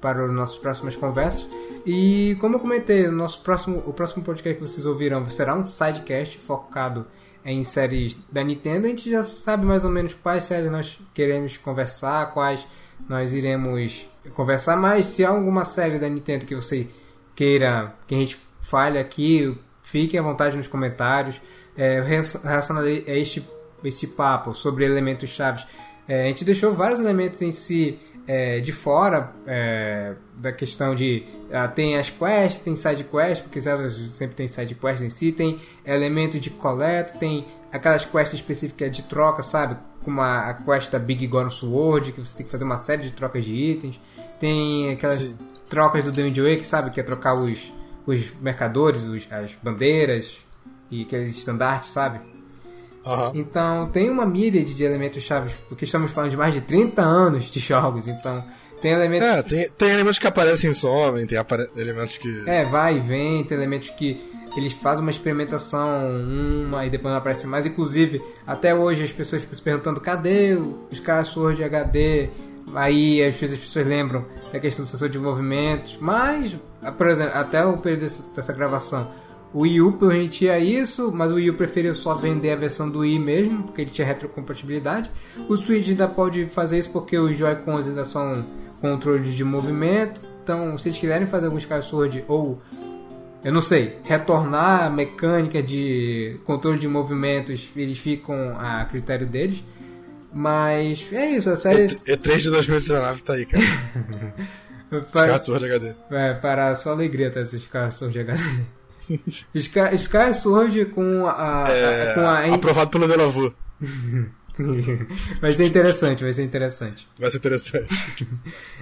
para as nossas próximas conversas. E, como eu comentei, o, nosso próximo, o próximo podcast que vocês ouvirão será um sidecast focado em séries da Nintendo. A gente já sabe mais ou menos quais séries nós queremos conversar, quais nós iremos conversar, mas se há alguma série da Nintendo que você queira que a gente fale aqui, fique à vontade nos comentários. É, relacionado a este, este papo sobre elementos chaves, é, a gente deixou vários elementos em si é, de fora é, da questão de ah, tem as quests, tem side quests, porque sempre tem side quests em si, tem elementos de coleta, tem aquelas quests específicas de troca, sabe? Como a, a quest da Big Goron Sword, que você tem que fazer uma série de trocas de itens. Tem aquelas Sim. trocas do Wind Waker, sabe? Que é trocar os, os mercadores, os, as bandeiras e aqueles estandartes, sabe? Aham. Então tem uma míriade de elementos chaves, porque estamos falando de mais de 30 anos de jogos, então tem elementos. É, tem, tem elementos que aparecem e somem, tem elementos que. É, vai e vem, tem elementos que eles fazem uma experimentação, uma e depois não aparece mais. Inclusive, até hoje as pessoas ficam se perguntando cadê os caras Sword HD? Aí às vezes as pessoas lembram da questão do sensor de movimentos, mas, por exemplo, até o período dessa gravação, o Wii U permitia isso, mas o Wii U preferiu só vender a versão do Wii mesmo, porque ele tinha retrocompatibilidade. O Switch ainda pode fazer isso porque os Joy-Cons ainda são controles de movimento. Então, se eles quiserem fazer alguns Sword ou eu não sei, retornar a mecânica de controle de movimentos, eles ficam a critério deles. Mas é isso, a série E, E3 de 2019 tá aí, cara. para, Scar HD. é, para a sua alegria tá, esses caras Sword HD. Sky, Sky Sword com a, É, com a aprovado pelo Delavu. vai ser interessante, vai ser interessante. Vai ser interessante.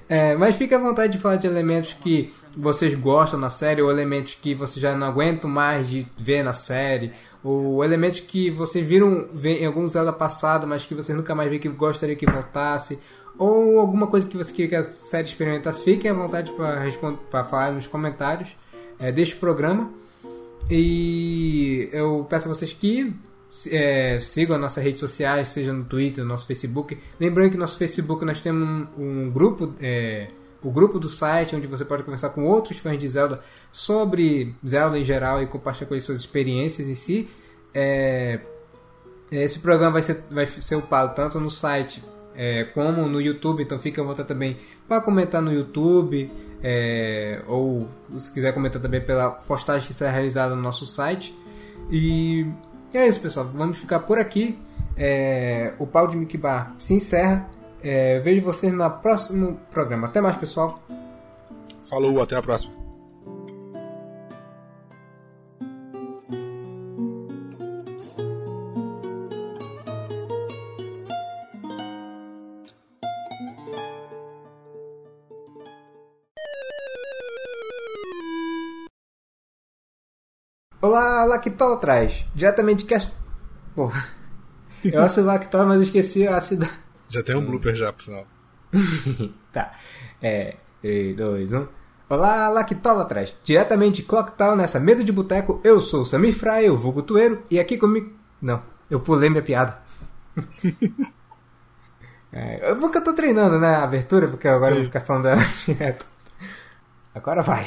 É, mas fique à vontade de falar de elementos que vocês gostam na série, ou elementos que vocês já não aguentam mais de ver na série, ou elementos que vocês viram em algum Zelda passado, mas que vocês nunca mais viram que gostaria que voltasse, ou alguma coisa que você queria que a série experimentasse. Fiquem à vontade para falar nos comentários é, deste programa. E eu peço a vocês que é, sigam as nossas redes sociais, seja no Twitter, no nosso Facebook. Lembrando que no nosso Facebook nós temos um, um grupo, é, o grupo do site, onde você pode conversar com outros fãs de Zelda sobre Zelda em geral e compartilhar com eles suas experiências em si. É, Esse programa vai ser, vai ser upado tanto no site é, como no YouTube, então fica à vontade também para comentar no YouTube, é, ou se quiser comentar também pela postagem que será realizada no nosso site. E é isso, pessoal. Vamos ficar por aqui. É, o pau de Mickey Bar se encerra. É, vejo vocês no próximo programa. Até mais, pessoal. Falou, até a próxima. Olá, Lactola atrás. Diretamente que Porra. Eu acho Lactola, mas eu esqueci a cidade. Já tem um blooper já pro final. tá. É. 3, 2, 1. Olá, Lactola atrás. Diretamente de Clocktown, nessa mesa de boteco, eu sou o Samir Fry, o vulgo Tueiro, e aqui comigo... Não, eu pulei minha piada. é, porque eu tô treinando, né, a abertura, porque agora Sim. eu vou ficar falando direto. Agora vai.